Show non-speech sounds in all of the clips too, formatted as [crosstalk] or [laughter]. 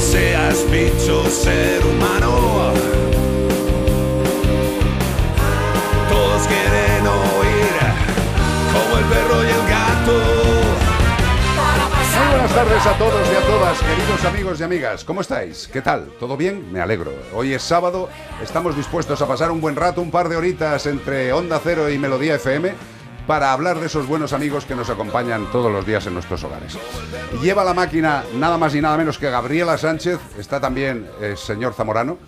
Seas bicho, ser humano. Todos quieren oír como el perro y el gato. Muy buenas tardes a todos y a todas, queridos amigos y amigas. ¿Cómo estáis? ¿Qué tal? ¿Todo bien? Me alegro. Hoy es sábado, estamos dispuestos a pasar un buen rato, un par de horitas entre Onda Cero y Melodía FM para hablar de esos buenos amigos que nos acompañan todos los días en nuestros hogares. Lleva la máquina nada más y nada menos que Gabriela Sánchez, está también el señor Zamorano.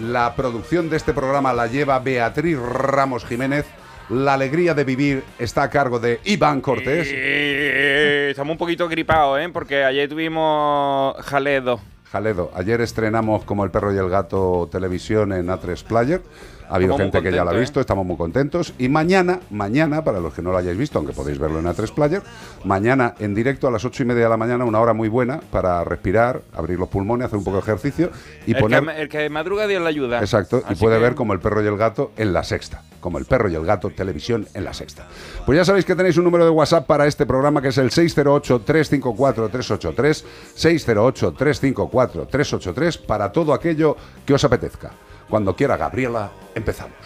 La producción de este programa la lleva Beatriz Ramos Jiménez. La alegría de vivir está a cargo de Iván Cortés. Eh, estamos un poquito gripados, ¿eh? Porque ayer tuvimos Jaledo. Jaledo, ayer estrenamos como el perro y el gato televisión en A3 Player. Ha habido Estamos gente que ya la ha visto, estamos muy contentos. Y mañana, mañana, para los que no lo hayáis visto, aunque podéis verlo en A3 Player, mañana en directo a las ocho y media de la mañana, una hora muy buena para respirar, abrir los pulmones, hacer un poco de ejercicio y el, poner. que, el que madruga Dios le ayuda. Exacto, y puede que- ver como el perro y el gato en la sexta. Como el perro y el gato televisión en la sexta. Pues ya sabéis que tenéis un número de WhatsApp para este programa que es el 608-354-383. 608-354-383 para todo aquello que os apetezca. Cuando quiera Gabriela, empezamos.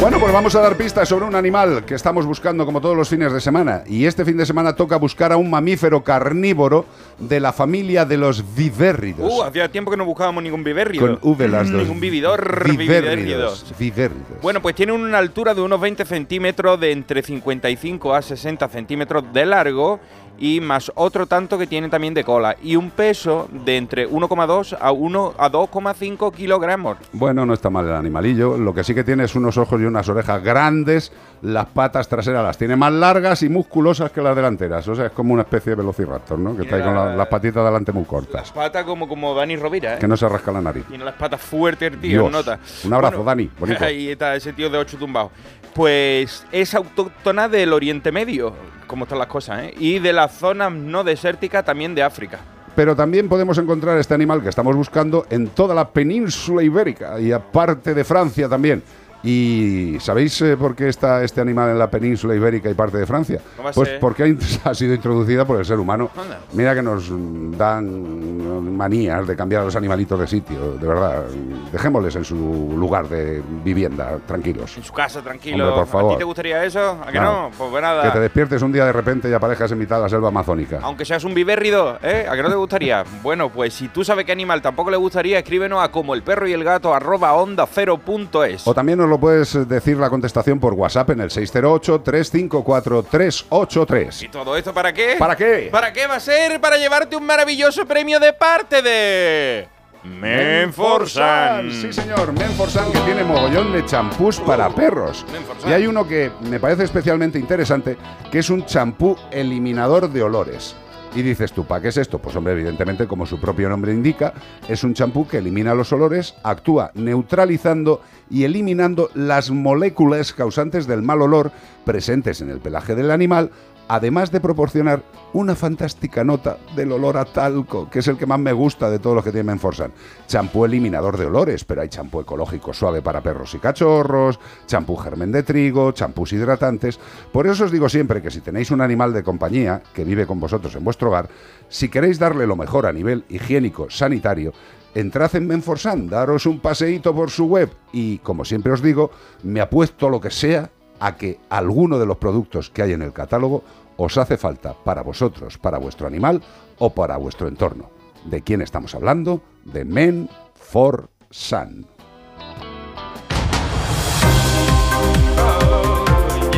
Bueno, pues vamos a dar pistas sobre un animal que estamos buscando como todos los fines de semana. Y este fin de semana toca buscar a un mamífero carnívoro de la familia de los vivérridos. Uh, hacía tiempo que no buscábamos ningún vivérrido. Con V las dos. Ningún vividor, vivérridos. Vivérridos. Bueno, pues tiene una altura de unos 20 centímetros, de entre 55 a 60 centímetros de largo y más otro tanto que tiene también de cola y un peso de entre 1,2 a 1 a 2,5 kilogramos. Bueno, no está mal el animalillo. Lo que sí que tiene es unos ojos y unas orejas grandes. Las patas traseras las tiene más largas y musculosas que las delanteras. O sea, es como una especie de velociraptor, ¿no? Que está ahí con la- las patitas delante muy cortas. Pata como, como Dani Rovira, ¿eh? Que no se rasca la nariz. Tiene las patas fuertes, tío, Dios. nota. Un abrazo, Dani, bonito. [laughs] Ahí está ese tío de ocho tumbados. Pues es autóctona del Oriente Medio, como están las cosas, ¿eh? Y de las zonas no desérticas también de África. Pero también podemos encontrar este animal que estamos buscando en toda la península ibérica y aparte de Francia también. ¿Y sabéis eh, por qué está este animal en la península ibérica y parte de Francia? ¿Cómo va a Pues porque [laughs] ha, sido introducida por el ser humano. Anda. Mira que nos dan manías de cambiar a los animalitos de sitio, de verdad. Dejémosles en su lugar de vivienda, tranquilos. En su casa, tranquilo. Hombre, por ¿A ti te gustaría eso? ¿A que No. no? Pues nada. Que te despiertes un día de repente y aparezcas en mitad de la selva amazónica. Aunque seas un vivérrido, ¿eh? ¿A que no te gustaría? [laughs] bueno, pues si tú sabes qué animal tampoco le gustaría, escríbenos a como el perro y el gato arroba onda cero punto es. O también nos lo puedes decir la contestación por WhatsApp en el 608-354-383. ¿Y todo esto para qué? ¿Para qué? ¿Para qué va a ser? Para llevarte un maravilloso premio de parte de... Menforsan. Sí, señor, Menforsan que tiene mogollón de champús para perros. Menforsan. Y hay uno que me parece especialmente interesante, que es un champú eliminador de olores. Y dices tú, ¿para qué es esto? Pues hombre, evidentemente, como su propio nombre indica, es un champú que elimina los olores, actúa neutralizando y eliminando las moléculas causantes del mal olor presentes en el pelaje del animal además de proporcionar una fantástica nota del olor a talco, que es el que más me gusta de todos los que tiene Menforsan. Champú eliminador de olores, pero hay champú ecológico suave para perros y cachorros, champú germen de trigo, champús hidratantes. Por eso os digo siempre que si tenéis un animal de compañía que vive con vosotros en vuestro hogar, si queréis darle lo mejor a nivel higiénico, sanitario, entrad en Menforsan, daros un paseíto por su web y, como siempre os digo, me apuesto lo que sea a que alguno de los productos que hay en el catálogo os hace falta para vosotros, para vuestro animal o para vuestro entorno. ¿De quién estamos hablando? De Men for Sun.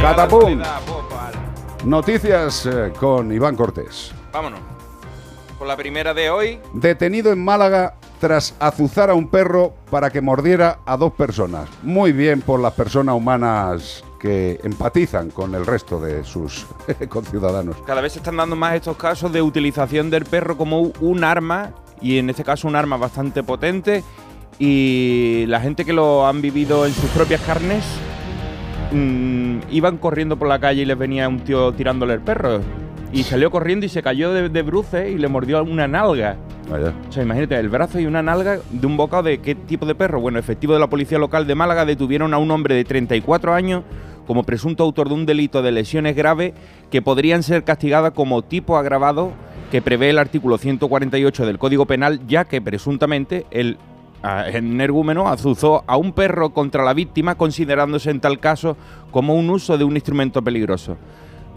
Catapum. Noticias eh, con Iván Cortés. Vámonos. Con la primera de hoy, Detenido en Málaga tras azuzar a un perro para que mordiera a dos personas. Muy bien por las personas humanas que empatizan con el resto de sus [laughs] conciudadanos. cada vez se están dando más estos casos de utilización del perro como un arma, y en este caso un arma bastante potente, y la gente que lo han vivido en sus propias carnes mm, iban corriendo por la calle y les venía un tío tirándole el perro. Y salió corriendo y se cayó de, de bruces y le mordió una nalga. Vaya. O sea, imagínate, el brazo y una nalga de un bocado de qué tipo de perro. Bueno, efectivos de la policía local de Málaga detuvieron a un hombre de 34 años como presunto autor de un delito de lesiones graves que podrían ser castigadas como tipo agravado que prevé el artículo 148 del Código Penal, ya que presuntamente el energúmeno azuzó a un perro contra la víctima, considerándose en tal caso como un uso de un instrumento peligroso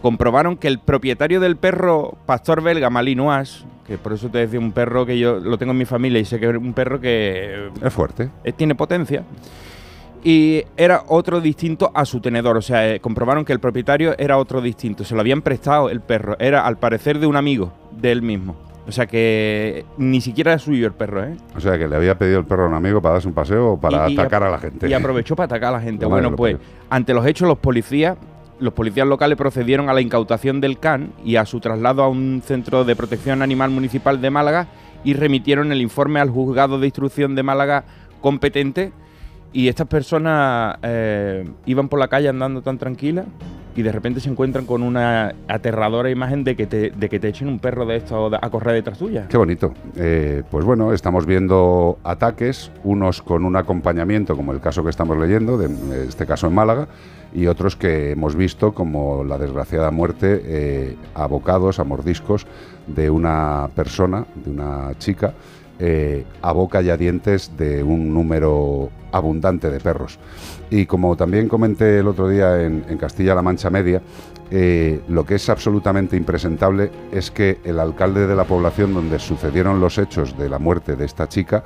comprobaron que el propietario del perro pastor belga Malinois, que por eso te decía un perro que yo lo tengo en mi familia y sé que es un perro que Es fuerte. eh, tiene potencia, y era otro distinto a su tenedor. O sea, eh, comprobaron que el propietario era otro distinto. Se lo habían prestado el perro. Era al parecer de un amigo de él mismo. O sea que ni siquiera es suyo el perro, ¿eh? O sea, que le había pedido el perro a un amigo para darse un paseo o para Y- y atacar apro- a la gente. Y aprovechó para atacar a la gente. [laughs] Bueno, pues ante los hechos los policías, los policías locales procedieron a la incautación del can y a su traslado a un centro de protección animal municipal de Málaga y remitieron el informe al juzgado de instrucción de Málaga competente. Y estas personas eh, iban por la calle andando tan tranquilas y de repente se encuentran con una aterradora imagen de que te, de que te echen un perro de estos a correr detrás tuya. Qué bonito. Eh, pues bueno, estamos viendo ataques, unos con un acompañamiento, como el caso que estamos leyendo, de este caso en Málaga, y otros que hemos visto como la desgraciada muerte eh, abocados a mordiscos de una persona, de una chica, eh, a boca y a dientes de un número abundante de perros. Y como también comenté el otro día en, Castilla-La Mancha Media, eh, lo que es absolutamente impresentable es que el alcalde de la población donde sucedieron los hechos de la muerte de esta chica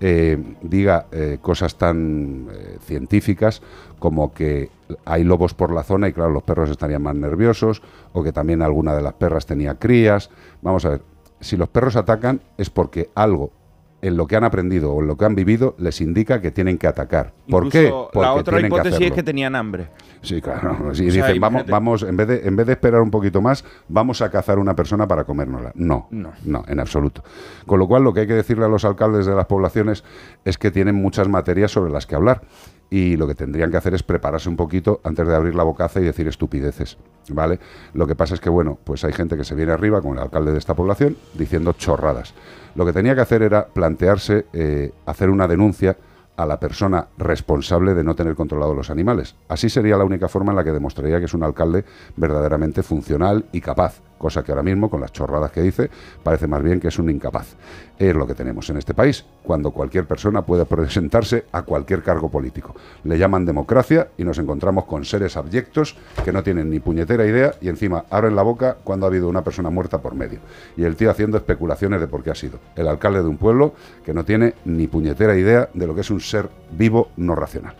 eh, diga cosas tan científicas como que hay lobos por la zona y claro, los perros estarían más nerviosos o que también alguna de las perras tenía crías. Vamos a ver, si los perros atacan es porque algo en lo que han aprendido o en lo que han vivido les indica que tienen que atacar. ¿Por Incluso qué? Porque la otra tienen que hipótesis es que tenían hambre. Sí, claro. [laughs] Sí, O sea, dicen, vamos, vamos, en vez, de, en vez de esperar un poquito más, vamos a cazar una persona para comérnosla. No, No. no, en absoluto. Con lo cual, lo que hay que decirle a los alcaldes de las poblaciones es que tienen muchas materias sobre las que hablar. Y lo que tendrían que hacer es prepararse un poquito antes de abrir la bocaza y decir estupideces. ¿Vale? Lo que pasa es que, bueno, pues hay gente que se viene arriba con el alcalde de esta población diciendo chorradas. Lo que tenía que hacer era plantearse eh, hacer una denuncia a la persona responsable de no tener controlado los animales. Así sería la única forma en la que demostraría que es un alcalde verdaderamente funcional y capaz, cosa que ahora mismo, con las chorradas que dice, parece más bien que es un incapaz. Es lo que tenemos en este país, cuando cualquier persona puede presentarse a cualquier cargo político. Le llaman democracia y nos encontramos con seres abyectos que no tienen ni puñetera idea y encima abren la boca cuando ha habido una persona muerta por medio. Y el tío haciendo especulaciones de por qué ha sido. El alcalde de un pueblo que no tiene ni puñetera idea de lo que es un ser vivo no racional.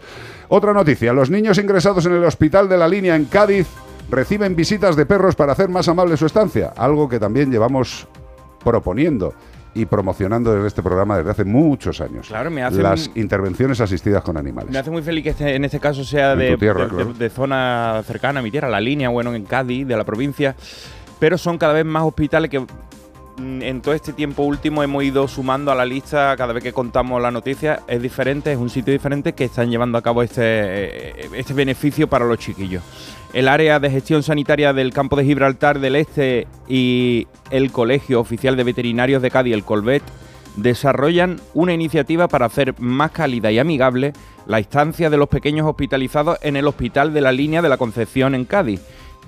Otra noticia, los niños ingresados en el hospital de la línea en Cádiz reciben visitas de perros para hacer más amable su estancia, algo que también llevamos proponiendo y promocionando desde este programa desde hace muchos años. Claro, me hace Las un- intervenciones asistidas con animales. Me hace muy feliz que este- en este caso sea de, tierra, de- claro. de- de zona cercana a mi tierra, la línea, bueno, en Cádiz, de la provincia. Pero son cada vez más hospitales que en todo este tiempo último hemos ido sumando a la lista, cada vez que contamos la noticia, es diferente, es un sitio diferente que están llevando a cabo este, eh, este beneficio para los chiquillos. El área de gestión sanitaria del campo de Gibraltar del Este y el Colegio Oficial de Veterinarios de Cádiz, el Colvet, desarrollan una iniciativa para hacer más cálida y amigable la instancia de los pequeños hospitalizados en el Hospital de la Línea de la Concepción en Cádiz.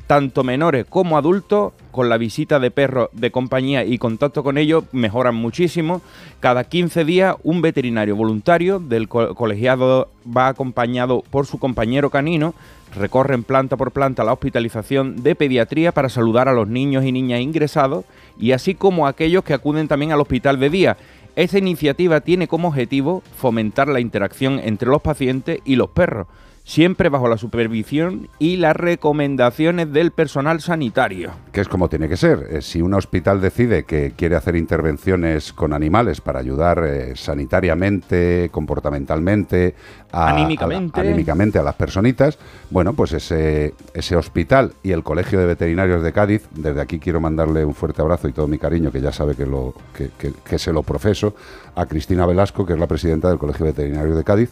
Tanto menores como adultos, con la visita de perros de compañía y contacto con ellos, mejoran muchísimo. Cada 15 días, un veterinario voluntario del co- colegiado va acompañado por su compañero canino recorren planta por planta la hospitalización de pediatría para saludar a los niños y niñas ingresados y así como a aquellos que acuden también al hospital de día. Esta iniciativa tiene como objetivo fomentar la interacción entre los pacientes y los perros, siempre bajo la supervisión y las recomendaciones del personal sanitario. Que es como tiene que ser. Eh, Si un hospital decide que quiere hacer intervenciones con animales para ayudar eh, sanitariamente, comportamentalmente, a, Anímicamente. a la- anímicamente a las personitas, bueno, pues ese, ese hospital y el Colegio de Veterinarios de Cádiz, desde aquí quiero mandarle un fuerte abrazo y todo mi cariño, que ya sabe que, lo, que, que- que se lo profeso, a Cristina Velasco, que es la presidenta del Colegio de Veterinarios de Cádiz,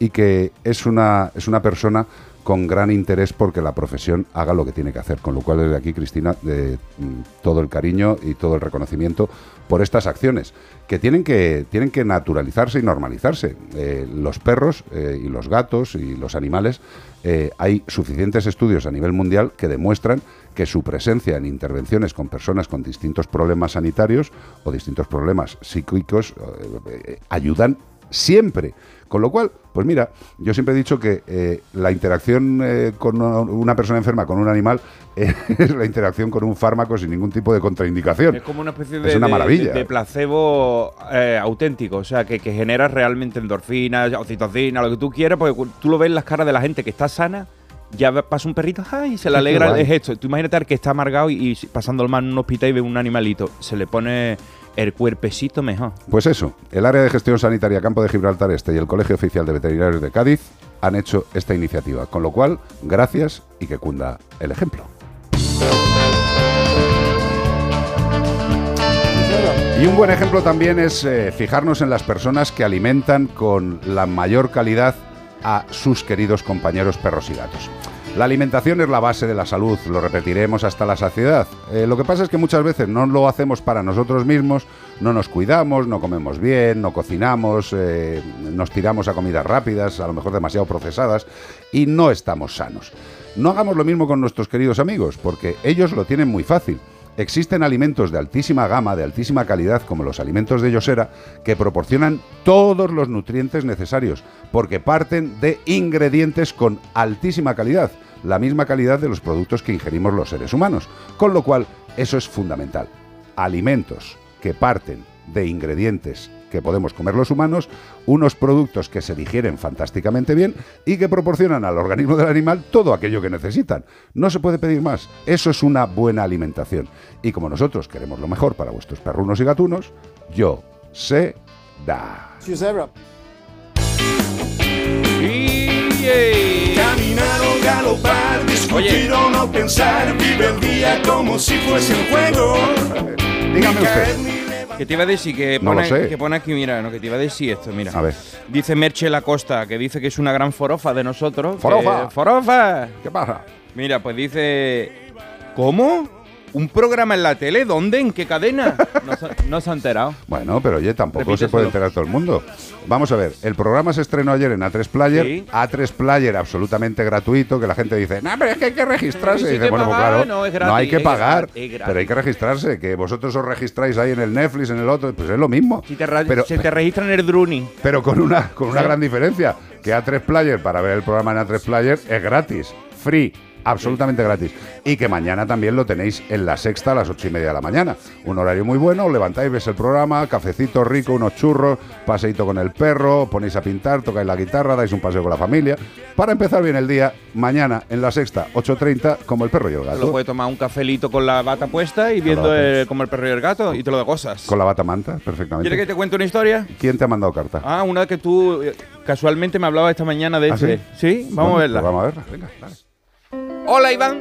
y que es una, es una persona con gran interés porque la profesión haga lo que tiene que hacer. Con lo cual, desde aquí, Cristina, mm, todo el cariño y todo el reconocimiento por estas acciones que tienen que, tienen que naturalizarse y normalizarse. Eh, los perros eh, y los gatos y los animales, eh, hay suficientes estudios a nivel mundial que demuestran que su presencia en intervenciones con personas con distintos problemas sanitarios o distintos problemas psíquicos ayudan siempre. Con lo cual, pues mira, yo siempre he dicho que eh, la interacción eh, con una, una persona enferma con un animal eh, [laughs] es la interacción con un fármaco sin ningún tipo de contraindicación. Es como una especie de, Es una maravilla. de- de placebo eh, auténtico, o sea, que, que genera realmente endorfinas, oxitocina, lo que tú quieras, porque tú lo ves en las caras de la gente que está sana, ya pasa un perrito, ¡ay! se le alegra, es esto. Tú imagínate al que está amargado y, y pasando el mal en un hospital y ve un animalito, se le pone el cuerpecito mejor. Pues eso, el área de gestión sanitaria Campo de Gibraltar Este y el Colegio Oficial de Veterinarios de Cádiz han hecho esta iniciativa. Con lo cual, gracias y que cunda el ejemplo. Y un buen ejemplo también es eh, fijarnos en las personas que alimentan con la mayor calidad a sus queridos compañeros perros y gatos. La alimentación es la base de la salud, lo repetiremos hasta la saciedad. Eh, lo que pasa es que muchas veces no lo hacemos para nosotros mismos, no nos cuidamos, no comemos bien, no cocinamos, eh, nos tiramos a comidas rápidas, a lo mejor demasiado procesadas, y no estamos sanos. No hagamos lo mismo con nuestros queridos amigos, porque ellos lo tienen muy fácil. Existen alimentos de altísima gama, de altísima calidad, como los alimentos de Yosera, que proporcionan todos los nutrientes necesarios, porque parten de ingredientes con altísima calidad, la misma calidad de los productos que ingerimos los seres humanos. Con lo cual, eso es fundamental. Alimentos que parten de ingredientes que podemos comer los humanos, unos productos que se digieren fantásticamente bien y que proporcionan al organismo del animal todo aquello que necesitan. No se puede pedir más. Eso es una buena alimentación. Y como nosotros queremos lo mejor para vuestros perrunos y gatunos, yo sé da. Caminar o galopar, discutir o no pensar, vive el día como si fuese un juego. Dígame usted. Que te iba a decir que No lo pone, sé. que pone aquí, mira, no, que te iba a decir esto, mira. A ver. Dice Merche Lacosta, que dice que es una gran forofa de nosotros. que- Forofa. ¡Forofa! ¿Qué pasa? Mira, pues dice. ¿Cómo? ¿Un programa en la tele? ¿Dónde? ¿En qué cadena? No se, no se ha enterado. Bueno, pero oye, tampoco se Repíteselo. puede enterar todo el mundo. Vamos a ver, el programa se estrenó ayer en A3 Player, Sí. A3 Player absolutamente gratuito, que la gente dice, no, pero es que hay que registrarse. Sí, Y dice, que bueno, pues pagar, claro, no, es gratis, hay que es pagar, gratis, es gratis. pero hay que registrarse, que vosotros os registráis ahí en el Netflix, en el otro, pues es lo mismo. Si te, ra- pero, se te registra en el Druni. pero con una, con una gran diferencia, que A3 Player, para ver el programa en A3 Player, es gratis, free. Absolutamente gratis. Y que mañana también lo tenéis en la sexta a las ocho y media de la mañana. Un horario muy bueno, levantáis, ves el programa, cafecito rico, unos churros, paseito con el perro, ponéis a pintar, tocáis la guitarra, dais un paseo con la familia. Para empezar bien el día, mañana en la sexta, 8.30, como el perro y el Lo gato. puedes tomar un cafelito con la bata puesta y viendo el- como el perro y el gato y te lo de cosas. Con la bata manta, ¿Quieres que perfectamente. te cuente una historia? ¿Quién te ha mandado carta? Ah, una que tú eh, casualmente me hablabas esta mañana de ¿Ah, este. sí? Sí, vamos Bueno, a verla. pues vamos a verla, venga, dale. Hola Iván.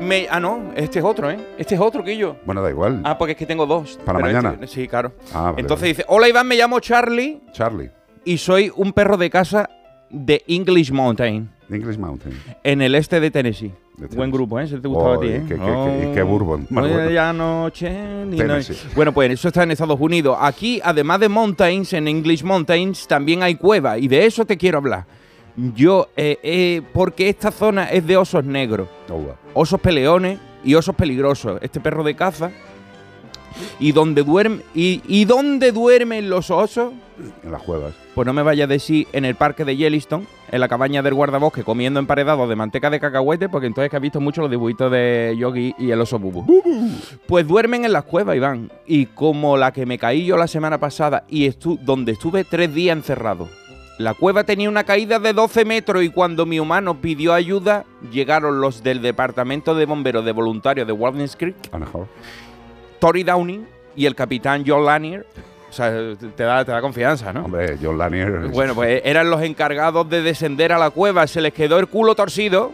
Me, ah, no, este es otro, ¿eh? Este es otro que yo. Bueno, da igual. Ah, porque es que tengo dos. ¿Para Pero mañana? este- sí, claro. Ah, vale, Entonces vale. dice, hola Iván, me llamo Charlie Charlie, y soy un perro de casa de English Mountain, English Mountain. en el este de Tennessee. Buen grupo, ¿eh? Si te gustaba a ti, Oy, ¿eh? qué- qué- qué- y qué bourbon, más Hoy bueno. ya noche ni Tennessee. Bueno, pues eso está en Estados Unidos. Aquí, además de mountains, en English Mountains, también hay cueva. Y de eso te quiero hablar. Yo, eh, eh, porque esta zona es de osos negros. Oh, wow. osos peleones y osos peligrosos. Este perro de caza. Y donde duerme y, y donde duermen los osos, En las cuevas. pues no me vaya a decir en el parque de Yellowstone, en la cabaña del guardabosque, comiendo emparedados de manteca de cacahuete, porque entonces que has visto mucho los dibujitos de Yogi y el oso Bubu. Pues duermen en las cuevas, Iván. Y como la que me caí yo la semana pasada y estu donde estuve tres días encerrado. La cueva tenía una caída de 12 metros y cuando mi humano pidió ayuda, llegaron los del departamento de bomberos de voluntarios de Walden Creek, A mejor. Tori Downing y el capitán John Lanier. O sea, te da, te da confianza, ¿no? Hombre, John Lanier. Bueno, pues eran los encargados de descender a la cueva. Se les quedó el culo torcido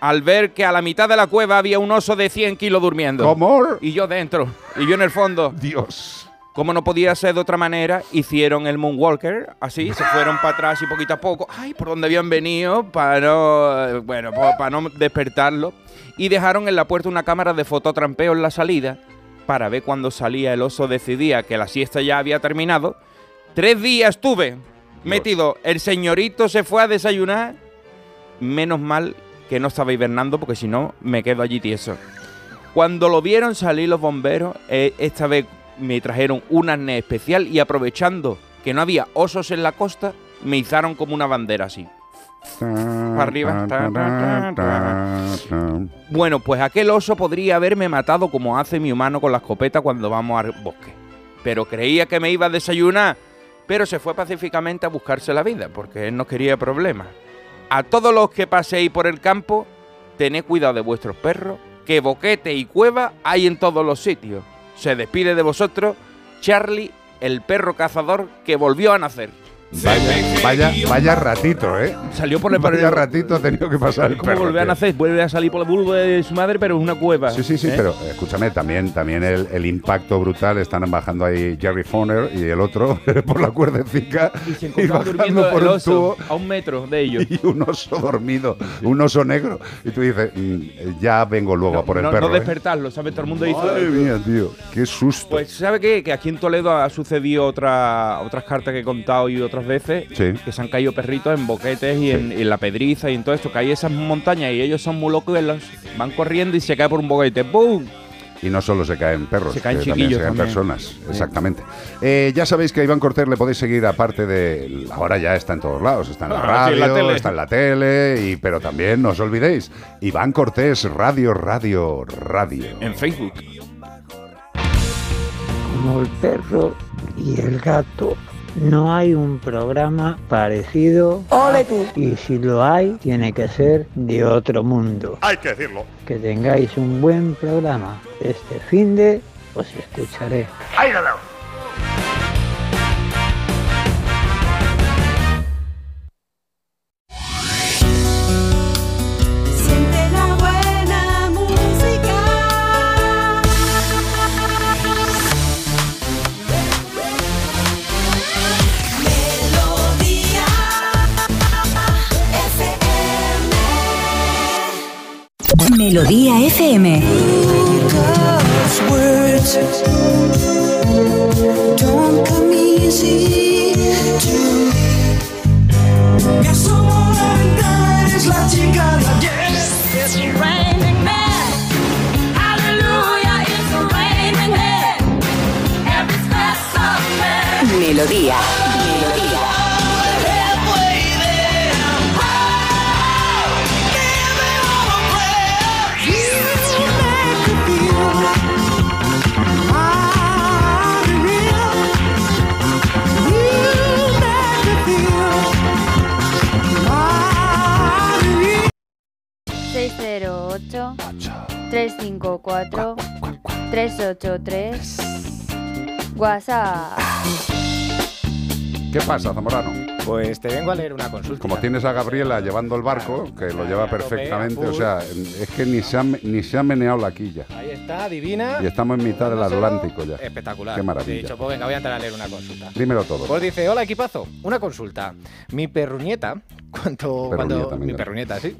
al ver que a la mitad de la cueva había un oso de 100 kilos durmiendo. ¿Cómo? Y yo dentro. Y yo en el fondo. Dios. Como no podía ser de otra manera, hicieron el Moonwalker, así, se [laughs] fueron para atrás y poquito a poco, ay, por donde habían venido, para no, eh, bueno, pa- para no despertarlo. Y dejaron en la puerta una cámara de fototrampeo en la salida, para ver cuando salía el oso decidía que la siesta ya había terminado. Tres días estuve metido, el señorito se fue a desayunar, menos mal que no estaba hibernando, porque si no, me quedo allí tieso. Cuando lo vieron salir los bomberos, eh, esta vez me trajeron un arnés especial y aprovechando que no había osos en la costa, me izaron como una bandera así. Para arriba. Bueno, pues aquel oso podría haberme matado como hace mi humano con la escopeta cuando vamos al bosque. Pero creía que me iba a desayunar, pero se fue pacíficamente a buscarse la vida, porque él no quería problemas. A todos los que paséis por el campo, tened cuidado de vuestros perros, que boquete y cueva hay en todos los sitios. Se despide de vosotros Charlie, el perro cazador que volvió a nacer. Vaya, vaya, vaya ratito, ¿eh? Salió por el Vaya ratito ha tenido que pasar el ¿Cómo perro. volver a tío. nacer? Vuelve a salir por la vulva de su madre, pero es una cueva. Sí, sí, sí, ¿eh? pero escúchame, también, también el, el impacto brutal. Están bajando ahí Jerry Foner y el otro [laughs] por la cuerdecica Y se y encontraban bajando durmiendo por el un oso tubo a un metro de ellos. [laughs] y un oso dormido, un oso negro. Y tú dices, "Mm, ya vengo luego a por el no, perro. no ¿eh?". despertarlo, ¿sabes? Todo el mundo hizo. Madre mía, tío, qué susto. Pues, ¿sabe qué? Que aquí en Toledo ha sucedido otra, otras cartas que he contado y otras veces Sí. que se han caído perritos en boquetes y, en, y en la pedriza y en todo esto, que hay esas montañas y ellos son muy locos y los van corriendo y se cae por un boquete. ¡Bum! Y no solo se caen perros, Se caen que también se chiquillos caen también. personas. Exactamente. Eh, ya sabéis que a Iván Cortés le podéis seguir, aparte de. Ahora ya está en todos lados. Está en la Ah, radio, sí, en la tele. está en la tele, y, pero también no os olvidéis. Iván Cortés, Radio, Radio, Radio. En Facebook. como el perro y el gato. No hay un programa parecido. ¡Ole tú! Y si lo hay, tiene que ser de otro mundo. Hay que decirlo. Que tengáis un buen programa. Este fin de os escucharé. Siente Melodía FM. 354 383 WhatsApp. ¿Qué pasa, Zamorano? Pues te vengo a leer una consulta. Como tienes a Gabriela llevando el barco, que lo lleva perfectamente, o sea, es que ni se ha, ni se ha meneado la quilla. Ahí está, adivina. Y estamos en mitad del. Atlántico ya. Espectacular. Qué He maravilla. dicho, pues venga, voy a entrar a leer una consulta. Dímelo todo. Pues dice, hola equipazo, una consulta. Mi perruñeta, [laughs] cuando, Perruñeta, cuando mi perruñeta, sí,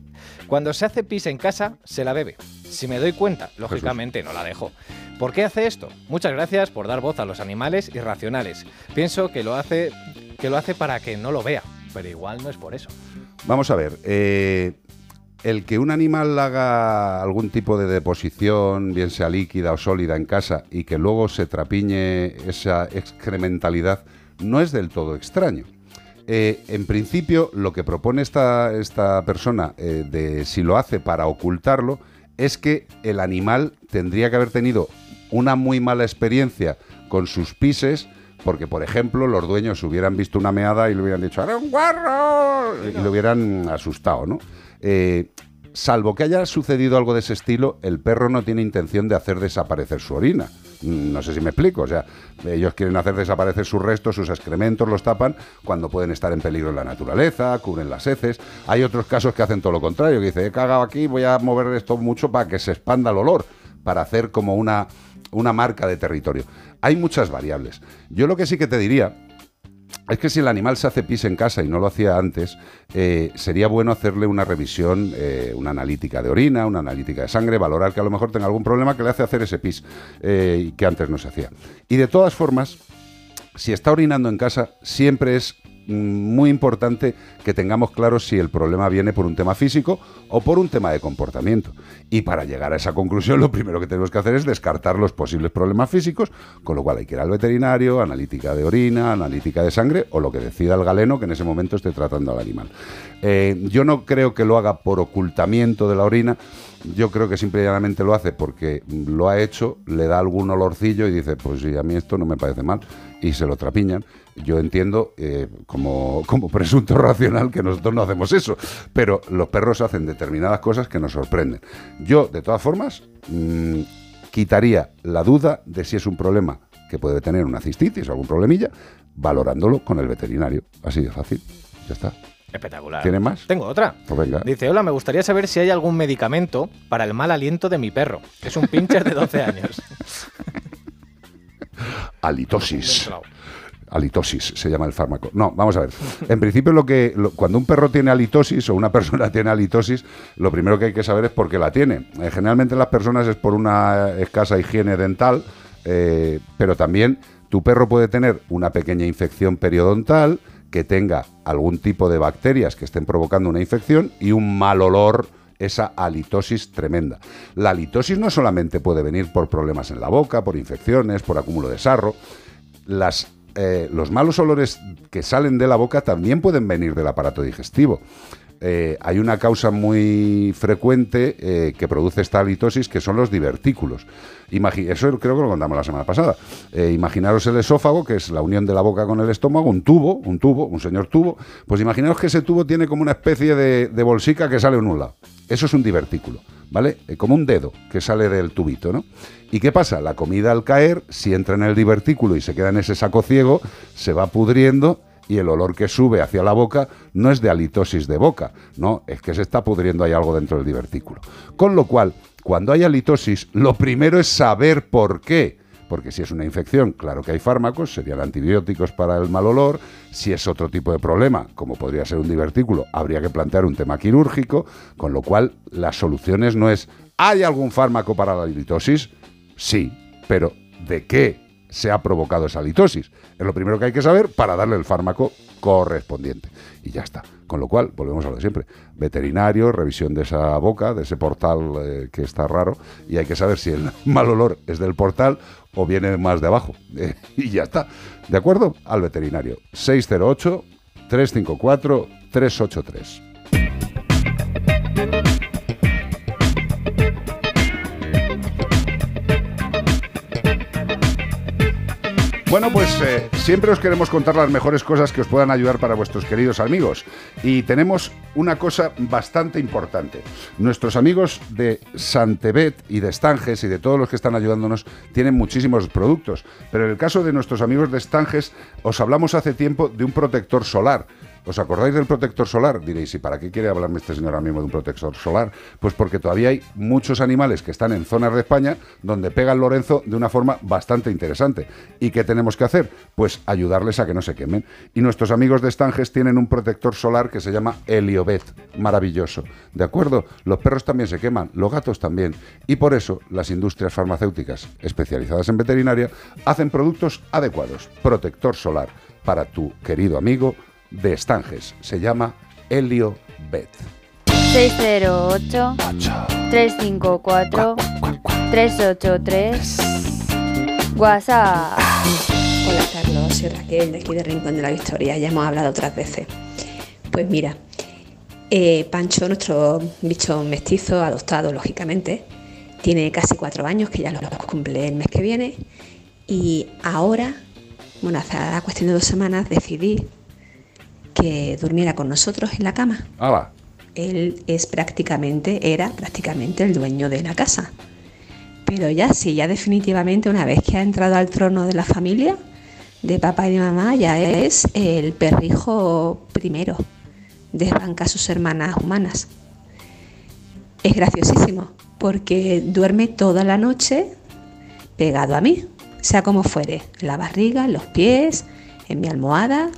cuando se hace pis en casa, se la bebe. Si me doy cuenta, lógicamente no la dejo. ¿Por qué hace esto? Muchas gracias por dar voz a los animales irracionales. Pienso que lo hace, que lo hace para que no lo vea, pero igual no es por eso. Vamos a ver, eh, el que un animal haga algún tipo de deposición, bien sea líquida o sólida en casa, y que luego se trapiñe esa excrementalidad, no es del todo extraño. Eh, en principio, lo que propone esta, esta persona eh, de si lo hace para ocultarlo es que el animal tendría que haber tenido una muy mala experiencia con sus pises, porque, por ejemplo, los dueños hubieran visto una meada y le hubieran dicho, ¡Era un guarro! Y lo hubieran asustado, ¿no? Eh, salvo que haya sucedido algo de ese estilo, el perro no tiene intención de hacer desaparecer su orina. Mm, No sé si me explico. O sea, ellos quieren hacer desaparecer sus restos, sus excrementos, los tapan cuando pueden estar en peligro en la naturaleza, cubren las heces. Hay otros casos que hacen todo lo contrario, que dice, he cagado aquí, voy a mover esto mucho para que se expanda el olor, para hacer como una, una marca de territorio. Hay muchas variables. Yo lo que sí que te diría es que si el animal se hace pis en casa y no lo hacía antes, eh, sería bueno hacerle una revisión, eh, una analítica de orina, una analítica de sangre, valorar que a lo mejor tenga algún problema que le hace hacer ese pis eh, que antes no se hacía. Y de todas formas, si está orinando en casa, siempre es muy importante que tengamos claro si el problema viene por un tema físico o por un tema de comportamiento. Y para llegar a esa conclusión, lo primero que tenemos que hacer es descartar los posibles problemas físicos, con lo cual hay que ir al veterinario, analítica de orina, analítica de sangre o lo que decida el galeno que en ese momento esté tratando al animal. Eh, yo no creo que lo haga por ocultamiento de la orina. Yo creo que simple y llanamente lo hace porque lo ha hecho, le da algún olorcillo y dice, pues sí, a mí esto no me parece mal, y se lo trapiñan. Yo entiendo, eh, como, como presunto racional, que nosotros no hacemos eso, pero los perros hacen determinadas cosas que nos sorprenden. Yo, de todas formas, mm, quitaría la duda de si es un problema que puede tener una cistitis o algún problemilla, valorándolo con el veterinario. Así de fácil. Ya está. Espectacular. ¿Tienes más? Tengo otra. Pues venga. Dice, hola, me gustaría saber si hay algún medicamento para el mal aliento de mi perro. Es un pincher de 12 años. [laughs] Halitosis. Halitosis se llama el fármaco. No, vamos a ver. En principio, lo que cuando un perro tiene halitosis o una [laughs] persona tiene halitosis, lo primero que hay que saber es por qué la tiene. Eh, generalmente las personas es por una escasa higiene dental, eh, pero también tu perro puede tener una pequeña infección periodontal, que tenga algún tipo de bacterias que estén provocando una infección y un mal olor esa halitosis tremenda. La halitosis no solamente puede venir por problemas en la boca, por infecciones, por acúmulo de sarro. Las, eh, los malos olores que salen de la boca también pueden venir del aparato digestivo. Eh, hay una causa muy frecuente eh, que produce esta halitosis que son los divertículos. Eso creo que lo contamos la semana pasada. Eh, imaginaros el esófago, que es la unión de la boca con el estómago, un tubo, un tubo, un señor tubo. Pues imaginaos que ese tubo tiene como una especie de, de bolsica que sale en un lado. Eso es un divertículo, ¿vale? Eh, como un dedo que sale del tubito, ¿no? ¿Y qué pasa? La comida al caer, si entra en el divertículo y se queda en ese saco ciego, se va pudriendo y el olor que sube hacia la boca no es de halitosis de boca, no, es que se está pudriendo ahí algo dentro del divertículo. Con lo cual, cuando hay halitosis, lo primero es saber por qué. Porque si es una infección, claro que hay fármacos, serían antibióticos para el mal olor. Si es otro tipo de problema, como podría ser un divertículo, habría que plantear un tema quirúrgico. Con lo cual, las soluciones no es, ¿hay algún fármaco para la halitosis? Sí, pero ¿de qué se ha provocado esa halitosis? Es lo primero que hay que saber para darle el fármaco correspondiente. Y ya está. Con lo cual, volvemos a lo de siempre. Veterinario, revisión de esa boca, de ese portal eh, que está raro, y hay que saber si el [laughs] mal olor es del portal o viene más de abajo. [laughs] Y ya está. ¿De acuerdo? Al veterinario. 608 354 383. Bueno, pues eh, siempre os queremos contar las mejores cosas que os puedan ayudar para vuestros queridos amigos. Y tenemos una cosa bastante importante. Nuestros amigos de Santebet y de Estanges y de todos los que están ayudándonos tienen muchísimos productos. Pero en el caso de nuestros amigos de Estanges, os hablamos hace tiempo de un protector solar. ¿Os acordáis del protector solar? Diréis, ¿y para qué quiere hablarme este señor ahora mismo de un protector solar? Pues porque todavía hay muchos animales que están en zonas de España donde pega el Lorenzo de una forma bastante interesante. ¿Y qué tenemos que hacer? Pues ayudarles a que no se quemen. Y nuestros amigos de Estanges tienen un protector solar que se llama Heliobet. Maravilloso. ¿De acuerdo? Los perros también se queman, los gatos también. Y por eso las industrias farmacéuticas especializadas en veterinaria hacen productos adecuados. Protector solar para tu querido amigo de Estanges. Se llama Helio Bet. 608 354 383 WhatsApp. Hola Carlos, soy Raquel de aquí de Rincón de la Victoria, ya hemos hablado otras veces. Pues mira, eh, Pancho, nuestro bicho mestizo, adoptado lógicamente, tiene casi cuatro años, que ya lo cumple el mes que viene, y ahora, bueno, hace la cuestión de dos semanas decidí que durmiera con nosotros en la cama. ¡Hala! Él es prácticamente, era prácticamente el dueño de la casa. Pero ya sí, ya definitivamente una vez que ha entrado al trono de la familia, de papá y de mamá, ya es el perrijo primero. Desbanca a sus hermanas humanas. Es graciosísimo, porque duerme toda la noche pegado a mí, sea como fuere, en la barriga, en los pies, en mi almohada.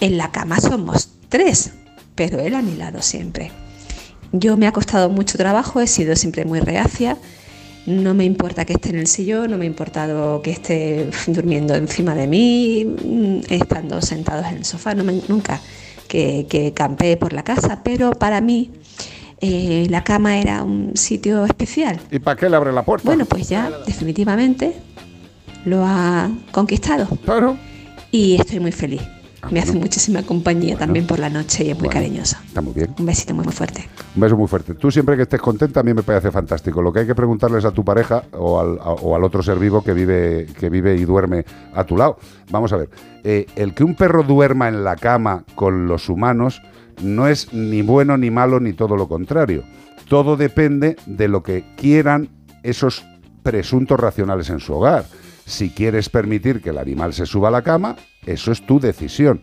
En la cama somos tres, pero él a mi lado siempre. Yo me ha costado mucho trabajo, he sido siempre muy reacia. No me importa que esté en el sillón, no me ha importado que esté durmiendo encima de mí, mm, estando sentados en el sofá, no me- nunca que, que campee por la casa, pero para mí eh, la cama era un sitio especial. ¿Y para qué le abre la puerta? Bueno, pues ya definitivamente lo ha conquistado. Claro. Y estoy muy feliz. Me hace muchísima compañía también por la noche y es muy Bueno. cariñoso. Está muy bien. Un besito muy, muy fuerte. Un beso muy fuerte. Tú siempre que estés contenta a mí me parece fantástico. Lo que hay que preguntarles a tu pareja o al, a- o al otro ser vivo que vive, que vive y duerme a tu lado. Vamos a ver. eh, el que un perro duerma en la cama con los humanos no es ni bueno ni malo ni todo lo contrario. Todo depende de lo que quieran esos presuntos racionales en su hogar. Si quieres permitir que el animal se suba a la cama, eso es tu decisión.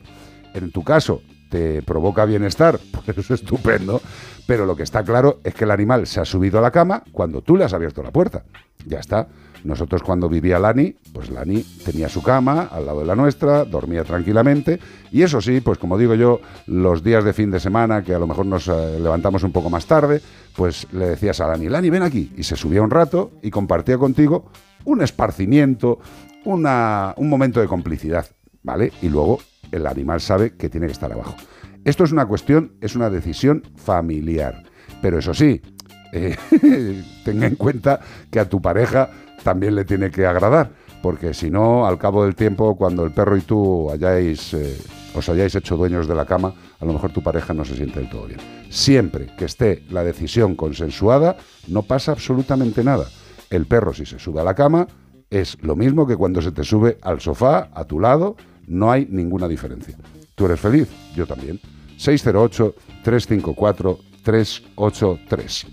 En tu caso, te provoca bienestar, [laughs] pues eso es estupendo. Pero lo que está claro es que el animal se ha subido a la cama cuando tú le has abierto la puerta. Ya está. Nosotros cuando vivía Lani, pues Lani tenía su cama al lado de la nuestra, dormía tranquilamente. Y eso sí, pues como digo yo, los días de fin de semana, que a lo mejor nos eh, levantamos un poco más tarde, pues le decías a Lani, Lani, ven aquí. Y se subía un rato y compartía contigo un esparcimiento, una- un momento de complicidad, ¿vale? Y luego el animal sabe que tiene que estar abajo. Esto es una cuestión, es una decisión familiar. Pero eso sí, eh, [laughs] tenga en cuenta que a tu pareja también le tiene que agradar, porque si no, al cabo del tiempo, cuando el perro y tú hayáis, eh, os hayáis hecho dueños de la cama, a lo mejor tu pareja no se siente del todo bien. Siempre que esté la decisión consensuada, no pasa absolutamente nada. El perro, si se sube a la cama, es lo mismo que cuando se te sube al sofá, a tu lado, no hay ninguna diferencia. ¿Tú eres feliz? Yo también. 608-354-383.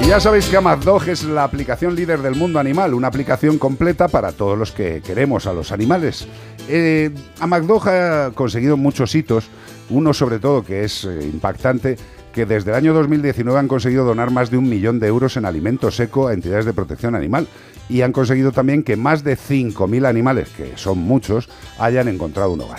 Y ya sabéis que AmazDog es la aplicación líder del mundo animal, una aplicación completa para todos los que queremos a los animales. Eh, AmazDog ha conseguido muchos hitos, uno sobre todo que es eh, impactante, que desde el año 2019 han conseguido donar más de un millón de euros en alimento seco a entidades de protección animal y han conseguido también que más de 5.000 animales, que son muchos, hayan encontrado un hogar.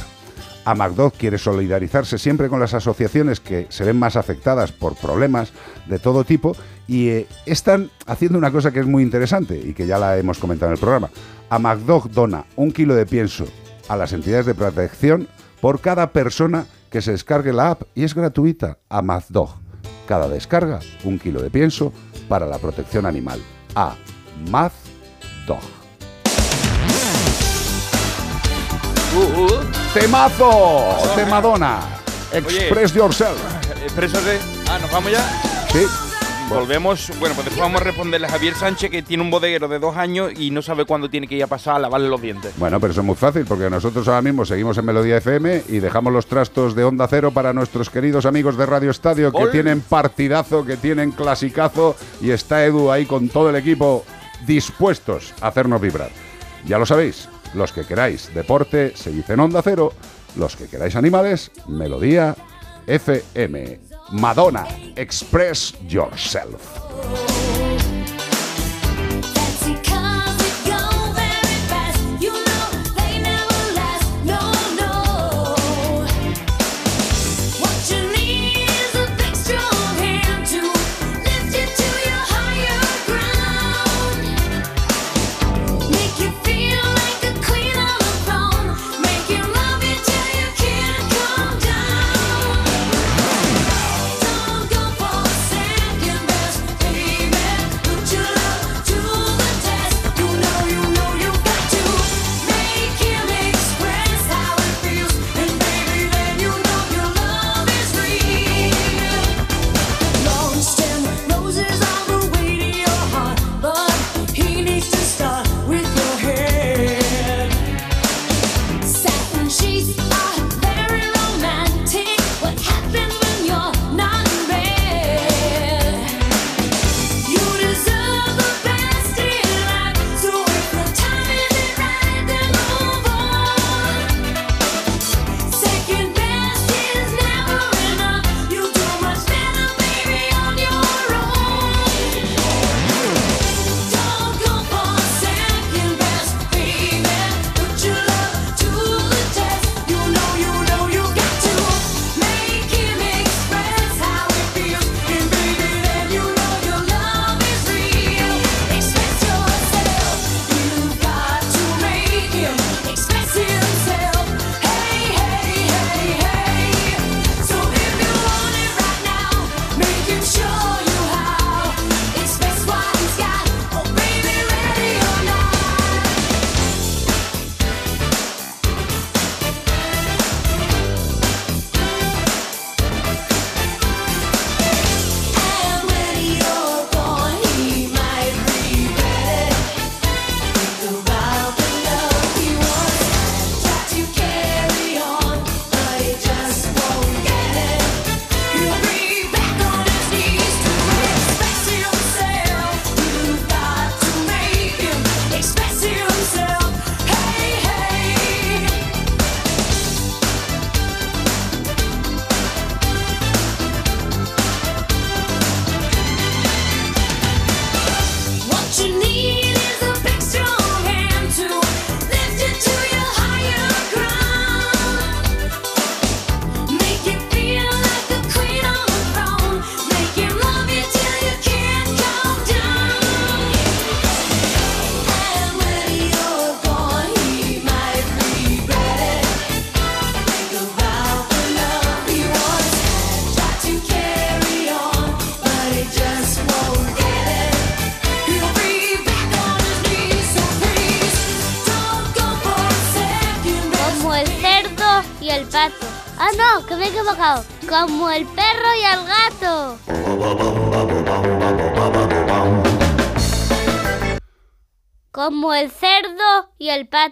AMACDOG quiere solidarizarse siempre con las asociaciones que se ven más afectadas por problemas de todo tipo y eh, están haciendo una cosa que es muy interesante y que ya la hemos comentado en el programa. AMACDOG dona un kilo de pienso a las entidades de protección por cada persona que se descargue la app y es gratuita. AMACDOG. Cada descarga, un kilo de pienso para la protección animal. AMACDOG. ¡Temazo! ¡Temadona! Express yourself. [laughs] Expreso de... Ah, ¿nos vamos ya? Sí. Volvemos, bueno, pues después vamos a responderle a Javier Sánchez que tiene un bodeguero de dos años y no sabe cuándo tiene que ir a pasar a lavarle los dientes. Bueno, pero eso es muy fácil porque nosotros ahora mismo seguimos en Melodía FM y dejamos los trastos de Onda Cero para nuestros queridos amigos de Radio Estadio que Gol. tienen partidazo, que tienen clasicazo y está Edu ahí con todo el equipo dispuestos a hacernos vibrar. Ya lo sabéis, Los que queráis deporte, se dice en Onda Cero. Los que queráis animales, Melodía FM. Madonna, Express Yourself.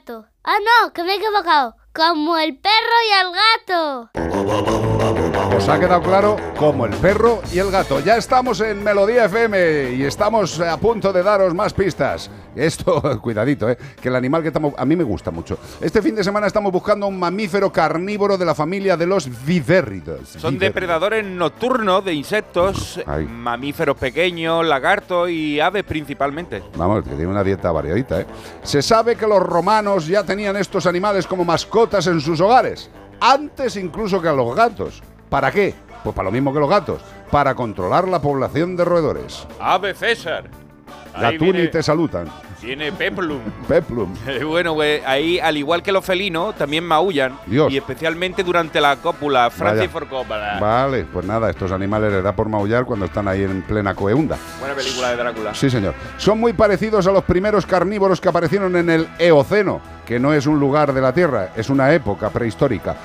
Ah, no, que me he equivocado. Como el perro y el gato. Os ha quedado claro como el perro y el gato. Ya estamos en Melodía FM y estamos a punto de daros más pistas. Esto, [laughs] cuidadito, ¿eh? que el animal que estamos... A mí me gusta mucho. Este fin de semana estamos buscando un mamífero carnívoro de la familia de los vivérridos. Son depredadores nocturnos de insectos, Ay. mamíferos pequeños, lagartos y aves principalmente. Vamos, que tiene una dieta variadita, ¿eh? Se sabe que los romanos ya tenían estos animales como mascotas en sus hogares, antes incluso que a los gatos. ¿Para qué? Pues para lo mismo que los gatos, para controlar la población de roedores. Ave César. Ahí Gatuni viene, te salutan. viene Peplum. [laughs] Peplum. [laughs] Bueno, pues ahí, al igual que los felinos, también maullan. Dios. Y especialmente durante la cópula. Francis Vaya. for Coppola. Vale, pues nada, estos animales les da por maullar cuando están ahí en plena coeunda. Buena película de Drácula. Sí, señor. Son muy parecidos a los primeros carnívoros que aparecieron en el Eoceno, que no es un lugar de la Tierra, es una época prehistórica.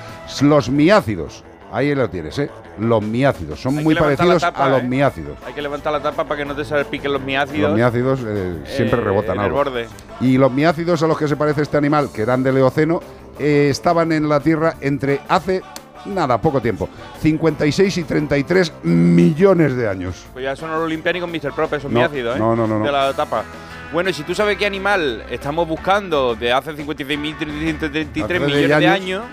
Los miácidos. Ahí lo tienes, ¿eh? Los miácidos. Son Hay muy que levantar la parecidos tapa, a los ¿eh? miácidos. Hay que levantar la tapa para que no te salpiquen los miácidos. Los miácidos eh, siempre eh, rebotan en el algo. borde. Y los miácidos a los que se parece este animal, que eran del Eoceno, estaban en la Tierra entre hace, nada, poco tiempo, 56 y 33 millones de años. Pues ya eso no lo limpian ni con Mr. Prop, esos No, miácidos, ¿eh? no, no, no, no. De la tapa. Bueno, y si tú sabes qué animal estamos buscando de hace 56.333 Hace millones de años. años,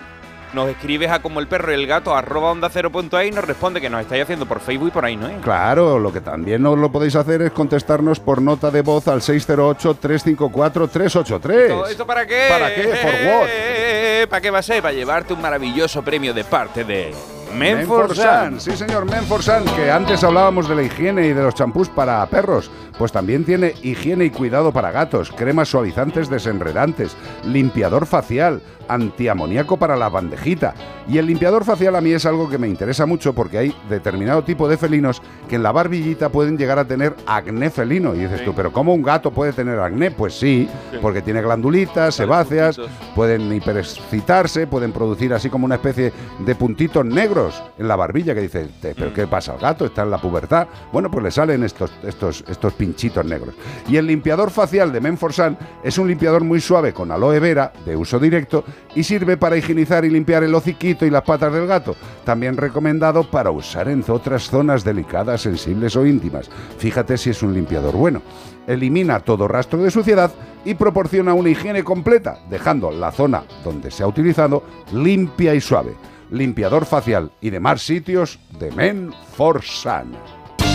nos escribes a como el perro y el gato arroba onda cero punto y nos responde que nos estáis haciendo por Facebook y por ahí, ¿no? es? Claro, lo que también os lo podéis hacer es contestarnos por nota de voz al 608-354-383. ¿Esto, esto para qué? ¿Para qué? ¿For what? Eh, ¿Para qué va a ser? Para llevarte un maravilloso premio de parte de Menfor Menforsan. Sí, señor, Menforsan, que antes hablábamos de la higiene y de los champús para perros. Pues también tiene higiene y cuidado para gatos, cremas suavizantes desenredantes, limpiador facial, antiamoníaco para la bandejita. Y el limpiador facial a mí es algo que me interesa mucho porque hay determinado tipo de felinos que en la barbillita pueden llegar a tener acné felino. Y dices tú, ¿pero cómo un gato puede tener acné? Pues sí, Sí. porque tiene glandulitas, sebáceas, puntitos. pueden hiperexcitarse, pueden producir así como una especie de puntitos negros en la barbilla que dice, "Te- Mm. ¿pero qué pasa al gato? Está en la pubertad. Bueno, pues le salen estos, estos, estos pinchitos negros. Y el limpiador facial de Menforsan es un limpiador muy suave con aloe vera de uso directo y sirve para higienizar y limpiar el hociquito y las patas del gato. También recomendado para usar en otras zonas delicadas, sensibles o íntimas. Fíjate si es un limpiador bueno. Elimina todo rastro de suciedad y proporciona una higiene completa, dejando la zona donde se ha utilizado limpia y suave. Limpiador facial y demás sitios de Men for Sun.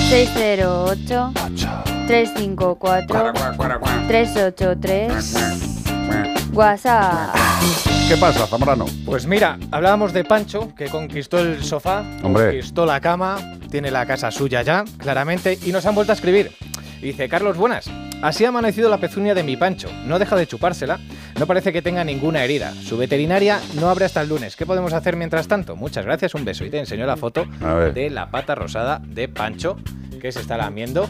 608 354 383 WhatsApp. ¿Qué pasa, Zamorano? Pues mira, hablábamos de Pancho, que conquistó el sofá, Hombre. conquistó la cama, tiene la casa suya ya, claramente, y nos han vuelto a escribir. Y Dice, Carlos, buenas. Así ha amanecido la pezuña de mi Pancho. No deja de chupársela. No parece que tenga ninguna herida. Su veterinaria no abre hasta el lunes. ¿Qué podemos hacer mientras tanto? Muchas gracias, un beso. Y te enseño la foto de la pata rosada de Pancho, que se está lamiendo.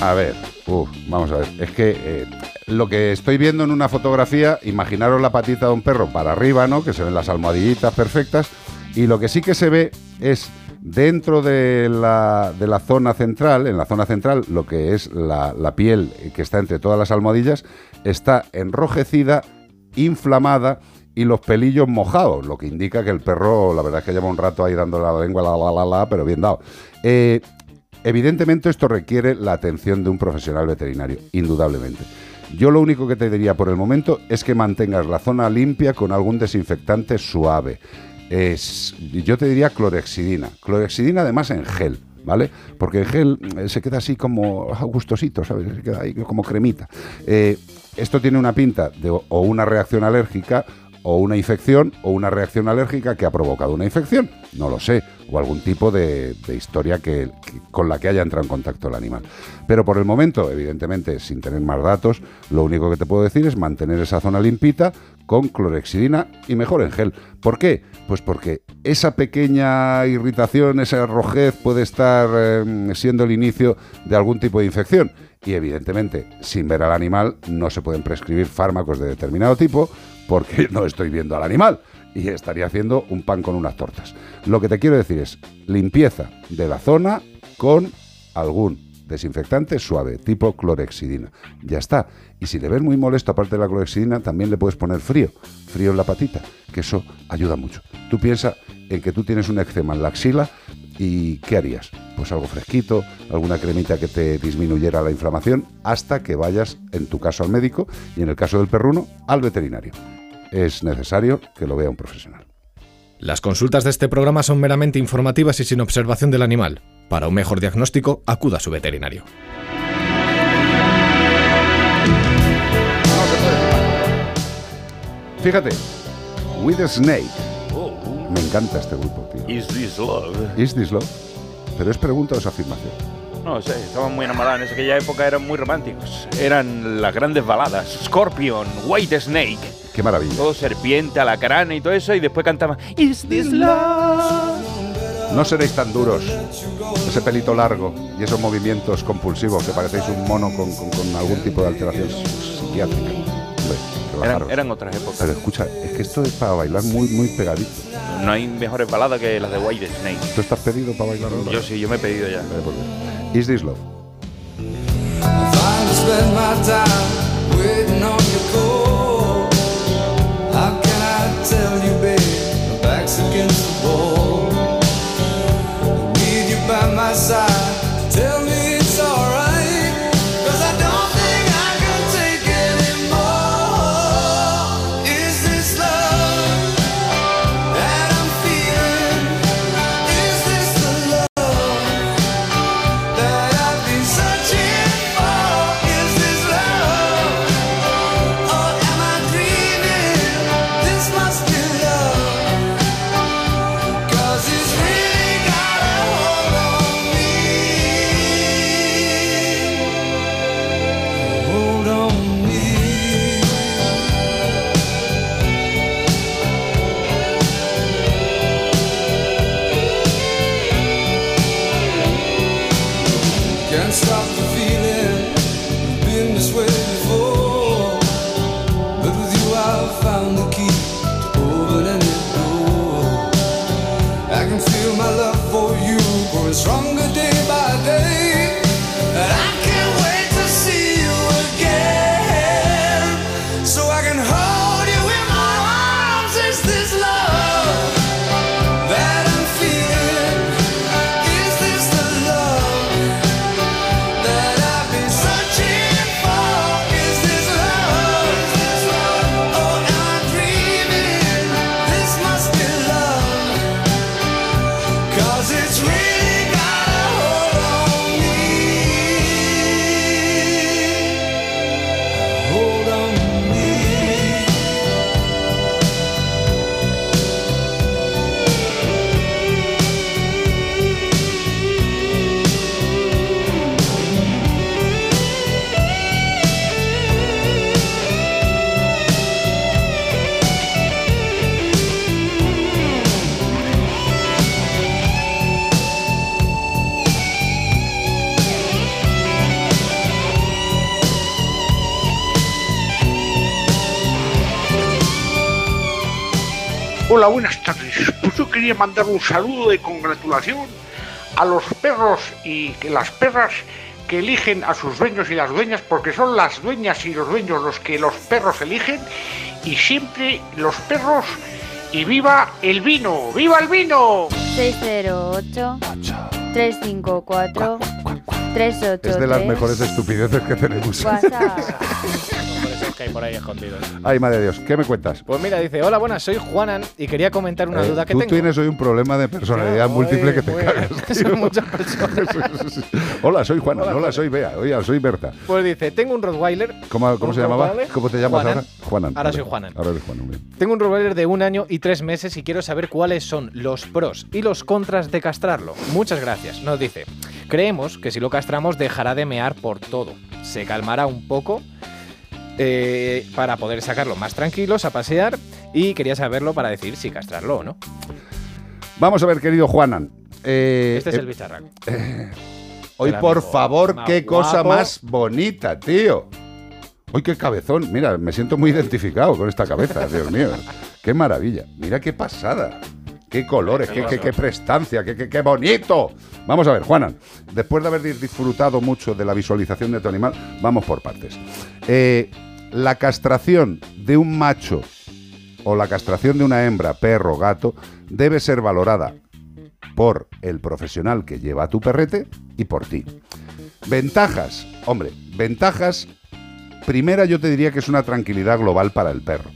A ver, uf, vamos a ver. Es que eh, lo que estoy viendo en una fotografía, imaginaros la patita de un perro para arriba, ¿no? Que se ven las almohadillitas perfectas. Y lo que sí que se ve es dentro de la, de la zona central, en la zona central, lo que es la, la piel que está entre todas las almohadillas, está enrojecida, inflamada y los pelillos mojados, lo que indica que el perro, la verdad es que lleva un rato ahí dando la lengua, la, la, la, la, pero bien dado. Eh, Evidentemente esto requiere la atención de un profesional veterinario, indudablemente. Yo lo único que te diría por el momento es que mantengas la zona limpia con algún desinfectante suave. Es, yo te diría clorexidina. Clorexidina además en gel, ¿vale? Porque en gel eh, se queda así como ah, gustosito, ¿sabes? Se queda ahí como cremita. Eh, esto tiene una pinta de o o una reacción alérgica o una infección o una reacción alérgica que ha provocado una infección, no lo sé, o algún tipo de, historia que, con la que haya entrado en contacto el animal. Pero por el momento, evidentemente, sin tener más datos, lo único que te puedo decir es mantener esa zona limpita con clorexidina y mejor en gel. ¿Por qué? Pues porque esa pequeña irritación, esa rojez puede estar eh, siendo el inicio de algún tipo de infección. Y evidentemente, sin ver al animal, no se pueden prescribir fármacos de determinado tipo porque [laughs] no estoy viendo al animal y estaría haciendo un pan con unas tortas. Lo que te quiero decir es limpieza de la zona con algún desinfectante suave, tipo clorexidina. Ya está. Y si le ves muy molesto, aparte de la clorexidina, también le puedes poner frío, frío en la patita, que eso ayuda mucho. Tú piensa en que tú tienes un eczema en la axila y ¿qué harías? Pues algo fresquito, alguna cremita que te disminuyera la inflamación, hasta que vayas, en tu caso, al médico y en el caso del perruno, al veterinario. Es necesario que lo vea un profesional. Las consultas de este programa son meramente informativas y sin observación del animal. Para un mejor diagnóstico, acuda a su veterinario. Fíjate, With a Snake. Me encanta este grupo. Is this love? Is this love? Pero es pregunta o es afirmación. No sé, estaban muy enamorados. En aquella época eran muy románticos. Eran las grandes baladas. Scorpion, White Snake. Qué maravilla. Todo serpiente, alacrán y todo eso. Y después cantaban Is this love? No seréis tan duros. Ese pelito largo y esos movimientos compulsivos que parecéis un mono con, con- con algún tipo de alteración psiquiátrica. Eran, eran otras épocas. Pero escucha, es que esto es para bailar muy, muy pegadito. No hay mejores baladas que las de White Snake. ¿Tú estás pedido para bailar ahora? Yo sí, yo me he pedido ya. Vale, por bien. Is this love? Finally spend Hola, buenas tardes. Pues yo quería mandar un saludo de congratulación a los perros y que las perras que eligen a sus dueños y las dueñas, porque son las dueñas y los dueños los que los perros eligen, y siempre los perros y viva el vino, viva el vino. 608 354 383 Es de las mejores estupideces que tenemos. WhatsApp. [laughs] Que hay por ahí escondidos. Ay, madre de Dios, ¿qué me cuentas? Pues mira, dice, hola, buenas, soy Juanan y quería comentar una Eh, duda que tú tengo. tienes hoy un problema de personalidad múltiple que te muy- cagas. [laughs] son muchas personas. [laughs] Hola, soy Juana. Hola, Hola, soy Bea. Oye, soy Berta. Pues dice, tengo un Rottweiler. ¿Cómo, cómo ¿Un se llamaba? Rottweiler? ¿Cómo te llamas Juanan. ahora? Juanan. Ahora Vale. soy Juanan. Ahora eres Juanan, bien. Tengo un Rottweiler de un año y tres meses y quiero saber cuáles son los pros y los contras de castrarlo. Muchas gracias. Nos dice, creemos que si lo castramos dejará de mear por todo. Se calmará un poco eh, para poder sacarlo más tranquilos a pasear y quería saberlo para decir si castrarlo o no. Vamos a ver, querido Juanan. Eh, Este es eh, el bicharraco. Hoy, por favor, más qué cosa más bonita, tío. Hoy qué cabezón. Mira, me siento muy identificado con esta cabeza, Dios mío. Qué maravilla. Mira qué pasada. Qué colores, qué, prestancia, qué bonito. Vamos a ver, Juanan, después de haber disfrutado mucho de la visualización de tu animal, vamos por partes. Eh, la castración de un macho o la castración de una hembra, perro, gato, debe ser valorada por el profesional que lleva a tu perrete y por ti. Ventajas, hombre, ventajas. Primera yo te diría que es una tranquilidad global para el perro.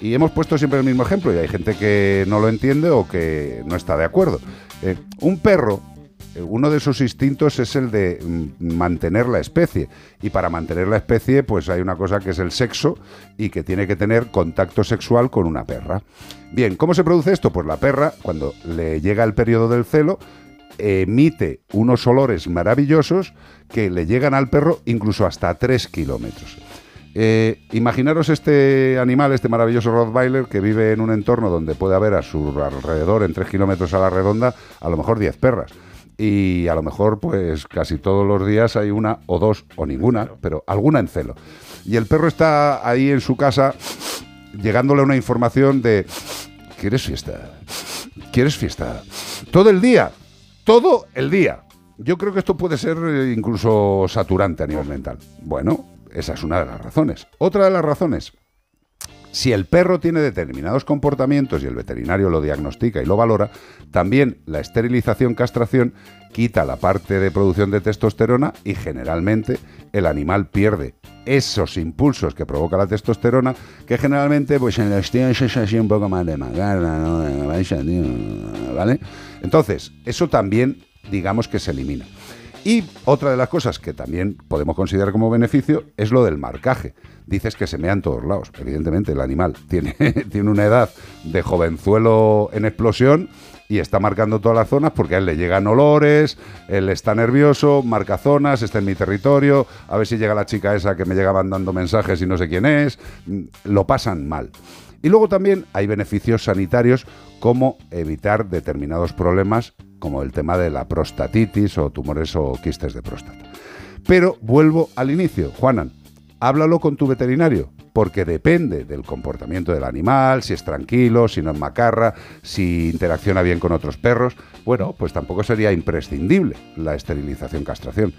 Y hemos puesto siempre el mismo ejemplo y hay gente que no lo entiende o que no está de acuerdo. Eh, un perro, eh, uno de sus instintos es el de mm, mantener la especie. Y para mantener la especie, pues hay una cosa que es el sexo y que tiene que tener contacto sexual con una perra. Bien, ¿cómo se produce esto? Pues la perra, cuando le llega el periodo del celo, emite unos olores maravillosos que le llegan al perro incluso hasta 3 kilómetros. Eh, imaginaros este animal, este maravilloso Rottweiler, que vive en un entorno donde puede haber a su alrededor, en 3 kilómetros a la redonda, a lo mejor 10 perras. Y a lo mejor, pues casi todos los días hay una o dos o ninguna, pero alguna en celo. Y el perro está ahí en su casa llegándole una información de ¿quieres fiesta? ¿Quieres fiesta? Todo el día, todo el día. Yo creo que esto puede ser eh, incluso saturante a nivel mental. Bueno, esa es una de las razones. Otra de las razones, si el perro tiene determinados comportamientos y el veterinario lo diagnostica y lo valora, también la esterilización castración quita la parte de producción de testosterona y generalmente el animal pierde esos impulsos que provoca la testosterona que generalmente pues en los tíos es así un poco más de ¿vale? Entonces, eso también digamos que se elimina. Y otra de las cosas que también podemos considerar como beneficio es lo del marcaje. Dices que se mea en todos lados. Evidentemente, el animal [laughs] tiene, tiene una edad de jovenzuelo en explosión y está marcando todas las zonas porque a él le llegan olores, él está nervioso, marca zonas, está en mi territorio, a ver si llega la chica esa que me llega mandando mensajes y no sé quién es. Mm, Lo pasan mal. Y luego también hay beneficios sanitarios como evitar determinados problemas como el tema de la prostatitis o tumores o quistes de próstata. Pero vuelvo al inicio, Juanan, háblalo con tu veterinario, porque depende del comportamiento del animal, si es tranquilo, si no es macarra, si interacciona bien con otros perros. Bueno, pues tampoco sería imprescindible la esterilización castración.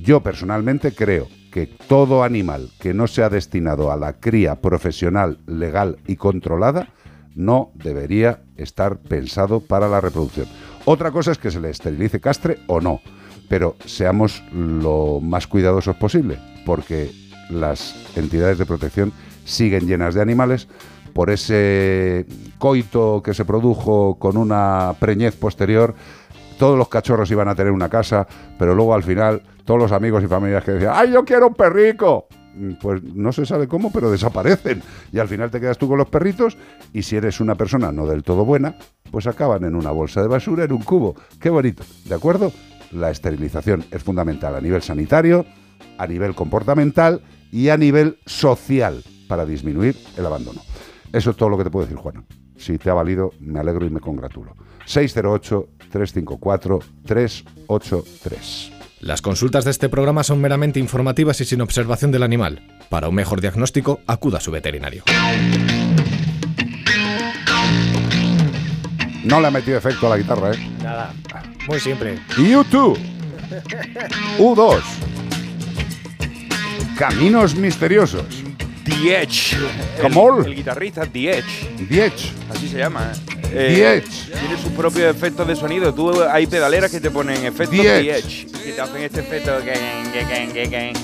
Yo personalmente creo que todo animal que no sea destinado a la cría profesional, legal y controlada no debería estar pensado para la reproducción. Otra cosa es que se le esterilice castre o no, pero seamos lo más cuidadosos posible, porque las entidades de protección siguen llenas de animales por ese coito que se produjo con una preñez posterior. Todos los cachorros iban a tener una casa, pero luego al final todos los amigos y familias que decían, ¡ay, yo quiero un perrico! Mm, Pues no se sabe cómo, pero desaparecen. Y al final te quedas tú con los perritos y si eres una persona no del todo buena, pues acaban en una bolsa de basura, en un cubo. Qué bonito, ¿de acuerdo? La esterilización es fundamental a nivel sanitario, a nivel comportamental y a nivel social para disminuir el abandono. Eso es todo lo que te puedo decir, Juana. Si te ha valido, me alegro y me congratulo. 608-354-383. Las consultas de este programa son meramente informativas y sin observación del animal. Para un mejor diagnóstico, acuda a su veterinario. No le ha metido efecto a la guitarra, ¿eh? Nada. Muy simple. YouTube. U2. Caminos misteriosos. The Edge. El, el guitarrista The Edge. The Edge. Así se llama. ¿eh? The Edge. Tiene sus propios efectos de sonido. Tú hay pedaleras que te ponen efectos The The Edge. Edge. Que te hacen este efecto.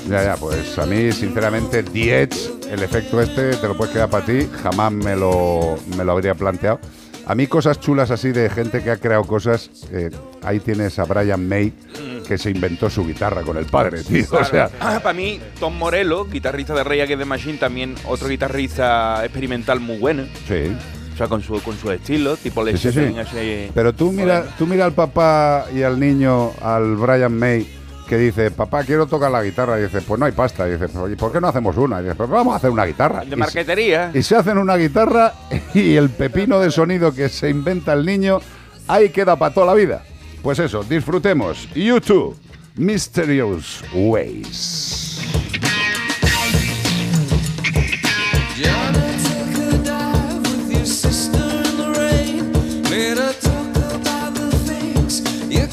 Ya, ya, pues a mí, sinceramente, The Edge, el efecto este, te lo puedes quedar para ti. Jamás me lo, me lo habría planteado. A mí cosas chulas así de gente que ha creado cosas, eh, ahí tienes a Brian May, que se inventó su guitarra con el padre, tío. O sea, para mí, Tom Morello, guitarrista de Rey Against the Machine, también otro guitarrista experimental muy bueno. sí. O sea, con su, con su estilo, tipo Sí, sí, sí. Así. Pero tú mira, tú mira al papá y al niño, al Brian May, que dice, papá, quiero tocar la guitarra. Y dice, pues no hay pasta. Y dice, oye, ¿por qué no hacemos una? Y dice, pues vamos a hacer una guitarra. De Y se- marquetería. Y se hacen una guitarra [laughs] y el pepino de sonido que se inventa el niño, ahí queda para toda la vida. Pues eso, disfrutemos. YouTube, Mysterious Ways. Talk about the things you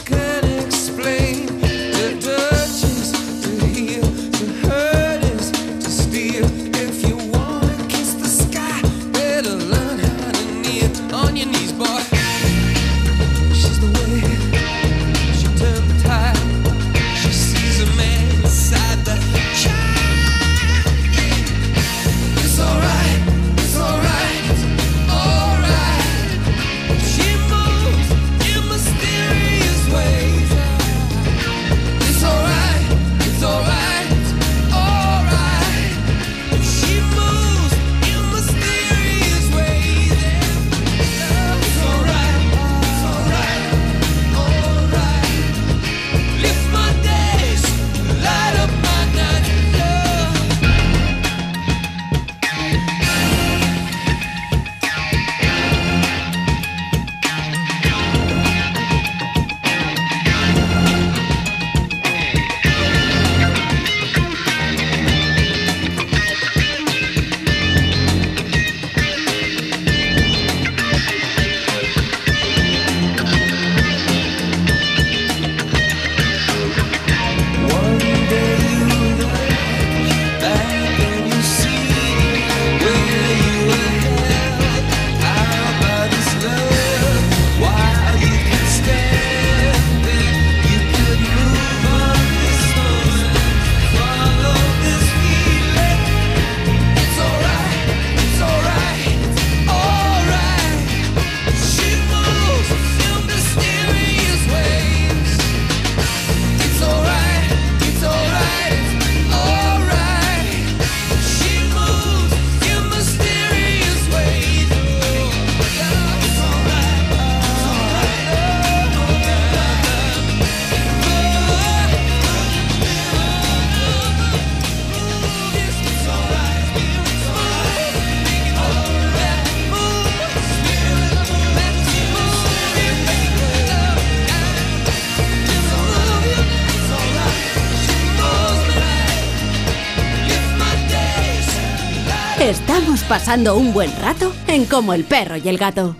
pasando un buen rato en Como el perro y el gato.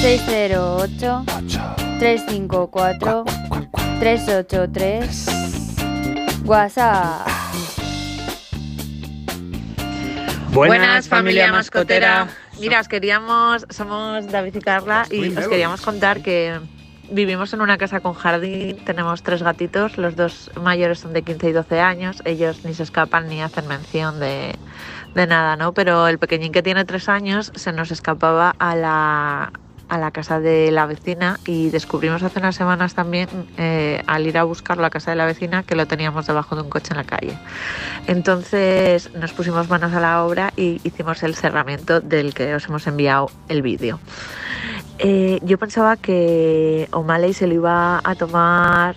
608 354 383 WhatsApp. Buenas, familia mascotera. Mira, os queríamos, somos David y Carla y os queríamos contar que vivimos en una casa con jardín, tenemos tres gatitos, los dos mayores son de 15 y 12 años, ellos ni se escapan ni hacen mención de, de nada, ¿no? Pero el pequeñín que tiene tres años se nos escapaba a la, a la casa de la vecina y descubrimos hace unas semanas también, eh, al ir a buscar la casa de la vecina, que lo teníamos debajo de un coche en la calle. Entonces nos pusimos manos a la obra y hicimos el cerramiento del que os hemos enviado el vídeo. Eh, yo pensaba que O'Malley se lo iba a tomar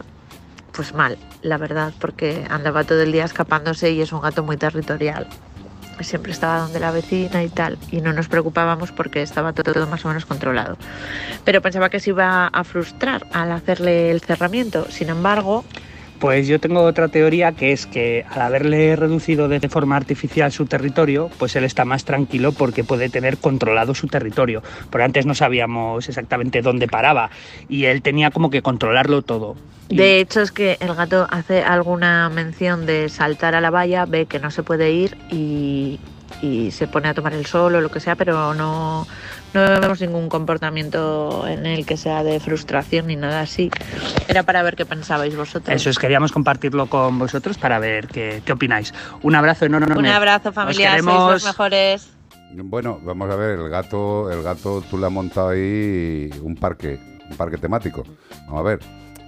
pues mal, la verdad, porque andaba todo el día escapándose y es un gato muy territorial. Siempre estaba donde la vecina y tal, y no nos preocupábamos porque estaba todo, todo más o menos controlado. Pero pensaba que se iba a frustrar al hacerle el cerramiento. Sin embargo, Pues yo tengo otra teoría que es que al haberle reducido de forma artificial su territorio, pues él está más tranquilo porque puede tener controlado su territorio. Pero antes no sabíamos exactamente dónde paraba y él tenía como que controlarlo todo. De hecho, es que el gato hace alguna mención de saltar a la valla, ve que no se puede ir y, y se pone a tomar el sol o lo que sea, pero no, no vemos ningún comportamiento en el que sea de frustración ni nada así. Era para ver qué pensabais vosotros. Eso es, queríamos compartirlo con vosotros para ver qué, qué opináis. Un abrazo enorme. Un abrazo, Os familia. Sois los mejores. Bueno, vamos a ver, el gato, el gato tú le has montado ahí un parque, un parque temático. Vamos a ver,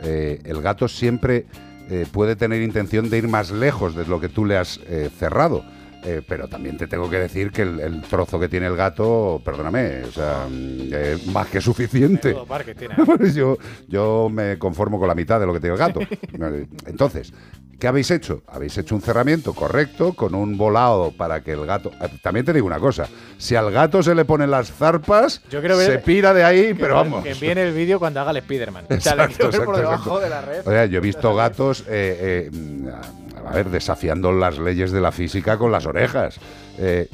eh, el gato siempre eh, puede tener intención de ir más lejos de lo que tú le has eh, cerrado. Eh, pero también te tengo que decir que el, el trozo que tiene el gato, perdóname, o sea, mm, es más que suficiente. Tiene. [laughs] yo, yo me conformo con la mitad de lo que tiene el gato. Entonces, ¿qué habéis hecho? Habéis hecho un cerramiento correcto con un volado para que el gato. eh, También te digo una cosa: si al gato se le ponen las zarpas, Yo quiero ver se pira de ahí, pero vamos. Que envíen el vídeo cuando haga el Spiderman. O sea, le Exacto, ver por exacto, debajo exacto. de la red. O sea, yo he visto gatos, eh, eh, mm, a ver, desafiando las leyes de la física con las orejas. Eh,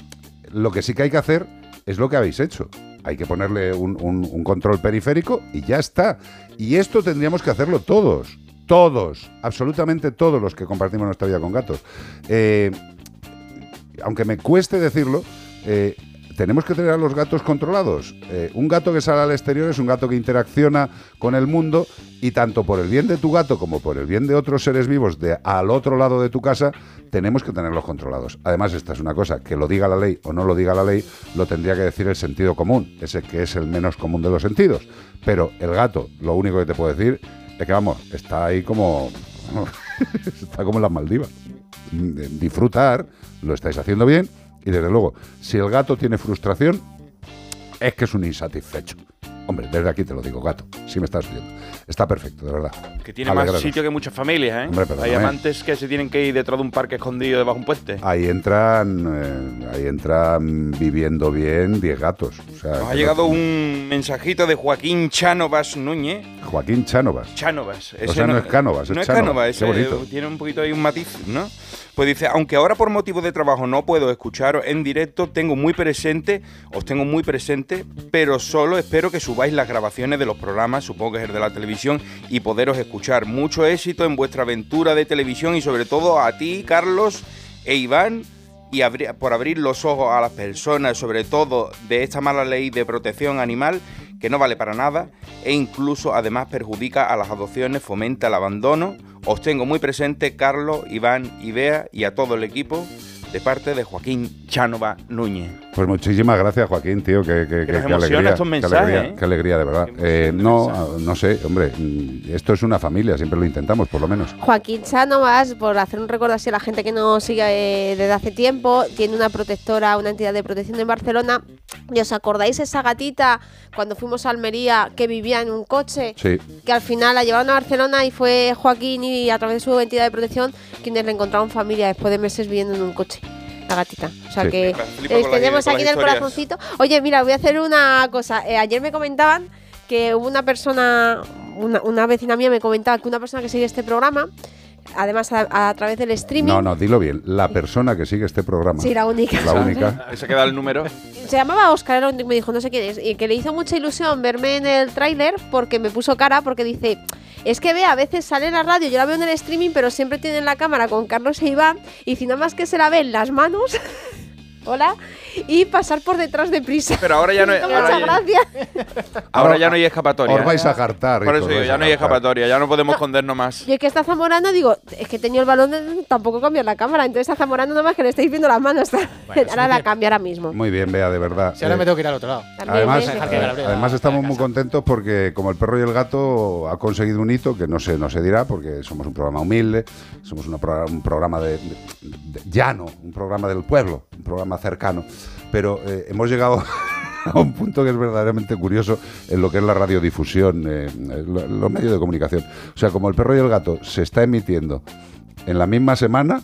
lo que sí que hay que hacer es lo que habéis hecho. Hay que ponerle un, control periférico y ya está. Y esto tendríamos que hacerlo todos. Todos, absolutamente todos los que compartimos nuestra vida con gatos. Eh, aunque me cueste decirlo, eh, tenemos que tener a los gatos controlados. Eh, un gato que sale al exterior es un gato que interacciona con el mundo y tanto por el bien de tu gato como por el bien de otros seres vivos de al otro lado de tu casa, tenemos que tenerlos controlados. Además, esta es una cosa, que lo diga la ley o no lo diga la ley, lo tendría que decir el sentido común, ese que es el menos común de los sentidos. Pero el gato, lo único que te puedo decir es que, vamos, está ahí como... [laughs] está como en las Maldivas. Mm, Disfrutar, lo estáis haciendo bien y desde luego, si el gato tiene frustración, es que es un insatisfecho. Hombre, desde aquí te lo digo, gato, si me estás viendo. Está perfecto, de verdad. Que tiene más sitio que muchas familias, ¿eh? Hombre, Hay amantes que se tienen que ir detrás de un parque escondido debajo de un puente. Ahí entran, eh, ahí entran viviendo bien 10 gatos. O sea, Nos ha llegado no- un mensajito de Joaquín Chánovas Núñez. Joaquín Chánovas. Chánovas. O sea, no es Cánovas, es no es. Cánovas, Qué ese, bonito. tiene un poquito ahí un matiz, ¿no? Pues dice, aunque ahora por motivo de trabajo no puedo escucharos en directo, tengo muy presente, os tengo muy presente, pero solo espero que subáis las grabaciones de los programas, supongo que es el de la televisión, y poderos escuchar. Mucho éxito en vuestra aventura de televisión y sobre todo a ti, Carlos e Iván, y por abrir los ojos a las personas, sobre todo de esta mala ley de protección animal, que no vale para nada, e incluso además perjudica a las adopciones, fomenta el abandono. Os tengo muy presente, Carlos, Iván y Bea, y a todo el equipo, de parte de Joaquín Chánova Núñez. Pues muchísimas gracias, Joaquín, tío. Que, alegría. estos qué mensajes, alegría, ¿eh? qué alegría, de verdad. Eh, no, no sé, hombre, esto es una familia, siempre lo intentamos, por lo menos. Joaquín Chánovas, por hacer un recuerdo así a la gente que nos sigue eh, desde hace tiempo, tiene una protectora, una entidad de protección en Barcelona. ¿Y os acordáis esa gatita cuando fuimos a Almería que vivía en un coche? Sí. Que al final la llevaron a Barcelona y fue Joaquín y a través de su entidad de protección quienes le encontraron familia después de meses viviendo en un coche. La gatita. O sea Sí. que tenemos aquí las en el historias. corazoncito. Oye, mira, voy a hacer una cosa. Eh, ayer me comentaban que hubo una persona, una, una vecina mía me comentaba que una persona que sigue este programa además a, a través del streaming. No, no, dilo bien. La persona que sigue este programa. Sí, la única. La única. [laughs] Ese queda el número. Se llamaba Oscar, era un- me dijo, no sé quién es, y que le hizo mucha ilusión verme en el tráiler porque me puso cara, porque dice, es que ve, a veces sale en la radio, yo la veo en el streaming, pero siempre tienen la cámara con Carlos e Iván, y si nada más que se la ven las manos, [laughs] hola, y pasar por detrás de prisa. Pero ahora ya no hay- [laughs] Muchas ahora ya- gracias. Ahora ya no hay escapatoria. Os vais a jartar. Por eso digo, ya no hay escapatoria, ya no podemos escondernos más. Y es que está Zamorano, digo, es que tenía el balón, de- tampoco cambiar la cámara, entonces a Zamorano nada más que le estáis viendo las manos, [laughs] ahora la cambio ahora mismo. Muy bien, Bea, de verdad. Si ahora Eh, me tengo que ir al otro lado. Además, eh, estamos muy contentos porque como el perro y el gato ha conseguido un hito que no se, no se dirá porque somos un programa humilde, somos una pro- un programa de, de- de- llano, un programa del pueblo, un programa cercano, pero eh, hemos llegado [laughs] a un punto que es verdaderamente curioso en lo que es la radiodifusión, eh, lo- los medios de comunicación. O sea, como el perro y el gato se está emitiendo en la misma semana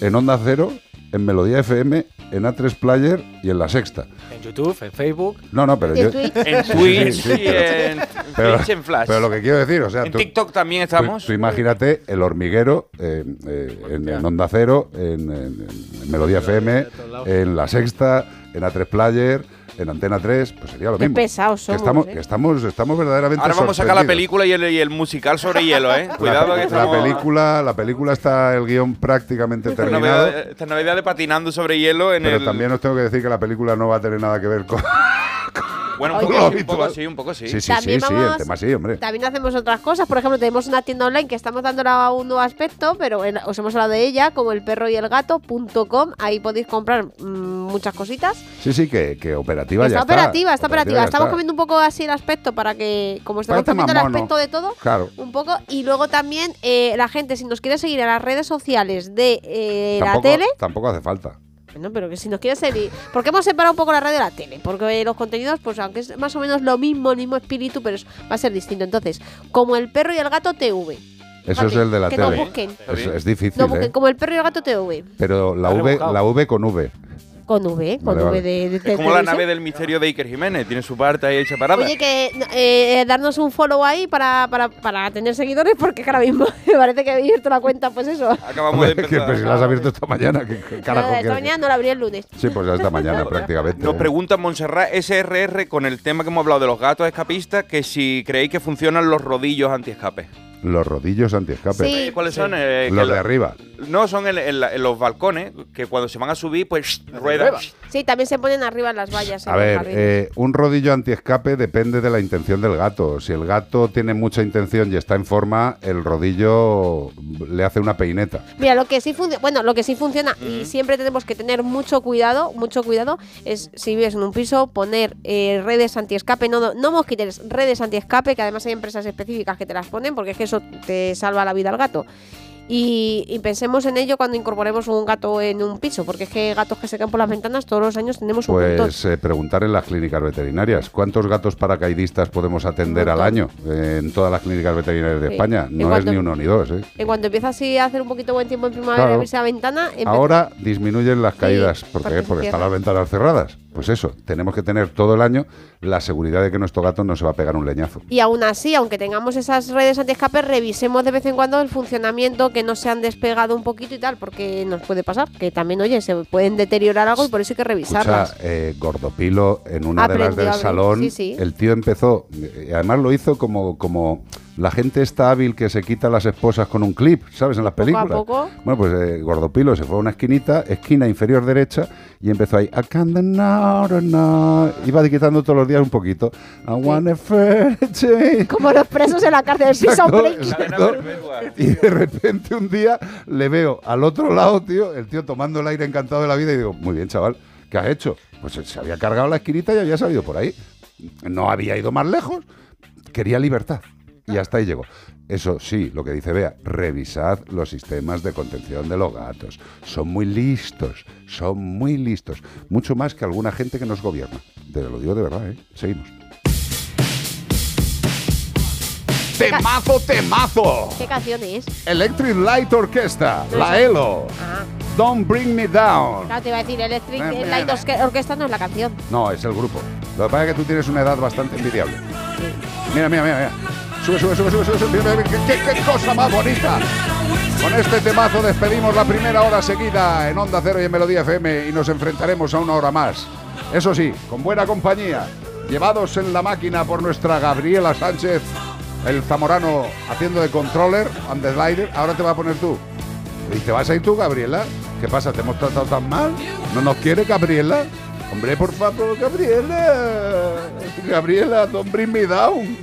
en Onda Cero, en Melodía FM, en A3 Player y en La Sexta. En YouTube, en Facebook. No, no, pero yo. Twitch. En [laughs] Twitch sí, sí, y pero- en, pero- Twitch en Flash. Pero lo que quiero decir, o sea, en tú- TikTok también estamos. Tú, tú imagínate el hormiguero eh, eh, en, en Onda Cero, en, en- en Melodía FM, en La Sexta, en A3 Player, en Antena 3, pues sería lo Qué mismo. pesados Que somos, estamos, ¿eh? que estamos, estamos verdaderamente Ahora vamos a sacar la sorprendidos. película y el, y el musical sobre hielo, ¿eh? Cuidado la, que la estamos... película, la película está el guion prácticamente Esta terminado. novedad, esta novedad de patinando sobre hielo en Pero el... también os tengo que decir que la película no va a tener nada que ver con, [laughs] Bueno, un poco, sí, un poco sí, un poco sí. Sí, sí, También sí, vamos- el tema sí, hombre. También hacemos otras cosas, por ejemplo, tenemos una tienda online que estamos dándole a un nuevo aspecto, pero en- os hemos hablado de ella, como el perro y el gato.com, ahí podéis comprar mm, muchas cositas. Sí, sí, que, que operativa está ya operativa, está operativa. ya Estamos está. comiendo un poco así el aspecto para que, como estamos Parece comiendo el aspecto de todo, Claro. un poco. Y luego también eh, la gente, si nos quiere seguir en las redes sociales de eh, la tele, tampoco hace falta. Bueno, pero que si nos quiere seguir. Porque hemos separado un poco la radio de la tele. Porque los contenidos, pues aunque es más o menos lo mismo, el mismo espíritu, pero es- va a ser distinto. Entonces, como el perro y el gato TV. Eso es el de la que tele. no busquen. Es, es difícil, No busquen, ¿eh? como el perro y el gato TV. Pero la V, la v con V. Con V, con Vale, V de, de Es como la nave del misterio de Iker Jiménez, tiene su parte ahí separada. Oye, que eh, darnos un follow ahí para, para, para tener seguidores, porque ahora mismo [laughs] me parece que he abierto la cuenta, pues eso. Acabamos de que, empezar. pues, si la has abierto esta mañana, ¿qué, qué carajo No, esta mañana no la abrí el lunes. Sí, pues ya esta mañana [laughs] prácticamente. Nos pregunta Montserrat SRR con el tema que hemos hablado de los gatos escapistas, que si creéis que funcionan los rodillos antiescape. Los rodillos antiescape. Eh, ¿Cuáles son? Eh, Los de arriba. No, son en, en la- en los balcones, que cuando se van a subir, pues ruedan. Sí, también se ponen arriba en las vallas. en A ver, eh, un rodillo antiescape depende de la intención del gato. Si el gato tiene mucha intención y está en forma, el rodillo le hace una peineta. Mira, lo que sí funciona, bueno, lo que sí funciona y siempre tenemos que tener mucho cuidado, mucho cuidado, es si vives en un piso, poner eh, redes antiescape, no, no mosquiteres, redes antiescape, que además hay empresas específicas que te las ponen porque es que eso te salva la vida al gato. Y, y pensemos en ello cuando incorporemos un gato en un piso, porque es que gatos que se caen por las ventanas todos los años tenemos un. Pues eh, preguntar en las clínicas veterinarias. ¿Cuántos gatos paracaidistas podemos atender al año eh, en todas las clínicas veterinarias de Sí. España? En No es cuanto- ni uno ni dos. ¿eh? En cuanto empieza así a hacer un poquito buen tiempo en primavera Claro. y abrirse la ventana, Ahora disminuyen las caídas. ¿Por porque qué? se Porque están las ventanas cerradas. Pues eso, tenemos que tener todo el año la seguridad de que nuestro gato no se va a pegar un leñazo. Y aún así, aunque tengamos esas redes antiescape, revisemos de vez en cuando el funcionamiento, que no se han despegado un poquito y tal, porque nos puede pasar, que también, oye, se pueden deteriorar algo y por eso hay que revisarlas. Escucha, eh, Gordopilo, en una de las del salón, sí, sí. el tío empezó, y además lo hizo como, como la gente está hábil que se quita las esposas con un clip, ¿sabes? En las Poco a películas. poco. Bueno, pues eh, Gordopilo se fue a una esquinita, esquina inferior derecha, y empezó ahí, I can't deny, deny". iba quitando todos los días un poquito. I wanna. Como los presos en la cárcel Exacto, exacto. Y de repente un día le veo al otro lado, tío, el tío tomando el aire encantado de la vida y digo, muy bien, chaval, ¿qué has hecho? Pues se había cargado la esquinita y había salido por ahí. No había ido más lejos, quería libertad. Y hasta ahí llegó. Eso sí, lo que dice Bea, revisad los sistemas de contención de los gatos. Son muy listos, son muy listos. Mucho más que alguna gente que nos gobierna. Te lo digo de verdad, ¿eh? Seguimos. ¡Temazo, temazo! ¿Qué canción es? Electric Light Orchestra, la ELO. Ah, Don't Bring Me Down. claro, te iba a decir, Electric Light Orquesta no es la canción. No, es el grupo. Lo que pasa es que tú tienes una edad bastante envidiable. Mira, mira, mira, mira. Sube, sube, sube, sube, sube. sube. Mira, mira, mira, ¿Qué, qué- qué cosa más bonita. Con este temazo despedimos la primera hora seguida en Onda Cero y en Melodía FM y nos enfrentaremos a una hora más. Eso sí, con buena compañía, llevados en la máquina por nuestra Gabriela Sánchez, el zamorano haciendo de controller and the slider. Ahora te va a poner tú. ¿Y te vas a ir tú, Gabriela? ¿Qué pasa? ¿Te hemos tratado tan mal? ¿No nos quiere, Gabriela? Hombre, por favor, Gabriela. Gabriela, don't bring me down.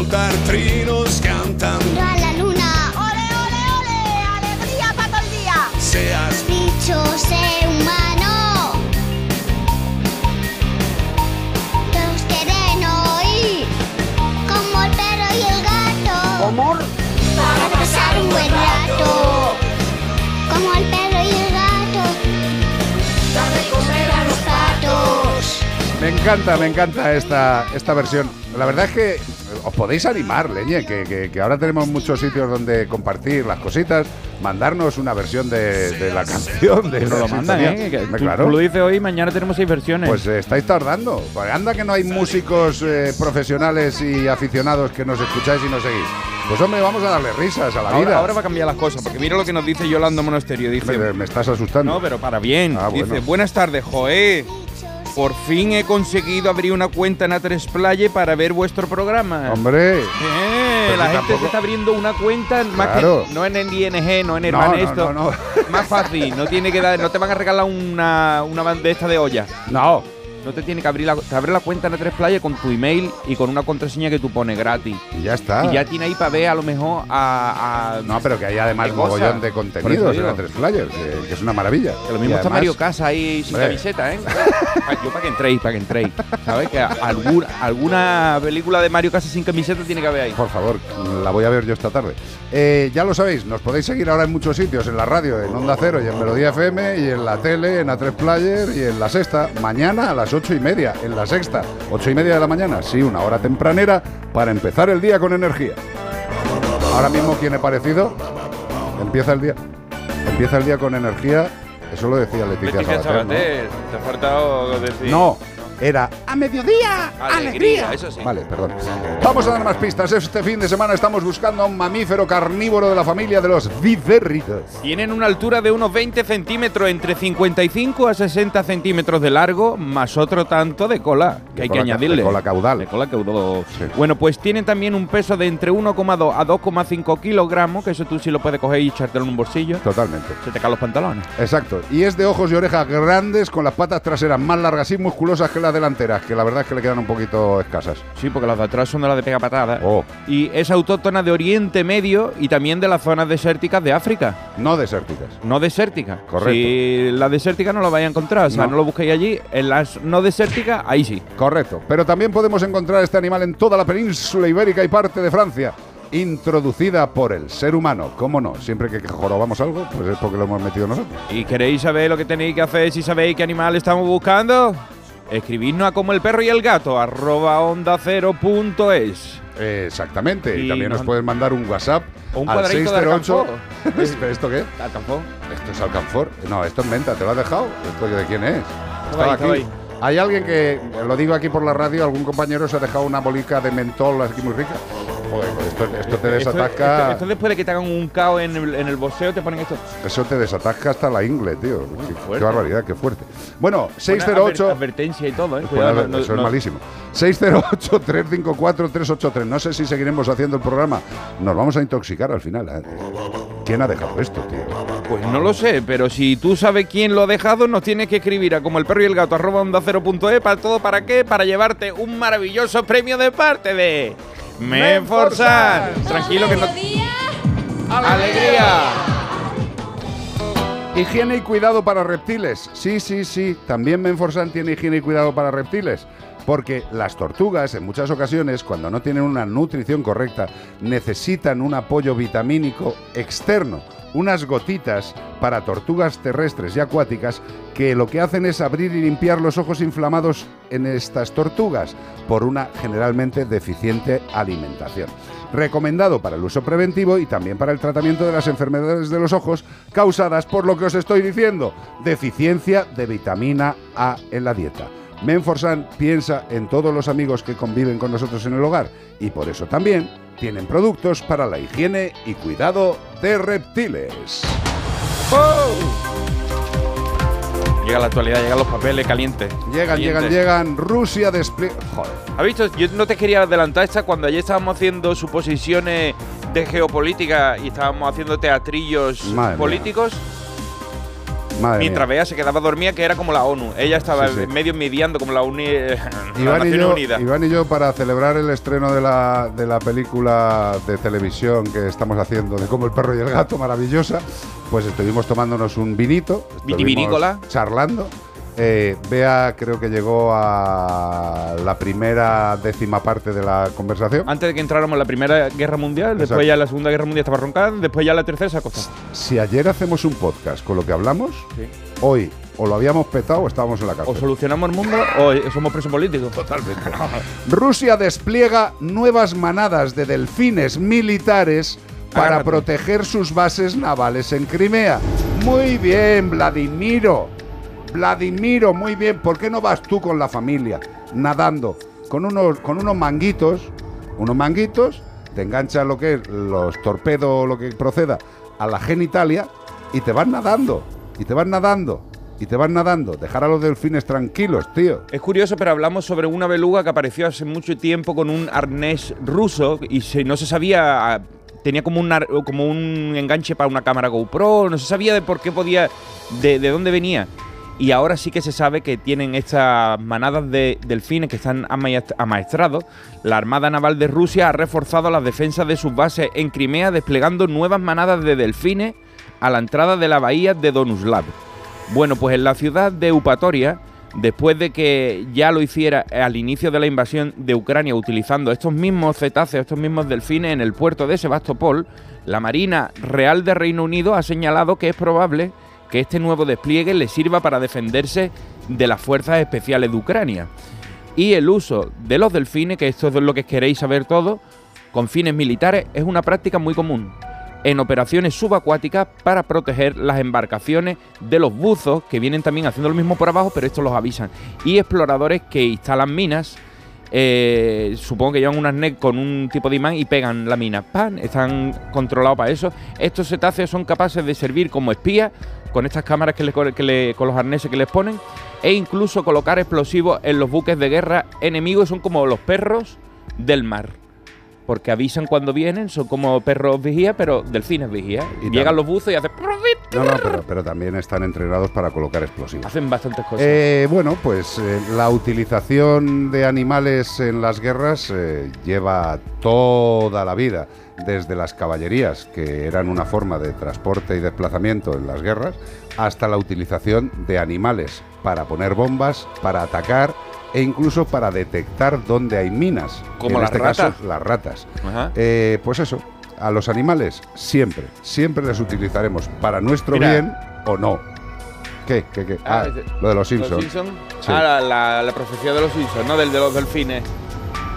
Soltar trinos cantando a la luna. ¡Ole, ole, ole! ¡Alegría para todo el día! seas Bicho, ser humano. Todos quieren oír. Como el perro y el gato. Amor. Para pasar un buen rato. Como el perro y el gato. Dame comer a los patos. Me encanta, me encanta esta, esta versión. La verdad es que podéis animar, Leñe, que, que- que ahora tenemos muchos sitios donde compartir las cositas, mandarnos una versión de, de la canción, de Nos la lo mandan. ¿eh? Que claro. tú lo dices hoy, mañana tenemos seis versiones. Pues eh, estáis tardando. Pues anda que no hay músicos eh, profesionales y aficionados que nos escucháis y nos seguís. Pues hombre, vamos a darle risas a la ahora, vida. ahora va a cambiar las cosas, porque mira lo que nos dice Yolanda Monasterio. Dice, me, me estás asustando. No, pero para bien. Ah, Dice, bueno. buenas tardes, Joé. Por fin he conseguido abrir una cuenta en A3 Play para ver vuestro programa. Hombre. Eh, la gente tampoco- se está abriendo una cuenta más que no en el ING, no en el No, Banesto. no, no. Más fácil, no tiene que dar, no te van a regalar una, una bandeja de olla. No. No te tiene que abrir la, te abre la cuenta en A3 Play con tu email y con una contraseña que tú pones gratis. Y ya está. Y ya tiene ahí para ver a lo mejor a, a- No, pero que hay además mogollón de contenidos en digo. la tres players, que, que es una maravilla. Que lo mismo Y está además- Mario Casa ahí sin Hombre. camiseta, ¿eh? Yo para que entréis, para que entréis. ¿Sabes? Que alguna, alguna película de Mario Casa sin camiseta tiene que haber ahí. Por favor, la voy a ver yo esta tarde. Eh, ya lo sabéis, nos podéis seguir ahora en muchos sitios, en la radio, en Onda Cero y en Melodía FM, y en la tele, en A3 Player y en la sexta. Mañana a las ocho y media, en la sexta. Ocho y media de la mañana, sí, una hora tempranera para empezar el día con energía. Ahora mismo, ¿quién he parecido? Empieza el día. Empieza el día con energía. Eso lo decía Leticia, Leticia Sabater, ¿no? Sabater, te ha faltado decir. No, era a mediodía. Alegría, eso sí. Vale, perdón. Vamos a dar más pistas. Este fin de semana estamos buscando a un mamífero carnívoro de la familia de los vivérridos. Tienen una altura de unos 20 centímetros, entre 55 a 60 centímetros de largo, más otro tanto de cola, que hay que cola añadirle. de cola caudal. De cola caudal. Bueno, pues tienen también un peso de entre 1,2 a 2,5 kilogramos, que eso tú sí lo puedes coger y echártelo en un bolsillo. Totalmente. Se te caen los pantalones. Exacto. Y es de ojos y orejas grandes con las patas traseras más largas y musculosas que las delanteras, que la verdad es que le quedan un poquito escasas. Sí, porque las de atrás son de las de pega patada. Oh. Y es autóctona de Oriente Medio y también de las zonas desérticas de África. No desérticas. No desérticas. Correcto. Si la desértica no la vais a encontrar, o sea, No. no, lo busquéis allí. En las no desérticas, ahí sí. Correcto. Pero también podemos encontrar este animal en toda la península ibérica y parte de Francia. Introducida por el ser humano. ¿Cómo no? Siempre que jorobamos algo, pues es porque lo hemos metido nosotros. ¿Y queréis saber lo que tenéis que hacer si sabéis qué animal estamos buscando? Escribidnos a como el perro y el gato, arroba onda cero punto es. Exactamente. Y, Y también nos nos- pueden mandar un WhatsApp un al cuadradito de 608. [laughs] ¿Esto qué? Alcanfor. Esto es Alcanfor. No, esto es menta. ¿Te lo has dejado? ¿Esto de quién es? Estaba ahí, ahí. Hay alguien que, lo digo aquí por la radio, algún compañero se ha dejado una bolica de mentol aquí muy rica. Joder, pues esto, esto te desatasca. Esto, esto después de que te hagan un caos en el, en el boxeo, te ponen esto. Eso te desatasca hasta la ingle, tío. Qué, barbaridad, qué fuerte. Bueno, Buena 608. adver- advertencia y todo, ¿eh? Pues Cuidado, nada, no- eso es no- malísimo. 608-354-383. No sé si seguiremos haciendo el programa. Nos vamos a intoxicar al final. ¿eh? ¿Quién ha dejado esto, tío? Pues no lo sé, pero si tú sabes quién lo ha dejado, nos tienes que escribir a como el perro y el gato arroba onda cero punto es, para todo para qué, para llevarte un maravilloso premio de parte de Menforsan. Tranquilo que no. ¡Alegría! Higiene y cuidado para reptiles. Sí, sí, sí. También Menforsan tiene higiene y cuidado para reptiles. Porque las tortugas, en muchas ocasiones, cuando no tienen una nutrición correcta, necesitan un apoyo vitamínico externo. Unas gotitas para tortugas terrestres y acuáticas que lo que hacen es abrir y limpiar los ojos inflamados en estas tortugas por una generalmente deficiente alimentación recomendado para el uso preventivo y también para el tratamiento de las enfermedades de los ojos causadas por lo que os estoy diciendo, deficiencia de vitamina A en la dieta. Menforsan piensa en todos los amigos que conviven con nosotros en el hogar y por eso también tienen productos para la higiene y cuidado de reptiles. Llega la actualidad, llegan los papeles calientes. Llegan, llegan, Calientes. llegan. Rusia despliega. Joder. ¿Has visto? Yo no te quería adelantar esta cuando ayer estábamos haciendo suposiciones de geopolítica y estábamos haciendo teatrillos Madre mía. Madre mientras mía. Bea se quedaba dormida, que era como la ONU. Ella estaba Sí, sí. medio mediando como la, uni, [laughs] la y, yo, Unidas. Iván y yo, para celebrar el estreno de la, de la película de televisión que estamos haciendo de Como el perro y el gato, maravillosa, pues estuvimos tomándonos un vinito. Vitivinícola. Charlando. Eh, Bea creo que llegó a la primera décima parte de la conversación. Antes de que entráramos en la Primera Guerra Mundial, Exacto. después ya la Segunda Guerra Mundial estaba roncando, después ya la Tercera se acostó. Si ayer hacemos un podcast con lo que hablamos, hoy o lo habíamos petado o estábamos en la O cárcel. solucionamos el mundo o somos presos políticos. Totalmente. [laughs] Rusia despliega nuevas manadas de delfines militares para Agárrate. proteger sus bases navales en Crimea. Muy bien, Vladimiro. Vladimiro, muy bien. ¿Por qué no vas tú con la familia nadando con unos, con unos manguitos? Unos manguitos, te enganchas lo que es los torpedos lo que proceda a la genitalia y te vas nadando. Y te vas nadando. Y te vas nadando. Dejar a los delfines tranquilos, tío. Es curioso, pero hablamos sobre una beluga que apareció hace mucho tiempo con un arnés ruso y no se sabía. Tenía como un, como un enganche para una cámara GoPro, no se sabía de por qué podía. de, de dónde venía. Y ahora sí que se sabe que tienen estas manadas de delfines que están amaest- amaestrados. La Armada Naval de Rusia ha reforzado las defensas de sus bases en Crimea, desplegando nuevas manadas de delfines a la entrada de la bahía de Donuslav. Bueno, pues en la ciudad de Upatoria, después de que ya lo hiciera al inicio de la invasión de Ucrania utilizando estos mismos cetáceos, estos mismos delfines en el puerto de Sebastopol, la Marina Real de Reino Unido ha señalado que es probable que este nuevo despliegue le sirva para defenderse de las fuerzas especiales de Ucrania. Y el uso de los delfines, que esto es lo que queréis saber todo, con fines militares, es una práctica muy común. en operaciones subacuáticas para proteger las embarcaciones de los buzos que vienen también haciendo lo mismo por abajo, pero estos los avisan. Y exploradores que instalan minas. eh, supongo que llevan un arnés con un tipo de imán y pegan la mina. ¡Pam! Están controlados para eso. Estos cetáceos son capaces de servir como espías con estas cámaras que le, que le- con los arneses que les ponen e incluso colocar explosivos en los buques de guerra enemigos. Son como los perros del mar. Porque avisan cuando vienen, son como perros vigía, pero delfines vigía. Y Llegan los buzos y hacen... No, no, pero, pero también están entrenados para colocar explosivos. Hacen bastantes cosas. Eh, bueno, pues eh, la utilización de animales en las guerras eh, lleva toda la vida, desde las caballerías, que eran una forma de transporte y desplazamiento en las guerras, hasta la utilización de animales para poner bombas, para atacar e incluso para detectar dónde hay minas. Como en las este caso, las ratas. Ajá. Eh, pues eso, a los animales siempre, siempre les utilizaremos para nuestro Mira. bien o no. ¿Qué? ¿Qué? qué? Ah, lo de los Simpsons. Sí. Ah, la, la- la profecía de los Simpsons, ¿no? Del de los delfines.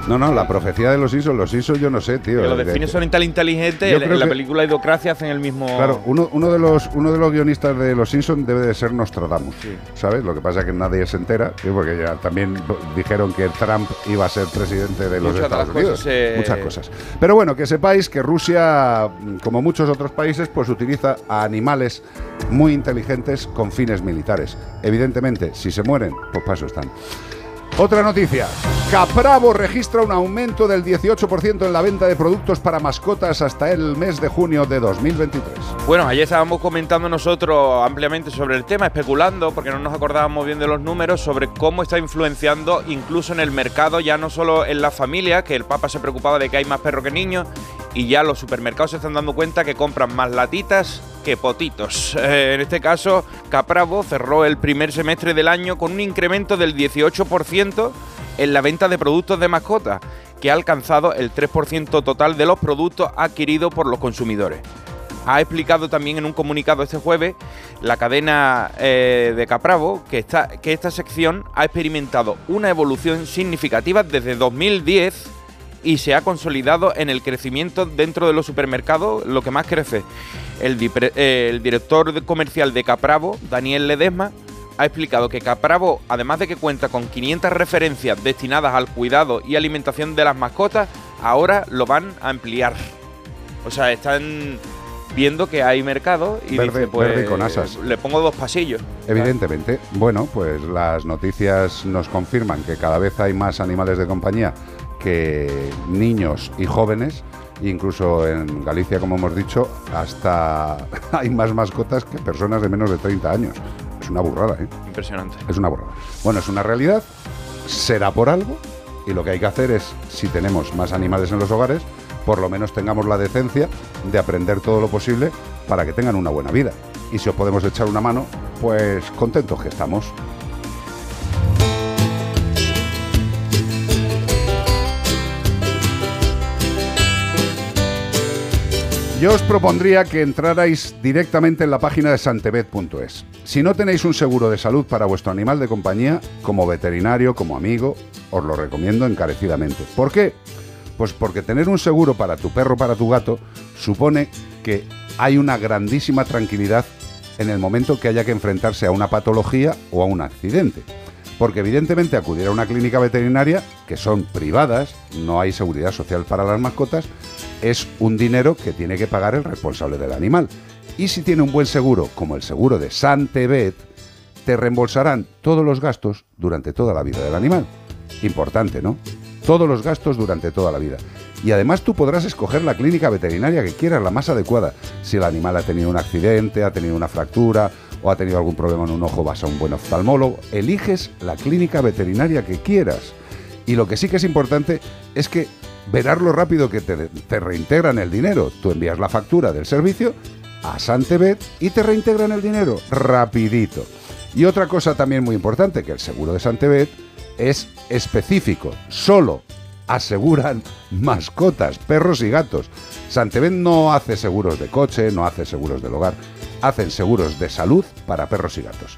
No, no, la profecía de los Simpsons, los Simpsons yo no sé, tío. Que los De- delfines son tan inteligentes, en, la que- película Idiocracia hacen el mismo... Claro, uno, uno, de los, uno de los guionistas de Los Simpsons debe de ser Nostradamus, ¿sabes? Lo que pasa es que nadie se entera, tío, porque ya también dijeron que Trump iba a ser presidente de los Muchas Estados Unidos. cosas Muchas cosas. Pero bueno, que sepáis que Rusia, como muchos otros países, pues utiliza a animales muy inteligentes con fines militares. Evidentemente, si se mueren, pues paso están. Otra noticia. Capravo registra un aumento del 18% en la venta de productos para mascotas hasta el mes de junio de 2023. Bueno, ayer estábamos comentando nosotros ampliamente sobre el tema, especulando, porque no nos acordábamos bien de los números, sobre cómo está influenciando incluso en el mercado, ya no solo en la familia, que el Papa se preocupaba de que hay más perros que niños, y ya los supermercados se están dando cuenta que compran más latitas que potitos. Eh, en este caso, Capravo cerró el primer semestre del año con un incremento del 18% en la venta de productos de mascota, que ha alcanzado el 3% total de los productos adquiridos por los consumidores. Ha explicado también en un comunicado este jueves la cadena eh, de Capravo que, está, que esta sección ha experimentado una evolución significativa desde 2010 y se ha consolidado en el crecimiento dentro de los supermercados, lo que más crece. El, eh, el director comercial de Capravo, Daniel Ledesma, ha explicado que Capravo, además de que cuenta con 500 referencias destinadas al cuidado y alimentación de las mascotas, ahora lo van a ampliar. O sea, están viendo que hay mercado y Verde- dice, pues, verde con asas. le pongo dos pasillos. Evidentemente. Bueno, pues las noticias nos confirman que cada vez hay más animales de compañía que niños y jóvenes. Incluso en Galicia, como hemos dicho, hasta [laughs] hay más mascotas que personas de menos de 30 años. Es una burrada, ¿eh? Impresionante. Es una burrada. Bueno, es una realidad, será por algo, y lo que hay que hacer es, si tenemos más animales en los hogares, por lo menos tengamos la decencia de aprender todo lo posible para que tengan una buena vida. Y si os podemos echar una mano, pues contentos que estamos. Yo os propondría que entrarais directamente en la página de santebet.es. Si no tenéis un seguro de salud para vuestro animal de compañía, como veterinario, como amigo, os lo recomiendo encarecidamente. ¿Por qué? Pues porque tener un seguro para tu perro, para tu gato, supone que hay una grandísima tranquilidad en el momento que haya que enfrentarse a una patología o a un accidente. Porque evidentemente acudir a una clínica veterinaria, que son privadas, no hay seguridad social para las mascotas, es un dinero que tiene que pagar el responsable del animal. Y si tiene un buen seguro, como el seguro de Santebet, te reembolsarán todos los gastos durante toda la vida del animal. Importante, ¿no? Todos los gastos durante toda la vida. Y además tú podrás escoger la clínica veterinaria que quieras, la más adecuada. Si el animal ha tenido un accidente, ha tenido una fractura o ha tenido algún problema en un ojo, vas a un buen oftalmólogo. Eliges la clínica veterinaria que quieras. Y lo que sí que es importante es que verás lo rápido que te, te reintegran el dinero. Tú envías la factura del servicio a Santebet y te reintegran el dinero rapidito. Y otra cosa también muy importante, que el seguro de Santebet es específico, solo aseguran [laughs] mascotas, perros y gatos. Santebet no hace seguros de coche, no hace seguros del hogar, hacen seguros de salud para perros y gatos.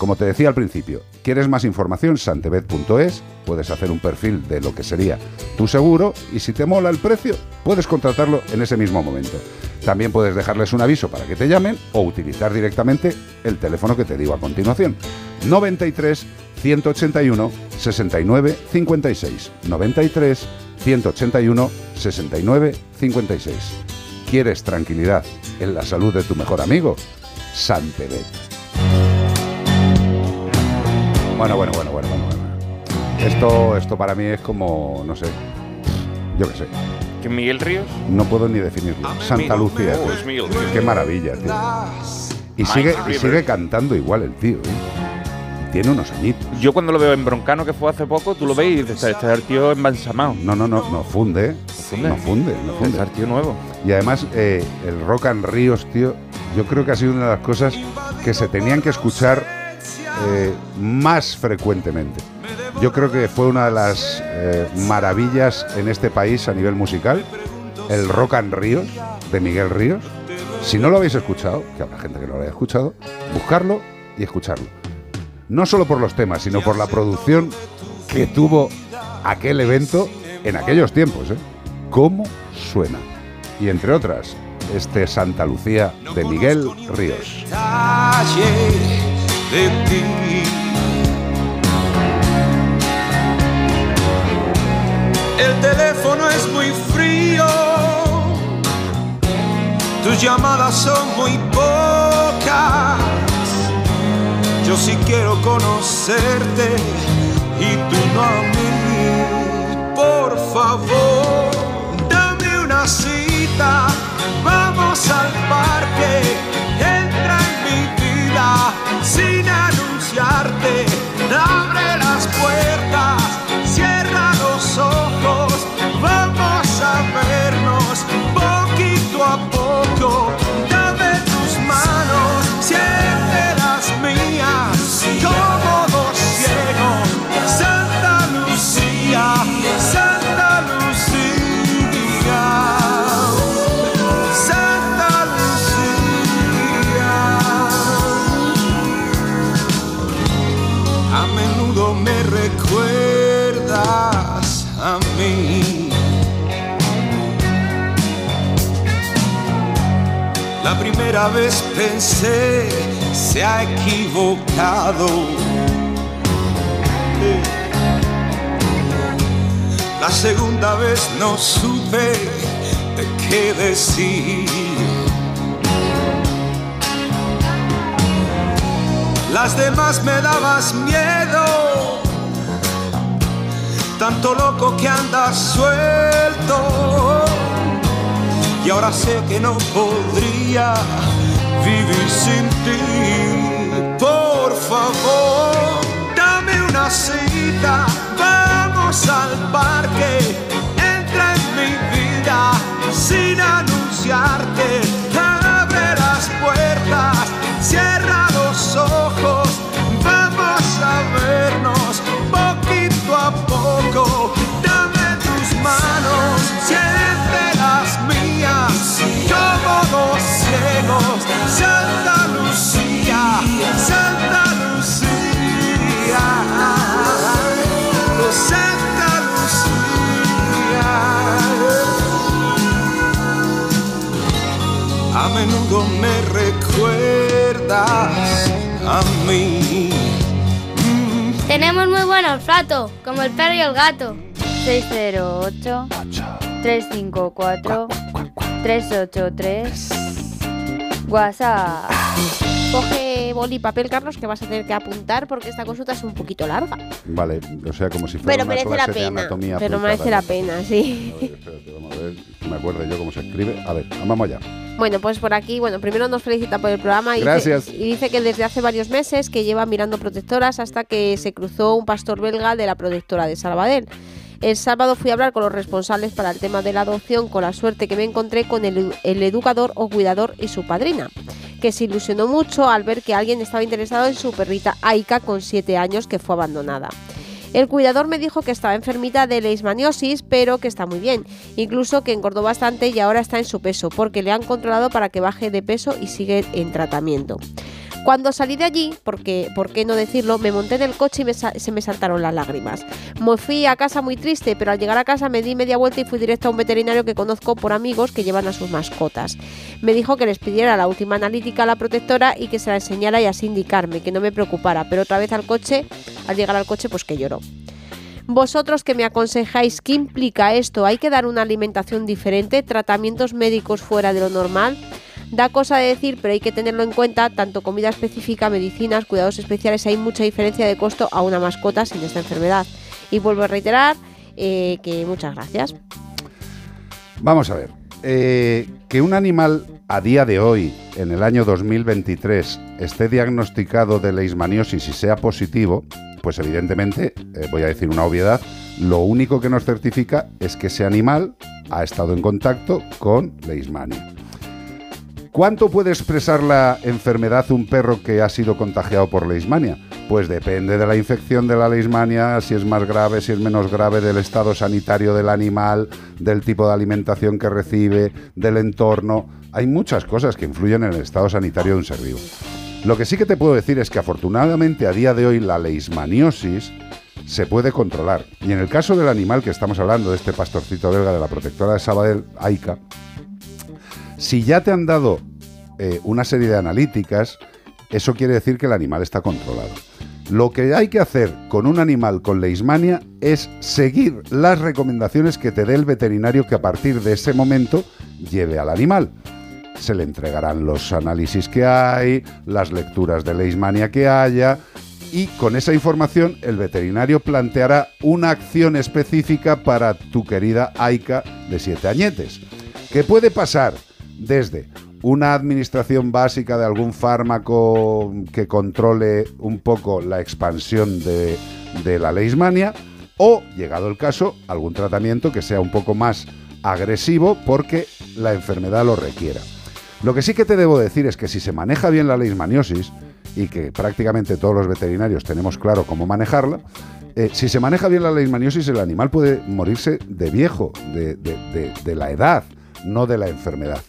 Como te decía al principio, ¿quieres más información? Santebet.es, puedes hacer un perfil de lo que sería tu seguro y si te mola el precio, puedes contratarlo en ese mismo momento. También puedes dejarles un aviso para que te llamen o utilizar directamente el teléfono que te digo a continuación. 93 181 69 56. 93 181 69 56. ¿Quieres tranquilidad en la salud de tu mejor amigo? Santebet. Bueno, bueno, bueno, bueno, bueno. Esto, esto para mí es como, no sé, yo qué sé. ¿Que Miguel Ríos? No puedo ni definirlo. Santa Lucía. Oh, tío. es Miguel Ríos. Qué maravilla, tío. Y sigue, y sigue cantando igual el tío. ¿eh? Y Tiene unos añitos. Yo cuando lo veo en Broncano, que fue hace poco, tú lo ves y dices, este este es el tío embalsamado. No, no, no, no funde. funde? No funde, no funde. Es el tío nuevo. Y además, eh, el Rock and Ríos, tío, yo creo que ha sido una de las cosas que se tenían que escuchar eh, más frecuentemente. Yo creo que fue una de las eh, maravillas en este país a nivel musical, el Rock and Ríos de Miguel Ríos. Si no lo habéis escuchado, que habrá gente que no lo haya escuchado, buscarlo y escucharlo. No solo por los temas, sino por la producción que tuvo aquel evento en aquellos tiempos. ¿eh? ¿Cómo suena? Y entre otras, este Santa Lucía de Miguel Ríos. El teléfono es muy frío, tus llamadas son muy pocas. Yo sí quiero conocerte y tú no a mí. Por favor, dame una cita, vamos al parque, entra en mi vida sin anunciarte, abre las puertas, Vez pensé, se ha equivocado. La segunda vez no supe de qué decir. Las demás me dabas miedo, tanto loco que andas suelto. Y ahora sé que no podría vivir sin ti. Por favor, dame una cita, vamos al parque, entra en mi vida sin anunciarte, abre las puertas, cierra los ojos, menudo me recuerdas a mí. Tenemos muy buen olfato, como el perro y el gato. 608 354 383 WhatsApp. Coge boli y papel, Carlos, que vas a tener que apuntar porque esta consulta es un poquito larga. Vale, o sea, como si fuera Pero una merece la de pena. anatomía Pero aplicada. merece la pena, sí. A ver, espérate, vamos a ver, me acuerdo yo cómo se escribe. A ver, vamos allá. Bueno, pues por aquí, bueno, primero nos felicita por el programa y, Gracias. Dice, y dice que desde hace varios meses que lleva mirando protectoras hasta que se cruzó un pastor belga de la protectora de Salvador. El sábado fui a hablar con los responsables para el tema de la adopción con la suerte que me encontré con el, el educador o cuidador y su padrina, que se ilusionó mucho al ver que alguien estaba interesado en su perrita Aika con 7 años que fue abandonada. El cuidador me dijo que estaba enfermita de leishmaniosis, pero que está muy bien. Incluso que engordó bastante y ahora está en su peso, porque le han controlado para que baje de peso y sigue en tratamiento. Cuando salí de allí, porque, ¿por qué no decirlo? Me monté en el coche y se me saltaron las lágrimas. Me fui a casa muy triste, pero al llegar a casa me di media vuelta y fui directo a un veterinario que conozco por amigos que llevan a sus mascotas. Me dijo que les pidiera la última analítica a la protectora y que se la enseñara y así indicarme, que no me preocupara, pero otra vez al coche, al llegar al coche, pues que lloró. Vosotros que me aconsejáis, ¿qué implica esto? ¿Hay que dar una alimentación diferente? ¿Tratamientos médicos fuera de lo normal? Da cosa de decir, pero hay que tenerlo en cuenta, tanto comida específica, medicinas, cuidados especiales, hay mucha diferencia de costo a una mascota sin esta enfermedad. Y vuelvo a reiterar eh, que muchas gracias. Vamos a ver. eh, que un animal a día de hoy, en el año 2023, esté diagnosticado de leishmaniosis y sea positivo, pues evidentemente, eh, voy a decir una obviedad, lo único que nos certifica es que ese animal ha estado en contacto con leishmania. ¿Cuánto puede expresar la enfermedad un perro que ha sido contagiado por leishmania? Pues depende de la infección de la leishmania, si es más grave, si es menos grave, del estado sanitario del animal, del tipo de alimentación que recibe, del entorno. Hay muchas cosas que influyen en el estado sanitario de un ser vivo. Lo que sí que te puedo decir es que afortunadamente a día de hoy la leishmaniosis se puede controlar. Y en el caso del animal que estamos hablando, de este pastorcito belga de la protectora de Sabadell, Aika, si ya te han dado eh, una serie de analíticas, eso quiere decir que el animal está controlado. Lo que hay que hacer con un animal con leishmania es seguir las recomendaciones que te dé el veterinario que a partir de ese momento lleve al animal. Se le entregarán los análisis que hay, las lecturas de leishmania que haya, y con esa información el veterinario planteará una acción específica para tu querida Aika de siete añetes. ¿Qué puede pasar? Desde una administración básica de algún fármaco que controle un poco la expansión de, la leishmania o, llegado el caso, algún tratamiento que sea un poco más agresivo porque la enfermedad lo requiera. Lo que sí que te debo decir es que si se maneja bien la leishmaniosis, y que prácticamente todos los veterinarios tenemos claro cómo manejarla, eh, si se maneja bien la leishmaniosis, el animal puede morirse de viejo, de- de- de la edad, no de la enfermedad.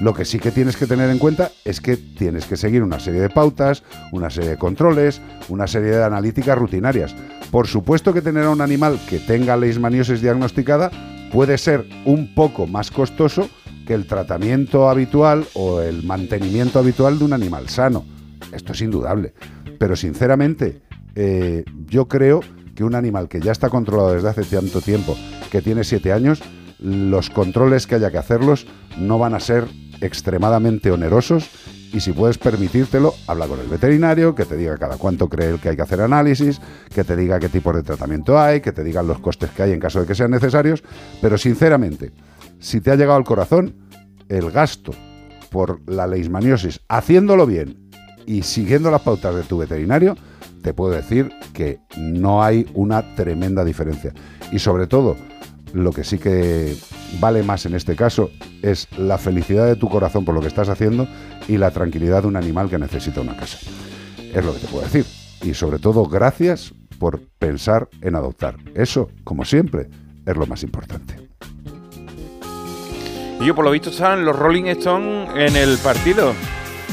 Lo que sí que tienes que tener en cuenta es que tienes que seguir una serie de pautas, una serie de controles, una serie de analíticas rutinarias. Por supuesto que tener a un animal que tenga leishmaniosis diagnosticada puede ser un poco más costoso que el tratamiento habitual o el mantenimiento habitual de un animal sano. Esto es indudable. Pero sinceramente, eh, yo creo que un animal que ya está controlado desde hace tanto tiempo, que tiene siete años, los controles que haya que hacerlos no van a ser extremadamente onerosos y si puedes permitírtelo, habla con el veterinario, que te diga cada cuánto cree él que hay que hacer análisis, que te diga qué tipos de tratamiento hay, que te digan los costes que hay en caso de que sean necesarios, pero sinceramente, si te ha llegado al corazón, el gasto por la leishmaniosis, haciéndolo bien y siguiendo las pautas de tu veterinario, te puedo decir que no hay una tremenda diferencia. Y sobre todo, lo que sí que vale más en este caso es la felicidad de tu corazón por lo que estás haciendo y la tranquilidad de un animal que necesita una casa. Es lo que te puedo decir. Y sobre todo, gracias por pensar en adoptar. Eso, como siempre, es lo más importante. Y yo, por lo visto, están los Rolling Stones en el partido.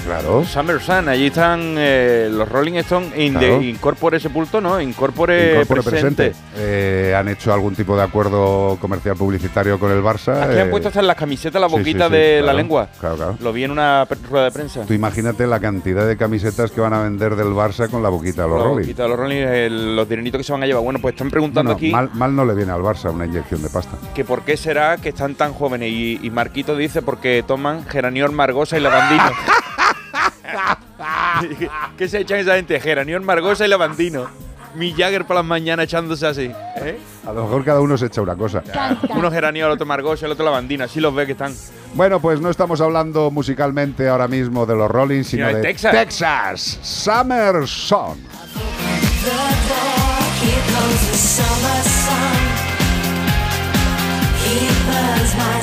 Claro. Summer Sun, allí están eh, los Rolling Stones in Claro. de Incorpore Sepulto, ¿no? Incorpore, Incorpore presente. presente. Eh, han hecho algún tipo de acuerdo comercial publicitario con el Barça. Aquí han eh, puesto hasta en las camisetas la sí, sí, boquita sí, de la lengua. Claro, claro. Lo vi en una rueda de prensa. Tú imagínate la cantidad de camisetas que van a vender del Barça con la boquita de los La Rolling. boquita de los Rolling, el- los dineritos que se van a llevar. Bueno, pues están preguntando aquí mal, mal no le viene al Barça una inyección de pasta. que por qué será que están tan jóvenes. Y, y Marquito dice porque toman geraniol margosa y lavandino. [laughs] [laughs] ¿Qué se echan esa gente? Geraniol margosa y lavandino. Mi Jagger por las mañanas echándose así. ¿eh? A lo mejor cada uno se echa una cosa. Uno geraniol, otro margosa, el otro lavandino. Así los ve que están. Bueno, pues no estamos hablando musicalmente ahora mismo de los Rolling, sino Sino de de Texas. Texas. Summer Song. Here comes the summer sun. He burns my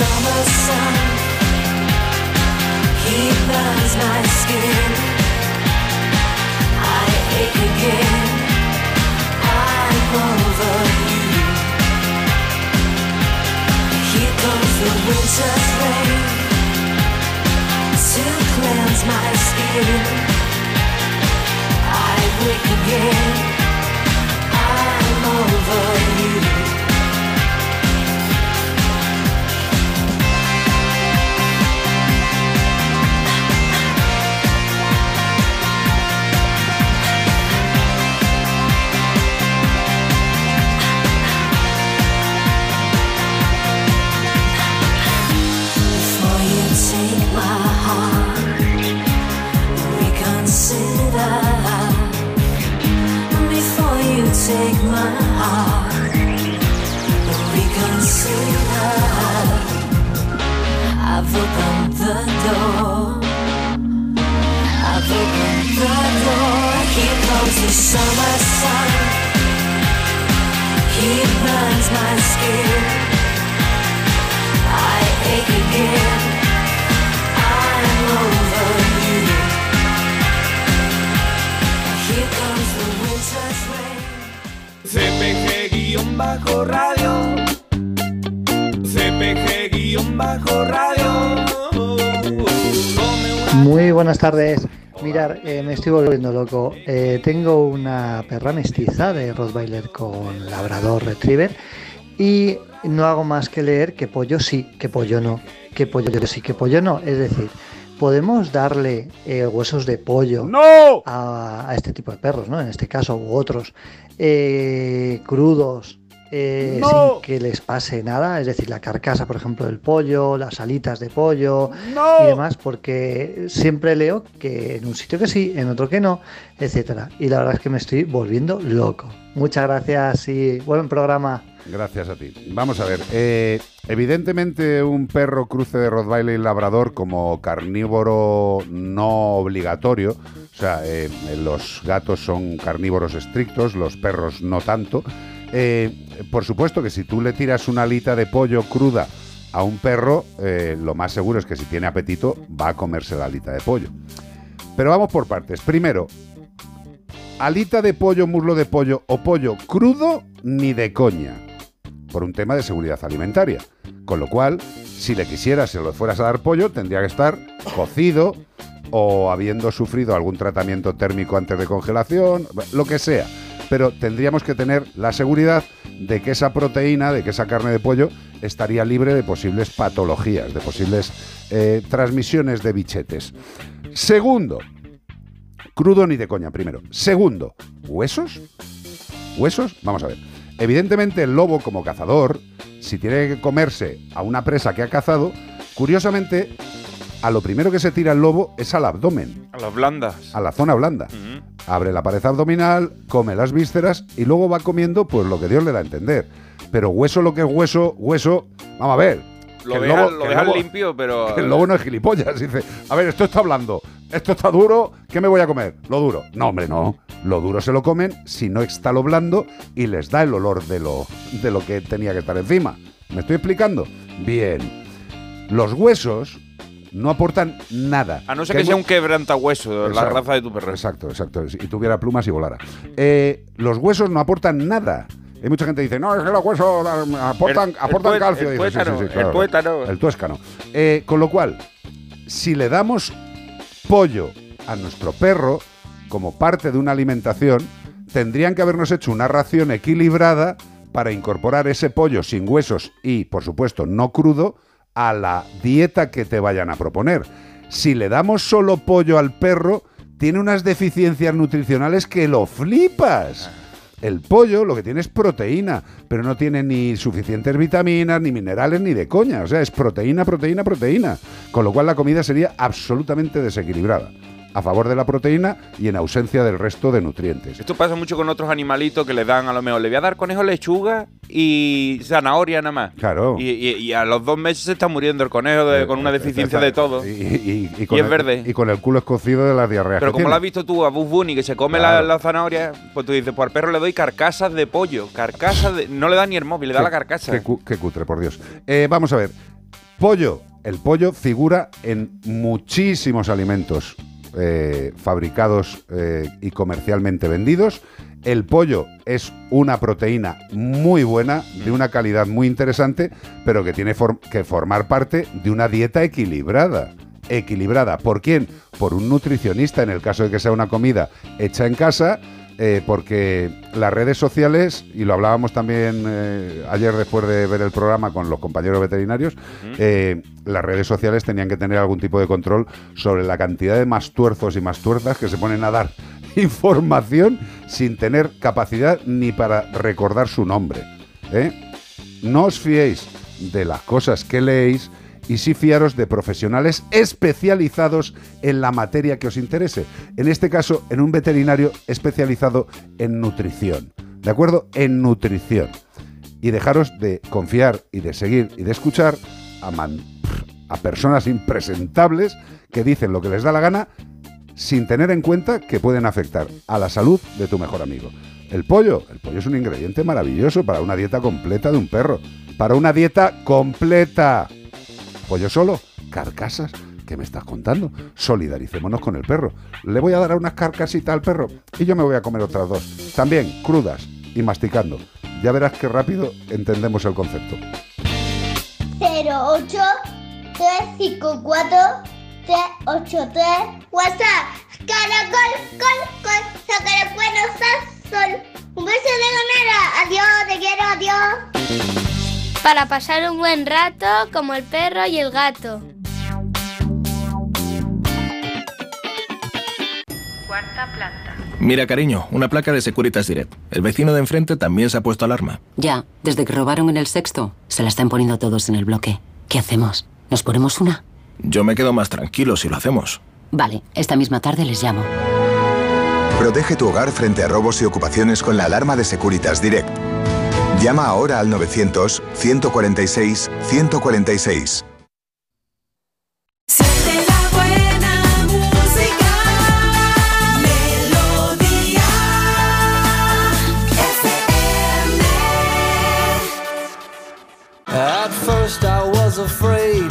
summer sun. He burns my skin. I ache again. I'm over you. Here comes the winter's rain to cleanse my skin. I wake again. I'm over you. Take my heart, reconsider. I've opened the door. I've opened the door. Here comes the summer sun. He burns my skin. I ache again. Buenas tardes. Mirar, eh, me estoy volviendo loco. Eh, tengo una perra mestiza de Rottweiler con Labrador Retriever y no hago más que leer que pollo sí, que pollo no, que pollo sí, que pollo no. Es decir, podemos darle eh, huesos de pollo a, a este tipo de perros, ¿no? En este caso, u otros, crudos, eh, ¡No! sin que les pase nada, es decir, la carcasa, por ejemplo, del pollo, las alitas de pollo ¡No! y demás, porque siempre leo que en un sitio que sí, en otro que no, etcétera. Y la verdad es que me estoy volviendo loco. Muchas gracias y buen programa. Gracias a ti. Vamos a ver. eh, evidentemente, un perro cruce de Rottweiler y Labrador como carnívoro no obligatorio. O sea, eh, los gatos son carnívoros estrictos, los perros no tanto. Eh, por supuesto que si tú le tiras una alita de pollo cruda a un perro, eh, lo más seguro es que si tiene apetito va a comerse la alita de pollo. Pero vamos por partes. Primero, alita de pollo, muslo de pollo o pollo crudo, ni de coña. Por un tema de seguridad alimentaria. Con lo cual, si le quisieras, si le fueras a dar pollo, tendría que estar cocido o habiendo sufrido algún tratamiento térmico antes de congelación, lo que sea. Pero tendríamos que tener la seguridad de que esa proteína, de que esa carne de pollo estaría libre de posibles patologías, de posibles eh, transmisiones de bichetes. Segundo, crudo ni de coña, primero. Segundo, ¿huesos? ¿Huesos? Vamos a ver. Evidentemente el lobo como cazador, si tiene que comerse a una presa que ha cazado, curiosamente, a lo primero que se tira el lobo es al abdomen, A las blandas. a la zona blanda. Abre la pared abdominal, come las vísceras y luego va comiendo pues lo que Dios le da a entender. Pero hueso lo que es hueso, hueso, vamos a ver. Lo dejan, lobo- lo lobo- limpio, pero. que el lobo no es gilipollas. Dice, a ver, esto está hablando, esto está duro, ¿qué me voy a comer? Lo duro. No, hombre, no. Lo duro se lo comen si no está lo blando y les da el olor de lo, de lo que tenía que estar encima. ¿Me estoy explicando? Bien. Los huesos no aportan nada. A no ser Que sea un quebrantahueso, la Exacto. raza de tu perro. Exacto, exacto. Si tuviera plumas y volara. Eh, los huesos no aportan nada. Hay mucha gente que dice, no, es que los huesos ah, aportan, El- aportan calcio. el sí, tuétano, sí, el tuétano. El. Eh, con lo cual, si le damos pollo a nuestro perro como parte de una alimentación, tendrían que habernos hecho una ración equilibrada para incorporar ese pollo sin huesos y, por supuesto, no crudo a la dieta que te vayan a proponer. Si le damos solo pollo al perro, tiene unas deficiencias nutricionales que lo flipas. El pollo lo que tiene es proteína, pero no tiene ni suficientes vitaminas, ni minerales, ni de coña. O sea, es proteína, proteína, proteína. Con lo cual la comida sería absolutamente desequilibrada. A favor de la proteína y en ausencia del resto de nutrientes. Esto pasa mucho con otros animalitos que le dan, a lo mejor, le voy a dar conejo lechuga y zanahoria nada más. Claro. Y, y- y a los dos meses se está muriendo el conejo de- con una deficiencia de todo. Y, con es el, verde. Y con el culo escocido de las diarreas. Pero como lo has visto tú a Bugs Bunny que se come Claro. la, la zanahoria, pues tú dices, pues al perro le doy carcasas de pollo. Carcasas de. No le da ni el móvil, le da Qué- la carcasa. Qué cutre, por Dios. Eh, vamos a ver. Pollo. El pollo figura en muchísimos alimentos eh, fabricados eh, y comercialmente vendidos El pollo es una proteína muy buena, de una calidad muy interesante, pero que tiene que formar parte de una dieta equilibrada. Equilibrada. ¿Por quién? Por un nutricionista, en el caso de que sea una comida hecha en casa, eh, porque las redes sociales, y lo hablábamos también eh, ayer después de ver el programa con los compañeros veterinarios, eh, las redes sociales tenían que tener algún tipo de control sobre la cantidad de más tuerzos y más tuerzas que se ponen a dar [laughs] información sin tener capacidad ni para recordar su nombre. No os fiéis de las cosas que leéis y sí fiaros de profesionales especializados en la materia que os interese. En este caso, en un veterinario especializado en nutrición. ¿De acuerdo? En nutrición. Y dejaros de confiar y de seguir y de escuchar a, man- a personas impresentables que dicen lo que les da la gana sin tener en cuenta que pueden afectar a la salud de tu mejor amigo. El pollo, el pollo es un ingrediente maravilloso para una dieta completa de un perro. Para una dieta completa. Pollo solo, carcasas. ¿Qué me estás contando? Solidaricémonos con el perro. Le voy a dar unas carcasitas al perro y yo me voy a comer otras dos. También crudas y masticando. Ya verás qué rápido entendemos el concepto. 08 354 383 WhatsApp Caracol, col, col, sacar sol Un beso de ganera, adiós, te quiero, adiós Para pasar un buen rato como el perro y el gato. Cuarta planta. Mira, cariño, una placa de Securitas Direct. El vecino de enfrente también se ha puesto alarma. Ya, desde que robaron en el sexto, se la están poniendo todos en el bloque. ¿Qué hacemos? ¿Nos ponemos una? Yo me quedo más tranquilo si lo hacemos. Vale, esta misma tarde les llamo. Protege tu hogar frente a robos y ocupaciones con la alarma de Securitas Direct. Llama ahora al 900-146-146. Siente la buena música, melodía, At first I was afraid,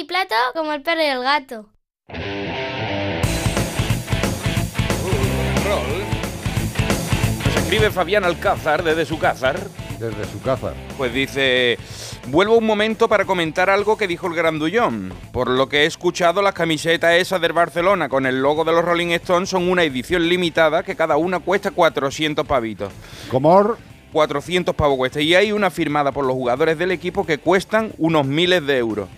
Y plato como el perro y el gato. Nos escribe Fabián Alcázar desde su cázar. Desde su cázar. Pues dice, vuelvo un momento para comentar algo que dijo el grandullón. Por lo que he escuchado, las camisetas esas del Barcelona con el logo de los Rolling Stones son una edición limitada que cada una cuesta 400 pavitos. ¿Cómo? 400 pavos cuesta. Y hay una firmada por los jugadores del equipo que cuestan unos miles de euros.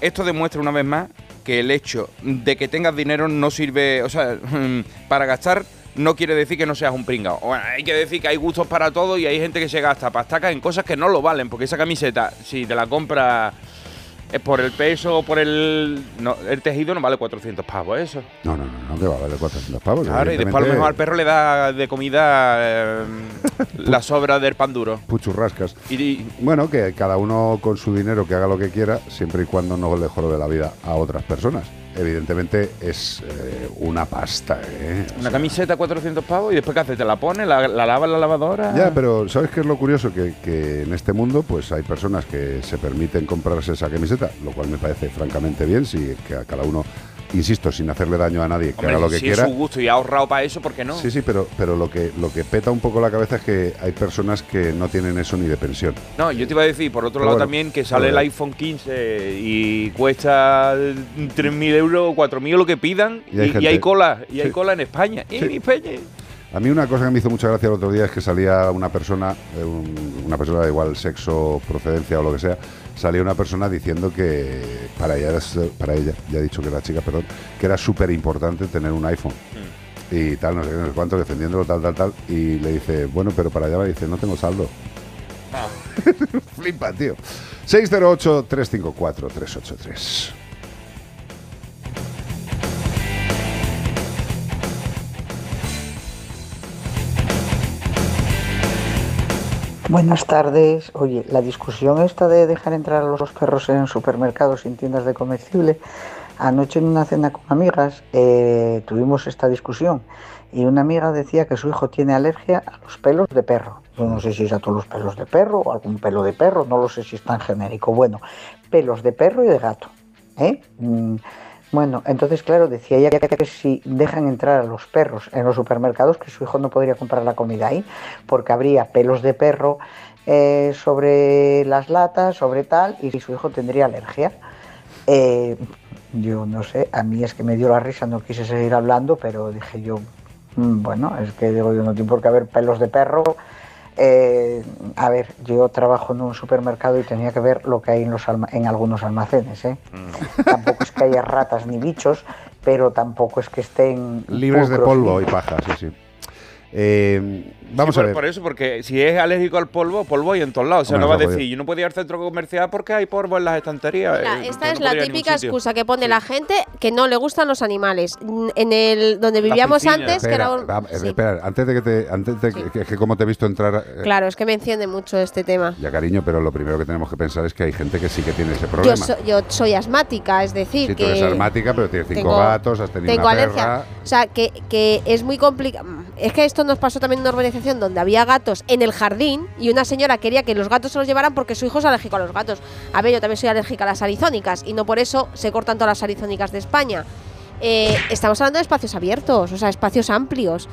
Esto demuestra una vez más que el hecho de que tengas dinero no sirve, o sea, [laughs] para gastar no quiere decir que no seas un pringao. Bueno, hay que decir que hay gustos para todo y hay gente que se gasta pastacas en cosas que no lo valen, porque esa camiseta, si te la compras es por el peso o por el no, el tejido no vale 400 pavos eso. No, no, no, no te va a valer 400 pavos. Claro, y después a lo mejor al perro le da de comida eh, [laughs] la sobra del pan duro. Puchurrascas. Y, Bueno, que cada uno con su dinero que haga lo que quiera, siempre y cuando no le jorobe la vida a otras personas. Evidentemente es eh, una pasta, ¿eh? una camiseta 400 pavos y después ¿qué haces? ¿Te la pones? ¿La, la lavas en la lavadora? Ya, pero ¿sabes qué es lo curioso? Que, que en este mundo pues hay personas que se permiten comprarse esa camiseta, lo cual me parece francamente bien, si que a cada uno, insisto, sin hacerle daño a nadie, que haga lo que si quiera. es su gusto y ha ahorrado para eso, ¿por qué no? Sí, sí, pero, pero lo, que, lo que peta un poco la cabeza es que hay personas que no tienen eso ni de pensión. No, yo te iba a decir, por otro Pero lado bueno, también, que sale el iPhone 15 y cuesta 3.000 euros o 4.000 lo que pidan Y hay y gente- hay cola, y hay Sí. cola en España. Sí. En España. A mí una cosa que me hizo mucha gracia el otro día es que salía una persona, eh, un- una persona de igual sexo, procedencia o lo que sea, salía una persona diciendo que para ella, para ella ya he dicho que era chica, perdón, que era súper importante tener un iPhone. Y tal, no sé qué, no sé cuánto, defendiéndolo, tal, tal, tal. Y le dice, bueno, pero para allá va, dice, no tengo saldo. [laughs] Flipa, tío. 608-354-383. Buenas tardes. Oye, la discusión esta de dejar entrar a los perros en supermercados sin tiendas de comestible, anoche en una cena con amigas eh, tuvimos esta discusión y una amiga decía que su hijo tiene alergia a los pelos de perro. Yo no sé si es a todos los pelos de perro o algún pelo de perro, no lo sé si es tan genérico. Bueno, pelos de perro y de gato. ¿eh? Mm, Bueno, entonces, claro, decía ella que si dejan entrar a los perros en los supermercados, que su hijo no podría comprar la comida ahí, porque habría pelos de perro eh, sobre las latas, sobre tal, y su hijo tendría alergia. Eh, yo no sé, a mí es que me dio la risa, no quise seguir hablando, pero dije yo, mm, bueno, es que digo yo, no tiene por qué haber pelos de perro. Eh, a ver, yo trabajo en un supermercado y tenía que ver lo que hay en, los alma- en algunos almacenes. ¿eh? Tampoco es que haya ratas ni bichos, pero tampoco es que estén Libres de polvo y paja, sí, sí. Eh, vamos Sí, a ver. por eso, porque si es alérgico al polvo, polvo hay en todos lados. O sea, Hombre, no va a decir, yo no podía ir al centro comercial porque hay polvo en las estanterías. Mira, Eh, esta es no la típica excusa que pone la gente que no le gustan los animales. En el donde vivíamos antes, que era un... va- sí. espera, antes de que te. Antes de que, que- que como te he visto entrar. eh, Claro, es que me enciende mucho este tema. Ya, cariño, pero lo primero que tenemos que pensar es que hay gente que sí que tiene ese Yo, problema. so- yo soy asmática, es decir, tú que... eres asmática, pero tienes cinco tengo- gatos, has tenido tengo una alergia. perra. O sea, que, que es muy complicado. Es que esto nos pasó también en una urbanización donde había gatos en el jardín y una señora quería que los gatos se los llevaran porque su hijo es alérgico a los gatos. A ver, yo también soy alérgica a las arizónicas y no por eso se cortan todas las arizónicas de España. Eh, estamos hablando de espacios abiertos, o sea, espacios amplios.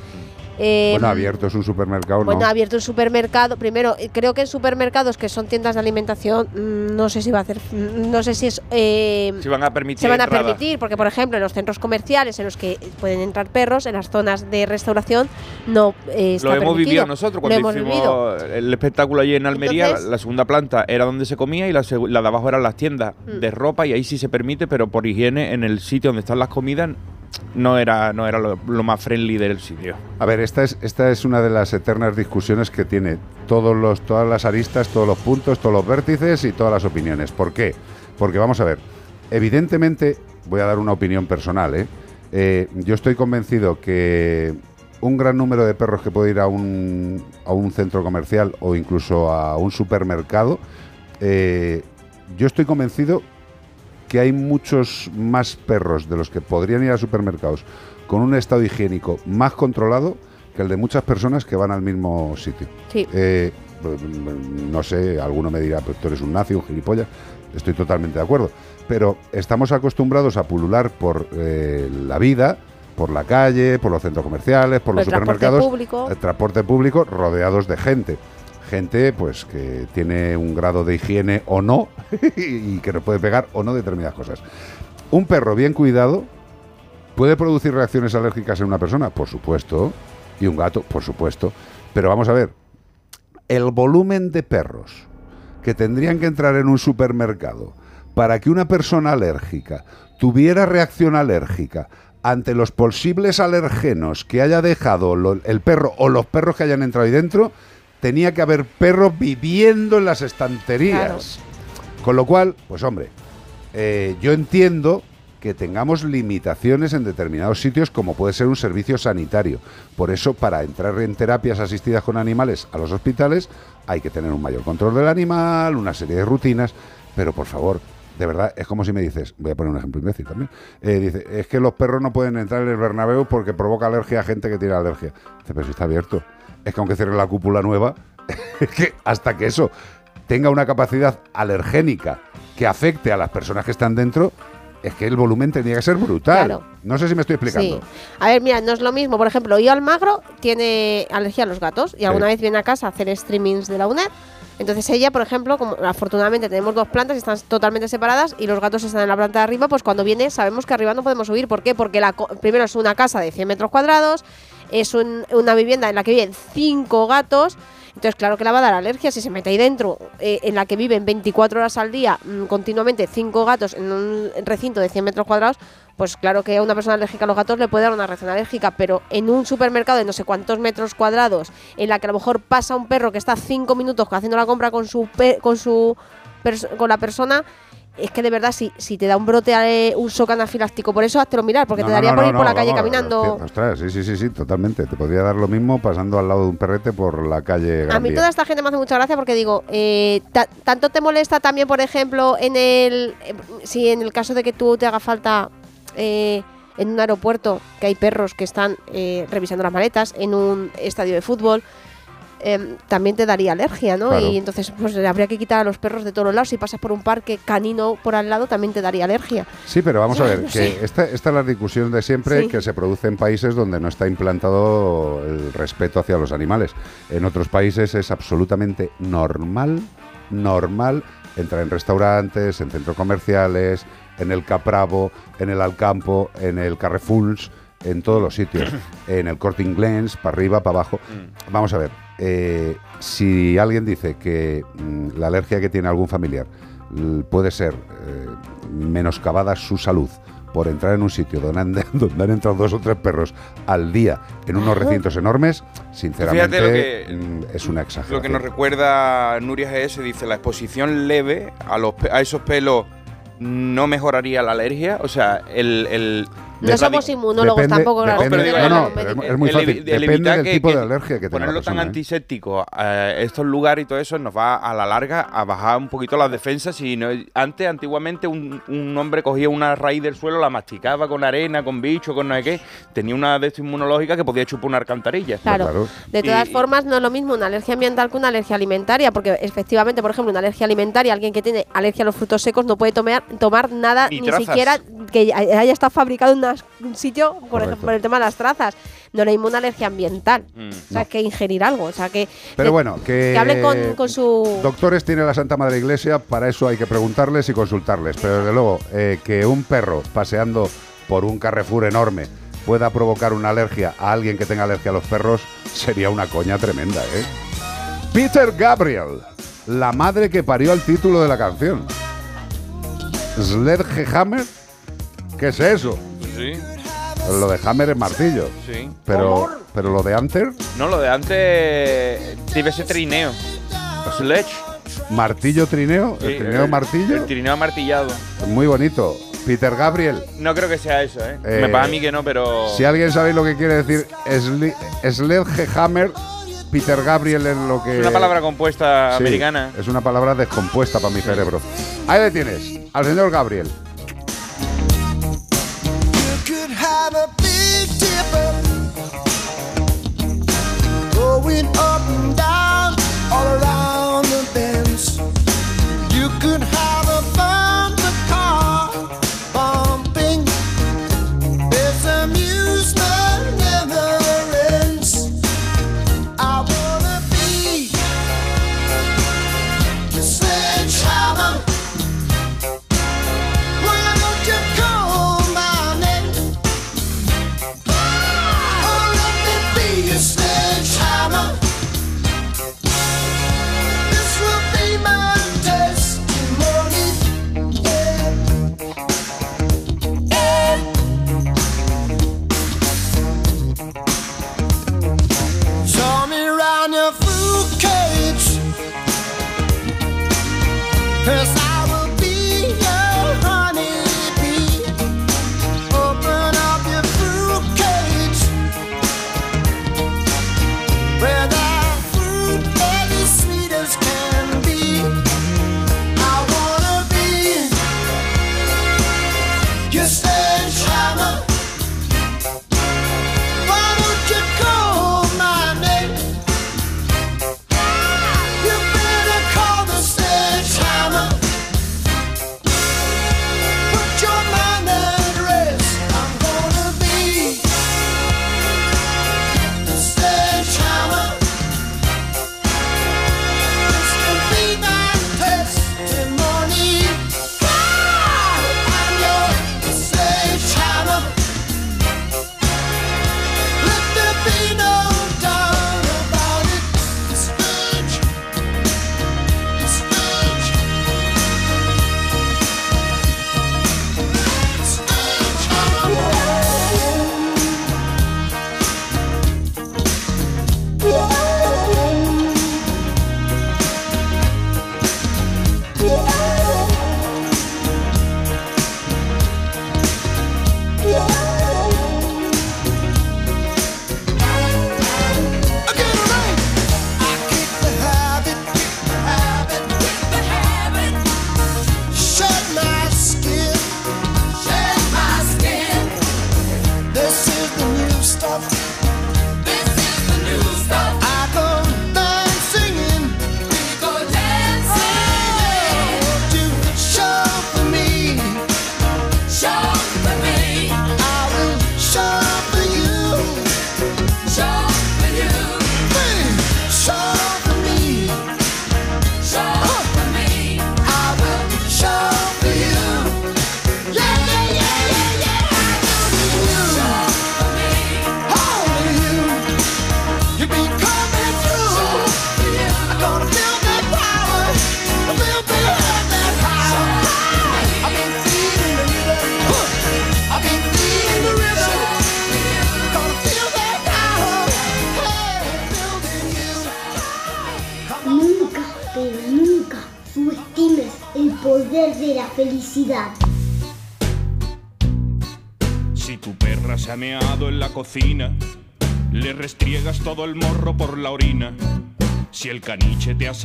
Eh, bueno, abierto es un supermercado, bueno, ¿no? abierto un supermercado. Primero, eh, creo que en supermercados que son tiendas de alimentación, mm, no sé si va a hacer, mm, no sé si es, eh, Si van a permitir se van a permitir, porque por ejemplo en los centros comerciales en los que pueden entrar perros, en las zonas de restauración no eh, está Lo hemos permitido. vivido nosotros cuando hicimos vivido. el espectáculo allí en Almería. Entonces- la segunda planta era donde se comía y la, la de abajo eran las tiendas Mm. de ropa y ahí sí se permite, pero por higiene en el sitio donde están las comidas no era, no era lo, lo más friendly del sitio. A ver, esta es, esta es una de las eternas discusiones que tiene todos los, todas las aristas, todos los puntos, todos los vértices y todas las opiniones. ¿Por qué? Porque vamos a ver, evidentemente, voy a dar una opinión personal, ¿eh? Eh, yo estoy convencido que un gran número de perros que puede ir a un, a un centro comercial o incluso a un supermercado, eh, yo estoy convencido que hay muchos más perros de los que podrían ir a supermercados con un estado higiénico más controlado que el de muchas personas que van al mismo sitio. Sí. Eh, mm, no sé, alguno me dirá, pues tú eres un nazi, un gilipollas. Estoy totalmente de acuerdo. Pero estamos acostumbrados a pulular por eh, la vida, por la calle, por los centros comerciales, por Por los el transporte supermercados, público. el transporte público, rodeados de gente. Gente pues que tiene un grado de higiene o no [laughs] y que nos puede pegar o no determinadas cosas. Un perro bien cuidado puede producir reacciones alérgicas en una persona, por supuesto, y un gato, por supuesto. Pero vamos a ver, el volumen de perros que tendrían que entrar en un supermercado para que una persona alérgica tuviera reacción alérgica ante los posibles alergenos que haya dejado lo- el perro o los perros que hayan entrado ahí dentro, tenía que haber perros viviendo en las estanterías. Con lo cual, pues hombre, eh, yo entiendo que tengamos limitaciones en determinados sitios como puede ser un servicio sanitario. Por eso, para entrar en terapias asistidas con animales a los hospitales, hay que tener un mayor control del animal, una serie de rutinas, pero por favor, de verdad, es como si me dices, voy a poner un ejemplo imbécil también, eh, dice, es que los perros no pueden entrar en el Bernabéu porque provoca alergia a gente que tiene alergia. Dice, pero si está abierto. Es que aunque cierre la cúpula nueva, [laughs] es que hasta que eso tenga una capacidad alergénica que afecte a las personas que están dentro, es que el volumen tenía que ser brutal. Claro. No sé si me estoy explicando. Sí. A ver, mira, no es lo mismo. Por ejemplo, yo Almagro tiene alergia a los gatos y alguna Sí. vez viene a casa a hacer streamings de la UNED. Entonces ella, por ejemplo, como afortunadamente tenemos dos plantas y están totalmente separadas y los gatos están en la planta de arriba, pues cuando viene sabemos que arriba no podemos subir. ¿Por qué? Porque la, primero es una casa de 100 metros cuadrados, es un- una vivienda en la que viven cinco gatos. Entonces, claro que le va a dar alergia si se mete ahí dentro, eh, en la que viven 24 horas al día, mm, continuamente cinco gatos en un recinto de 100 metros cuadrados, pues claro que a una persona alérgica a los gatos le puede dar una reacción alérgica, pero en un supermercado de no sé cuántos metros cuadrados, en la que a lo mejor pasa un perro que está cinco minutos haciendo la compra con su con su con la persona, es que de verdad si, si te da un brote, eh, un shock anafiláctico por eso, háztelo mirar, porque No, te daría no, por ir por la calle vamos, caminando. Ostras, sí, sí, sí, sí, totalmente. Te podría dar lo mismo pasando al lado de un perrete por la calle Gran A mí Vía. toda esta gente me hace mucha gracia porque digo, eh, ta- tanto te molesta también, por ejemplo, en el eh, si en el caso de que tú te haga falta eh, en un aeropuerto que hay perros que están eh, revisando las maletas, en un estadio de fútbol, em, también te daría alergia, ¿no? Claro. Y entonces pues habría que quitar a los perros de todos los lados. Si pasas por un parque canino por al lado, también te daría alergia. Sí, pero vamos a ver, [laughs] No que esta, esta es la discusión de siempre Sí. que se produce en países donde no está implantado el respeto hacia los animales. En otros países es absolutamente normal, normal entrar en restaurantes, en centros comerciales, en el Capravo, en el Alcampo, en el Carrefours, en todos los sitios, [coughs] en el Corte Inglés, para arriba, para abajo. Vamos a ver, eh, si alguien dice que mm, la alergia que tiene algún familiar puede ser eh, menoscabada su salud por entrar en un sitio donde han, [laughs] donde han entrado dos o tres perros al día en unos recintos enormes, sinceramente que- mm, es una exageración. Lo que nos recuerda Nuria GS dice, la exposición leve a, los, pe- a esos pelos no mejoraría la alergia. O sea, el... el No somos inmunólogos Depende- tampoco. claro, depende- que no, tienen no, los pero es, médicos. es muy el fácil. evi- el Depende del que- tipo que de alergia que Ponerlo tan persona. ¿eh? antiséptico a estos lugares y todo eso nos va a la larga a bajar un poquito las defensas. Si no, antes, antiguamente, un, un hombre cogía una raíz del suelo, la masticaba con arena, con bicho, con no sé qué, tenía una de esto inmunológica que podía chupar una alcantarilla. Claro. De todas Y- formas, no es lo mismo una alergia ambiental que una alergia alimentaria, porque efectivamente, por ejemplo, una alergia alimentaria, alguien que tiene alergia a los frutos secos no puede tomar, tomar nada, Ni ni, siquiera que haya estado fabricado en unas- un sitio, por Correcto. ejemplo, por el tema de las trazas. No le mismo una alergia ambiental. Mm. O sea, que ingerir algo. O sea, que. Pero que- bueno, que... Que hablen con, con su. Doctores tiene la Santa Madre Iglesia, para eso hay que preguntarles y consultarles. Pero desde luego, eh, que un perro paseando por un Carrefour enorme pueda provocar una alergia a alguien que tenga alergia a los perros sería una coña tremenda, ¿eh? Peter Gabriel, la madre que parió al título de la canción. Sledgehammer, ¿qué es eso? Sí. Lo de Hammer es martillo. Sí. Pero, pero lo de Hunter, No, lo de antes debe ser trineo. Sledge. martillo trineo, el trineo el- martillo. El trineo amartillado. Muy bonito. Peter Gabriel. No creo que sea eso, ¿eh? Eh, Me pasa a mí que no, pero. Si alguien sabe lo que quiere decir sli- Sledgehammer, Peter Gabriel es lo que. Es una palabra compuesta Sí, americana. Es una palabra descompuesta para mi cerebro. Ahí le tienes, al señor Gabriel. Have a big dipper going up and down all around the bends. You could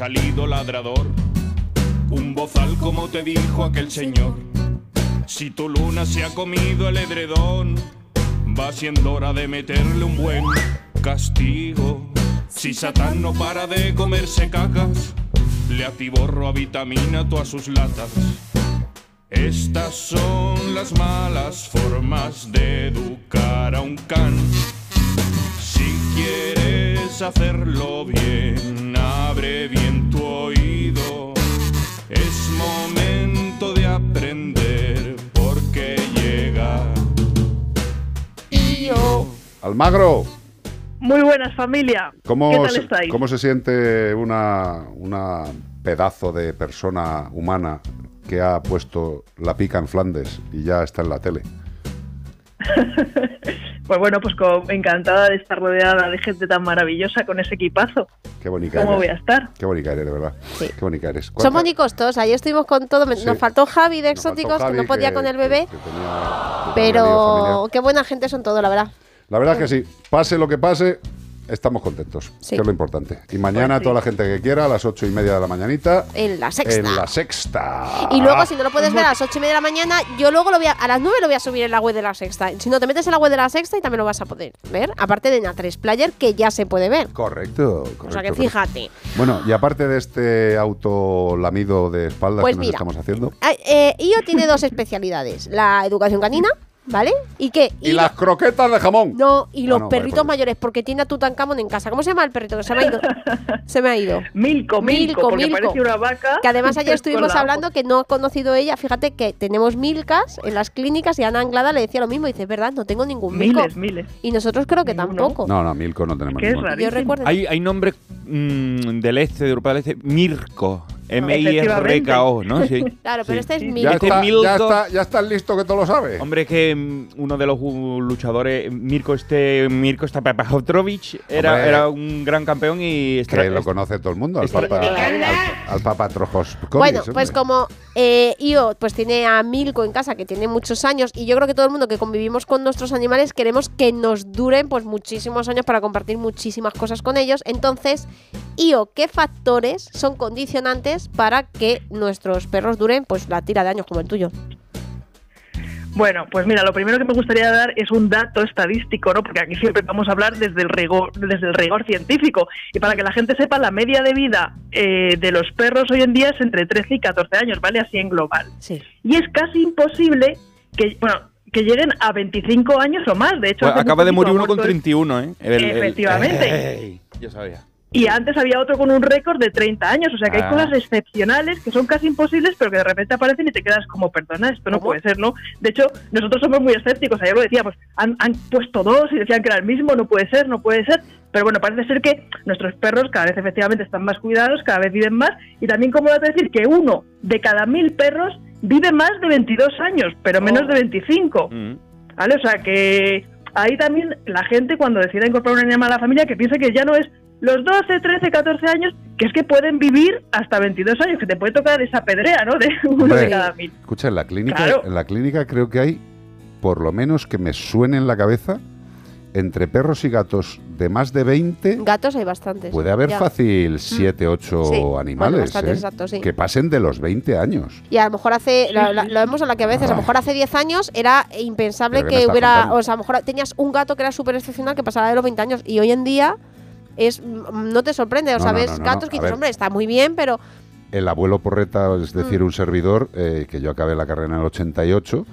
salido ladrador, un bozal como te dijo aquel señor. Si tu luna se ha comido el edredón, va siendo hora de meterle un buen castigo. Si Satán no para de comerse cacas, le atiborro a vitamina todas sus latas. Estas son las malas formas de educar a un can. Si quieres hacerlo Almagro, Muy buenas familia. ¿cómo, ¿Qué tal se, estáis? cómo se siente una, una pedazo de persona humana que ha puesto la pica en Flandes y ya está en la tele? [laughs] Pues bueno, pues encantada de estar rodeada de gente tan maravillosa con ese equipazo. Qué bonita ¿Cómo eres. voy a estar? Qué bonita eres, de verdad. Qué bonita eres. ¿Cuánta- Somos ni costosos. Ayer estuvimos con todo. Sí. Nos faltó Javi de Exóticos, que no podía que- con el bebé. que tenía lío pero qué buena gente son todos, la verdad. La verdad que sí, pase lo que pase, estamos contentos, Sí. que es lo importante. Y mañana Pues toda la gente que quiera, a las ocho y media de la mañanita, En la sexta. en la sexta. Y luego, si no lo puedes ver a las 8 y media de la mañana, yo luego lo voy a, a las 9 lo voy a subir en la web de la sexta. Si no, te metes en la web de la sexta y también lo vas a poder ver. Aparte de la 3 Player, que ya se puede ver. Correcto, correcto. o sea que fíjate. Bueno, y aparte de este auto lamido de espaldas Pues que nos mira. estamos haciendo. Ah, eh, IO tiene dos especialidades: la educación canina, ¿vale? ¿Y qué? Y las croquetas de jamón. No, y los Ah, no, vale, perritos mayores, porque tiene a Tutankamón en casa. ¿Cómo se llama el perrito? Que se me ha ido. [laughs] se me ha ido. Milko, Milko, porque parece una vaca. Que además ayer [laughs] estuvimos la- hablando que no ha conocido ella. Fíjate que tenemos milcas en las clínicas y Ana Anglada le decía lo mismo. Dice, es verdad, no tengo ningún milco. Miles, miles. Y nosotros creo que tampoco. No, no, Milko no tenemos Que es. Yo recuerdo. Hay, hay nombre mm, del este, de Europa del Este, Mirko. M-I-R-K-O, ¿no? Sí. [laughs] Claro, pero este es Ya milco. Este está, Milko- ya, está, ya estás listo que todo lo sabe. Hombre, que mm, uno de los uh, luchadores, Mirko este Mirko Stapajovic, era, Hombre. era un gran campeón y Que lo conoce todo el mundo, al Estra- Papa, al, al Papa Trojos. Bueno, pues como eh, Io pues tiene a Milko en casa que tiene muchos años y yo creo que todo el mundo que convivimos con nuestros animales queremos que nos duren pues muchísimos años para compartir muchísimas cosas con ellos. Entonces, Io, ¿qué factores son condicionantes para que nuestros perros duren pues la tira de años como el tuyo? Bueno, pues mira, lo primero que me gustaría dar es un dato estadístico, ¿no? Porque aquí siempre vamos a hablar desde el rigor, desde el rigor científico. Y para que la gente sepa, la media de vida eh, de los perros hoy en día es entre 13 y 14 años, ¿vale? Así en global. Sí. Y es casi imposible que, bueno, que lleguen a 25 años o más. De hecho, Pues acaba de morir uno con muerto el- 31, ¿eh? El- el- Efectivamente. Yo sabía. Y antes había otro con un récord de 30 años. O sea que Ah. hay cosas excepcionales que son casi imposibles, pero que de repente aparecen y te quedas como, perdona, esto no puede ser, ¿no? De hecho, nosotros somos muy escépticos. Ayer lo decíamos, han, han puesto dos y decían que era el mismo, no puede ser, no puede ser. Pero bueno, parece ser que nuestros perros cada vez efectivamente están más cuidados, cada vez viven más. Y también, como dato decir, que uno de cada mil perros vive más de 22 años, pero menos de 25. ¿Vale? O sea que ahí también la gente cuando decide incorporar un animal a la familia que piense que ya no es los 12, 13, 14 años, que es que pueden vivir hasta 22 años, que te puede tocar esa pedrea, ¿no? De [laughs] uno Hombre, de cada mil. Escucha, en la clínica, Claro. en la clínica creo que hay, por lo menos que me suene en la cabeza, entre perros y gatos de más de 20, Gatos hay bastantes. puede haber Ya. fácil 7, 8 Sí, bueno, animales bastantes, ¿eh? exacto, sí. que pasen de los 20 años. Y a lo mejor hace, lo, lo- lo vemos a la que a veces, a lo mejor hace 10 años era impensable ¿Pero qué me que hubiera, contando? o sea, a lo mejor tenías un gato que era súper excepcional que pasaba de los 20 años y hoy en día es no te sorprende, o No, sea, no, ves no, no, gatos que dices, hombre, está muy bien, pero El abuelo Porreta, es decir, Mm. un servidor, eh, que yo acabé la carrera en el 88,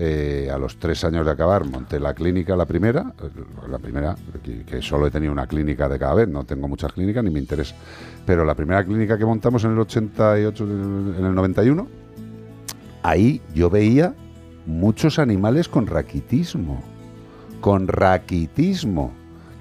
eh, a los tres años de acabar monté la clínica, la primera, eh, la primera, que, que solo he tenido una clínica de cada vez, no tengo muchas clínicas ni me interesa, pero la primera clínica que montamos en el 88, en el 91, ahí yo veía muchos animales con raquitismo, con raquitismo.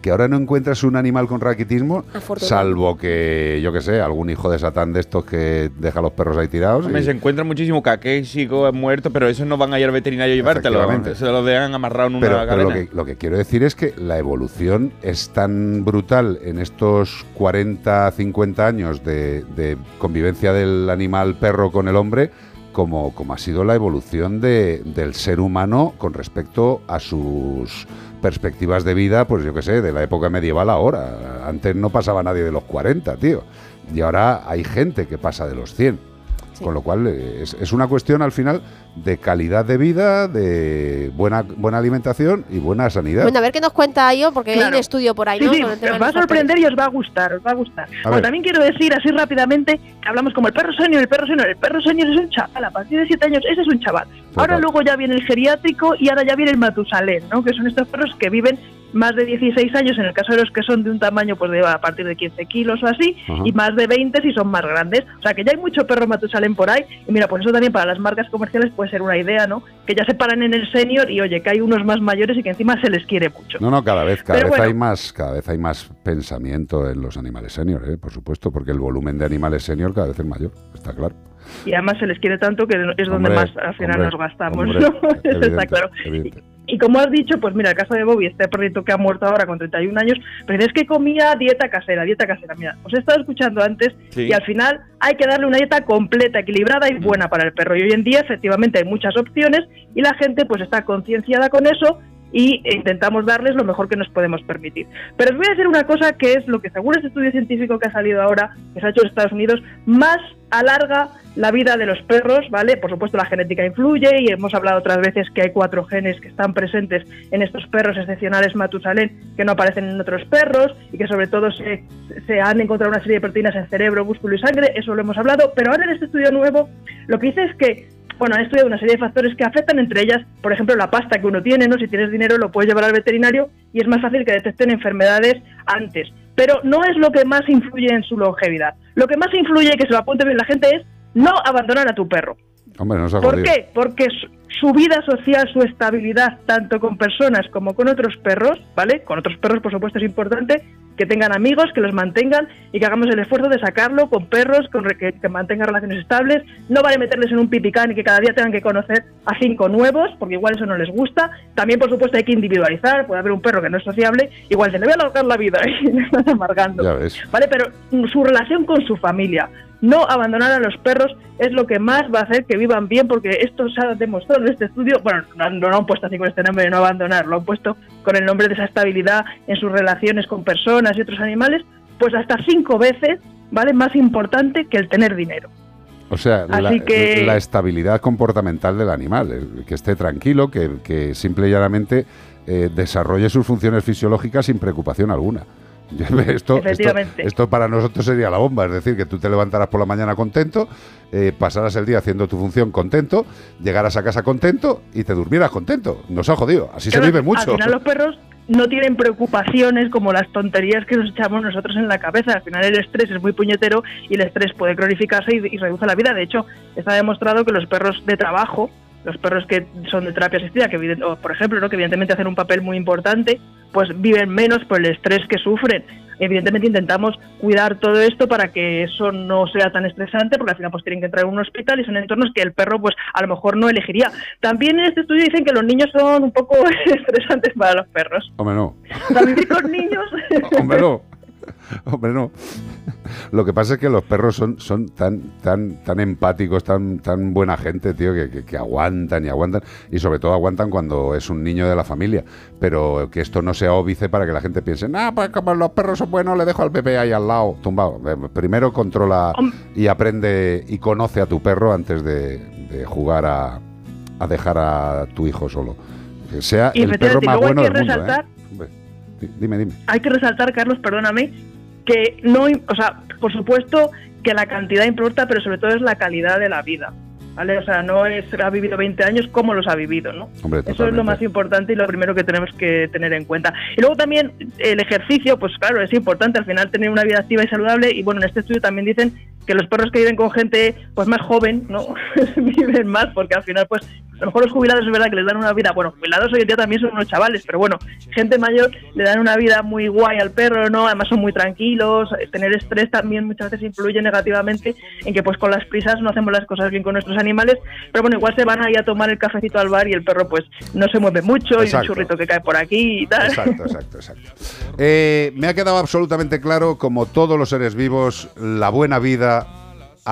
Que ahora no encuentras un animal con raquitismo, salvo que, yo que sé, algún hijo de Satán de estos que deja a los perros ahí tirados. Hombre, y- se encuentran muchísimo caquéxico muerto, pero esos no van a ir al veterinario a llevártelo. Se los dejan amarrado en una Pero, pero lo, que, lo que quiero decir es que la evolución es tan brutal en estos 40, 50 años de, de convivencia del animal perro con el hombre como, como ha sido la evolución de- del ser humano con respecto a sus perspectivas de vida, pues yo qué sé, de la época medieval ahora. Antes no pasaba nadie de los 40, tío. Y ahora hay gente que pasa de los 100. Con lo cual eh, es, es una cuestión al final de calidad de vida, de buena, buena alimentación y buena sanidad. bueno, a ver qué nos cuenta yo, porque hay un Claro. estudio por ahí, Sí, ¿no? sí, tema os va a sorprender y os va a gustar, os va a gustar. Bueno, ver. también quiero decir así rápidamente que hablamos como el perro senior, el perro senior, el perro senior es un chaval, a partir de 7 años ese es un chaval. Ahora luego ya viene el geriátrico y ahora ya viene el matusalén, ¿no? Que son estos perros que viven más de 16 años en el caso de los que son de un tamaño pues de a partir de 15 kilos o así Ajá. y más de 20 si son más grandes. O sea que ya hay mucho perro matusalén por ahí y mira, por eso también para las marcas comerciales puede ser una idea, ¿no? Que ya se paran en el senior y oye, que hay unos más mayores y que encima se les quiere mucho. No, no, cada vez, cada Pero vez bueno. hay más, cada vez hay más pensamiento en los animales senior, ¿eh? por supuesto, porque el volumen de animales senior cada vez es mayor, está claro. y además se les quiere tanto que es donde Hombre, más al final hombre, nos gastamos, hombre, ¿no? [laughs] Eso está claro. evidente. Y como has dicho, pues mira, el caso de Bobby, este perrito que ha muerto ahora con 31 años, pero es que comía dieta casera, dieta casera. Mira, os he estado escuchando antes Sí. y al final hay que darle una dieta completa, equilibrada y buena para el perro. Y hoy en día, efectivamente, hay muchas opciones y la gente pues está concienciada con eso y intentamos darles lo mejor que nos podemos permitir. Pero os voy a decir una cosa que es lo que según este estudio científico que ha salido ahora, que se ha hecho en Estados Unidos, más alarga la vida de los perros, ¿vale? Por supuesto la genética influye y hemos hablado otras veces que hay cuatro genes que están presentes en estos perros excepcionales Matusalén que no aparecen en otros perros y que sobre todo se, se han encontrado una serie de proteínas en cerebro, músculo y sangre, eso lo hemos hablado, pero ahora en este estudio nuevo lo que dice es que bueno, han estudiado una serie de factores que afectan, entre ellas, por ejemplo, la pasta que uno tiene, ¿no? Si tienes dinero lo puedes llevar al veterinario y es más fácil que detecten enfermedades antes. Pero no es lo que más influye en su longevidad. Lo que más influye, que se lo apunte bien la gente, es no abandonar a tu perro. Hombre, no ¿Por qué? Porque su vida social, su estabilidad, tanto con personas como con otros perros, ¿vale? Con otros perros, por supuesto, es importante que tengan amigos, que los mantengan y que hagamos el esfuerzo de sacarlo con perros, con re- que, que mantengan relaciones estables. No vale meterles en un pipicán y que cada día tengan que conocer a cinco nuevos, porque igual eso no les gusta. También, por supuesto, hay que individualizar. Puede haber un perro que no es sociable, igual se le voy a alargar la vida [laughs] y le estás amargando. ¿vale? Pero su relación con su familia, no abandonar a los perros es lo que más va a hacer que vivan bien, porque esto se ha demostrado en este estudio, bueno, no, no lo han puesto así con este nombre de no abandonar, lo han puesto con el nombre de esa estabilidad en sus relaciones con personas y otros animales, pues hasta cinco veces, ¿vale? Más importante que el tener dinero. O sea, la, que- la estabilidad comportamental del animal, el que esté tranquilo, que, que simple y llanamente eh, desarrolle sus funciones fisiológicas sin preocupación alguna. [laughs] Esto, esto, para nosotros sería la bomba, es decir, que tú te levantarás por la mañana contento, eh, pasarás el día haciendo tu función contento, llegarás a casa contento y te durmieras contento. Nos ha jodido, así se vive mucho. Al final los perros no tienen preocupaciones como las tonterías que nos echamos nosotros en la cabeza. Al final el estrés es muy puñetero y el estrés puede cronificarse y, y reduce la vida. De hecho, está demostrado que los perros de trabajo, los perros que son de terapia asistida, que o, por ejemplo, ¿no? que evidentemente hacen un papel muy importante, pues viven menos por el estrés que sufren. Evidentemente intentamos cuidar todo esto para que eso no sea tan estresante, porque al final pues tienen que entrar en un hospital y son entornos que el perro pues a lo mejor no elegiría. También en este estudio dicen que los niños son un poco [laughs] estresantes para los perros. Hombre, no. O sea, vivir con niños [laughs] Hombre, no. [laughs] Hombre, no. Lo que pasa es que los perros son, son tan, tan, tan empáticos, tan, tan buena gente, tío, que, que- que aguantan y aguantan. Y sobre todo aguantan cuando es un niño de la familia. Pero que esto no sea óbice para que la gente piense, ah, pues como los perros son buenos, le dejo al bebé ahí al lado, tumbado. Eh, Primero controla y aprende y conoce a tu perro antes de, de jugar a, a dejar a tu hijo solo. Que sea Y el perro más bueno del mundo, ¿eh? Dime, dime. hay que resaltar, Carlos, perdóname, que no, o sea, por supuesto que la cantidad importa, pero sobre todo es la calidad de la vida. ¿Vale? O sea, no es ha vivido 20 años como los ha vivido, ¿no? Hombre, Eso es lo más importante y lo primero que tenemos que tener en cuenta. Y luego también el ejercicio, pues claro, es importante al final tener una vida activa y saludable. Y bueno, en este estudio también dicen que los perros que viven con gente pues más joven, ¿no? [laughs] viven más porque al final pues a lo mejor los jubilados es verdad que les dan una vida, bueno, jubilados hoy en día también son unos chavales, pero bueno, gente mayor le dan una vida muy guay al perro, ¿no? Además son muy tranquilos, tener estrés también muchas veces influye negativamente en que pues con las prisas no hacemos las cosas bien con nuestros animales, pero bueno, igual se van ahí a tomar el cafecito al bar y el perro pues no se mueve mucho y un churrito que cae por aquí y tal. Exacto, exacto, exacto. Eh, me ha quedado absolutamente claro, como todos los seres vivos, la buena vida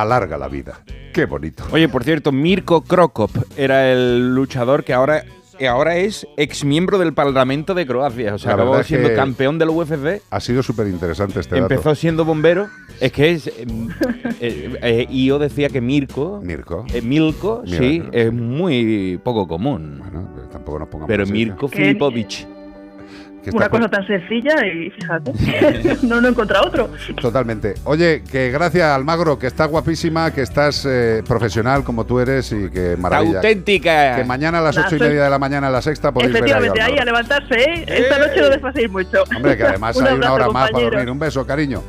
alarga la vida. Qué bonito. Oye, por cierto, Mirko Krokop era el luchador que ahora, que ahora es exmiembro del Parlamento de Croacia. O sea, La acabó es siendo que campeón del UFC. Ha sido súper interesante este Empezó dato. siendo bombero. Es que es. eh, eh, eh, Io decía que Mirko. Mirko. eh, Milko, Mira, sí, no. es muy poco común. tampoco nos pongamos Pero Mirko Filipovich. Que Una cosa tan sencilla y fíjate, [laughs] no, no he encontrado otro. Totalmente. Oye, que gracias Almagro, que estás guapísima, que estás eh, profesional como tú eres y que maravilla. auténtica. Que mañana a las ocho y media de la mañana en la sexta podéis ver ahí a Efectivamente, ahí a levantarse, ¿eh? Esta noche no desfaséis mucho. Hombre, que además [laughs] Un hay una hora más para dormir. Un beso, cariño.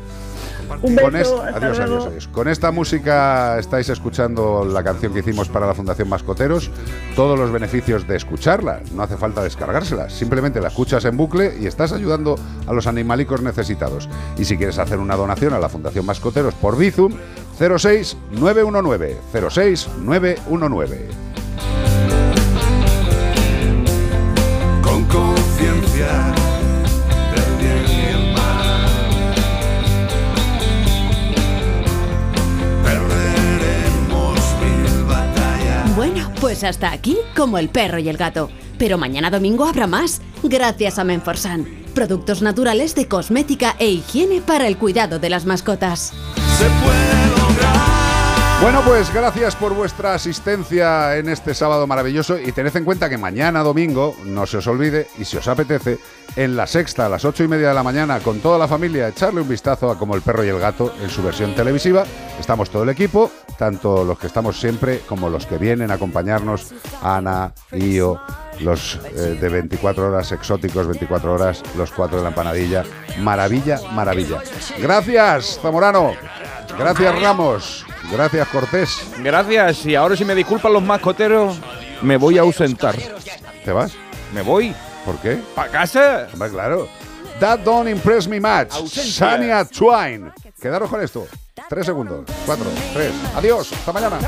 Un Con beso, es- hasta adiós, luego. adiós, adiós. Con esta música estáis escuchando la canción que hicimos para la Fundación Mascoteros. Todos los beneficios de escucharla. No hace falta descargársela. Simplemente la escuchas en bucle y estás ayudando a los animalicos necesitados. Y si quieres hacer una donación a la Fundación Mascoteros por Bizum, 06 919 pues hasta aquí como el perro y el gato. Pero mañana domingo habrá más, gracias a Menforsan. Productos naturales de cosmética e higiene para el cuidado de las mascotas. Bueno, pues gracias por vuestra asistencia en este sábado maravilloso y tened en cuenta que mañana domingo, no se os olvide, y si os apetece, en la sexta a las ocho y media de la mañana con toda la familia, echarle un vistazo a Como el perro y el gato en su versión televisiva. Estamos todo el equipo, tanto los que estamos siempre como los que vienen a acompañarnos, Ana, Io, los eh, de 24 horas exóticos, 24 horas, los cuatro de la empanadilla. Maravilla, maravilla. Gracias, Zamorano. Gracias, Ramos. Gracias, Cortés. Gracias. Y ahora si me disculpan los mascoteros, me voy a ausentar. ¿Te vas? Me voy. ¿Por qué? ¿Para casa? Claro. That don't impress me much. Sania Twine. Quedaros con esto. Tres segundos. Cuatro, tres. Adiós. Hasta mañana.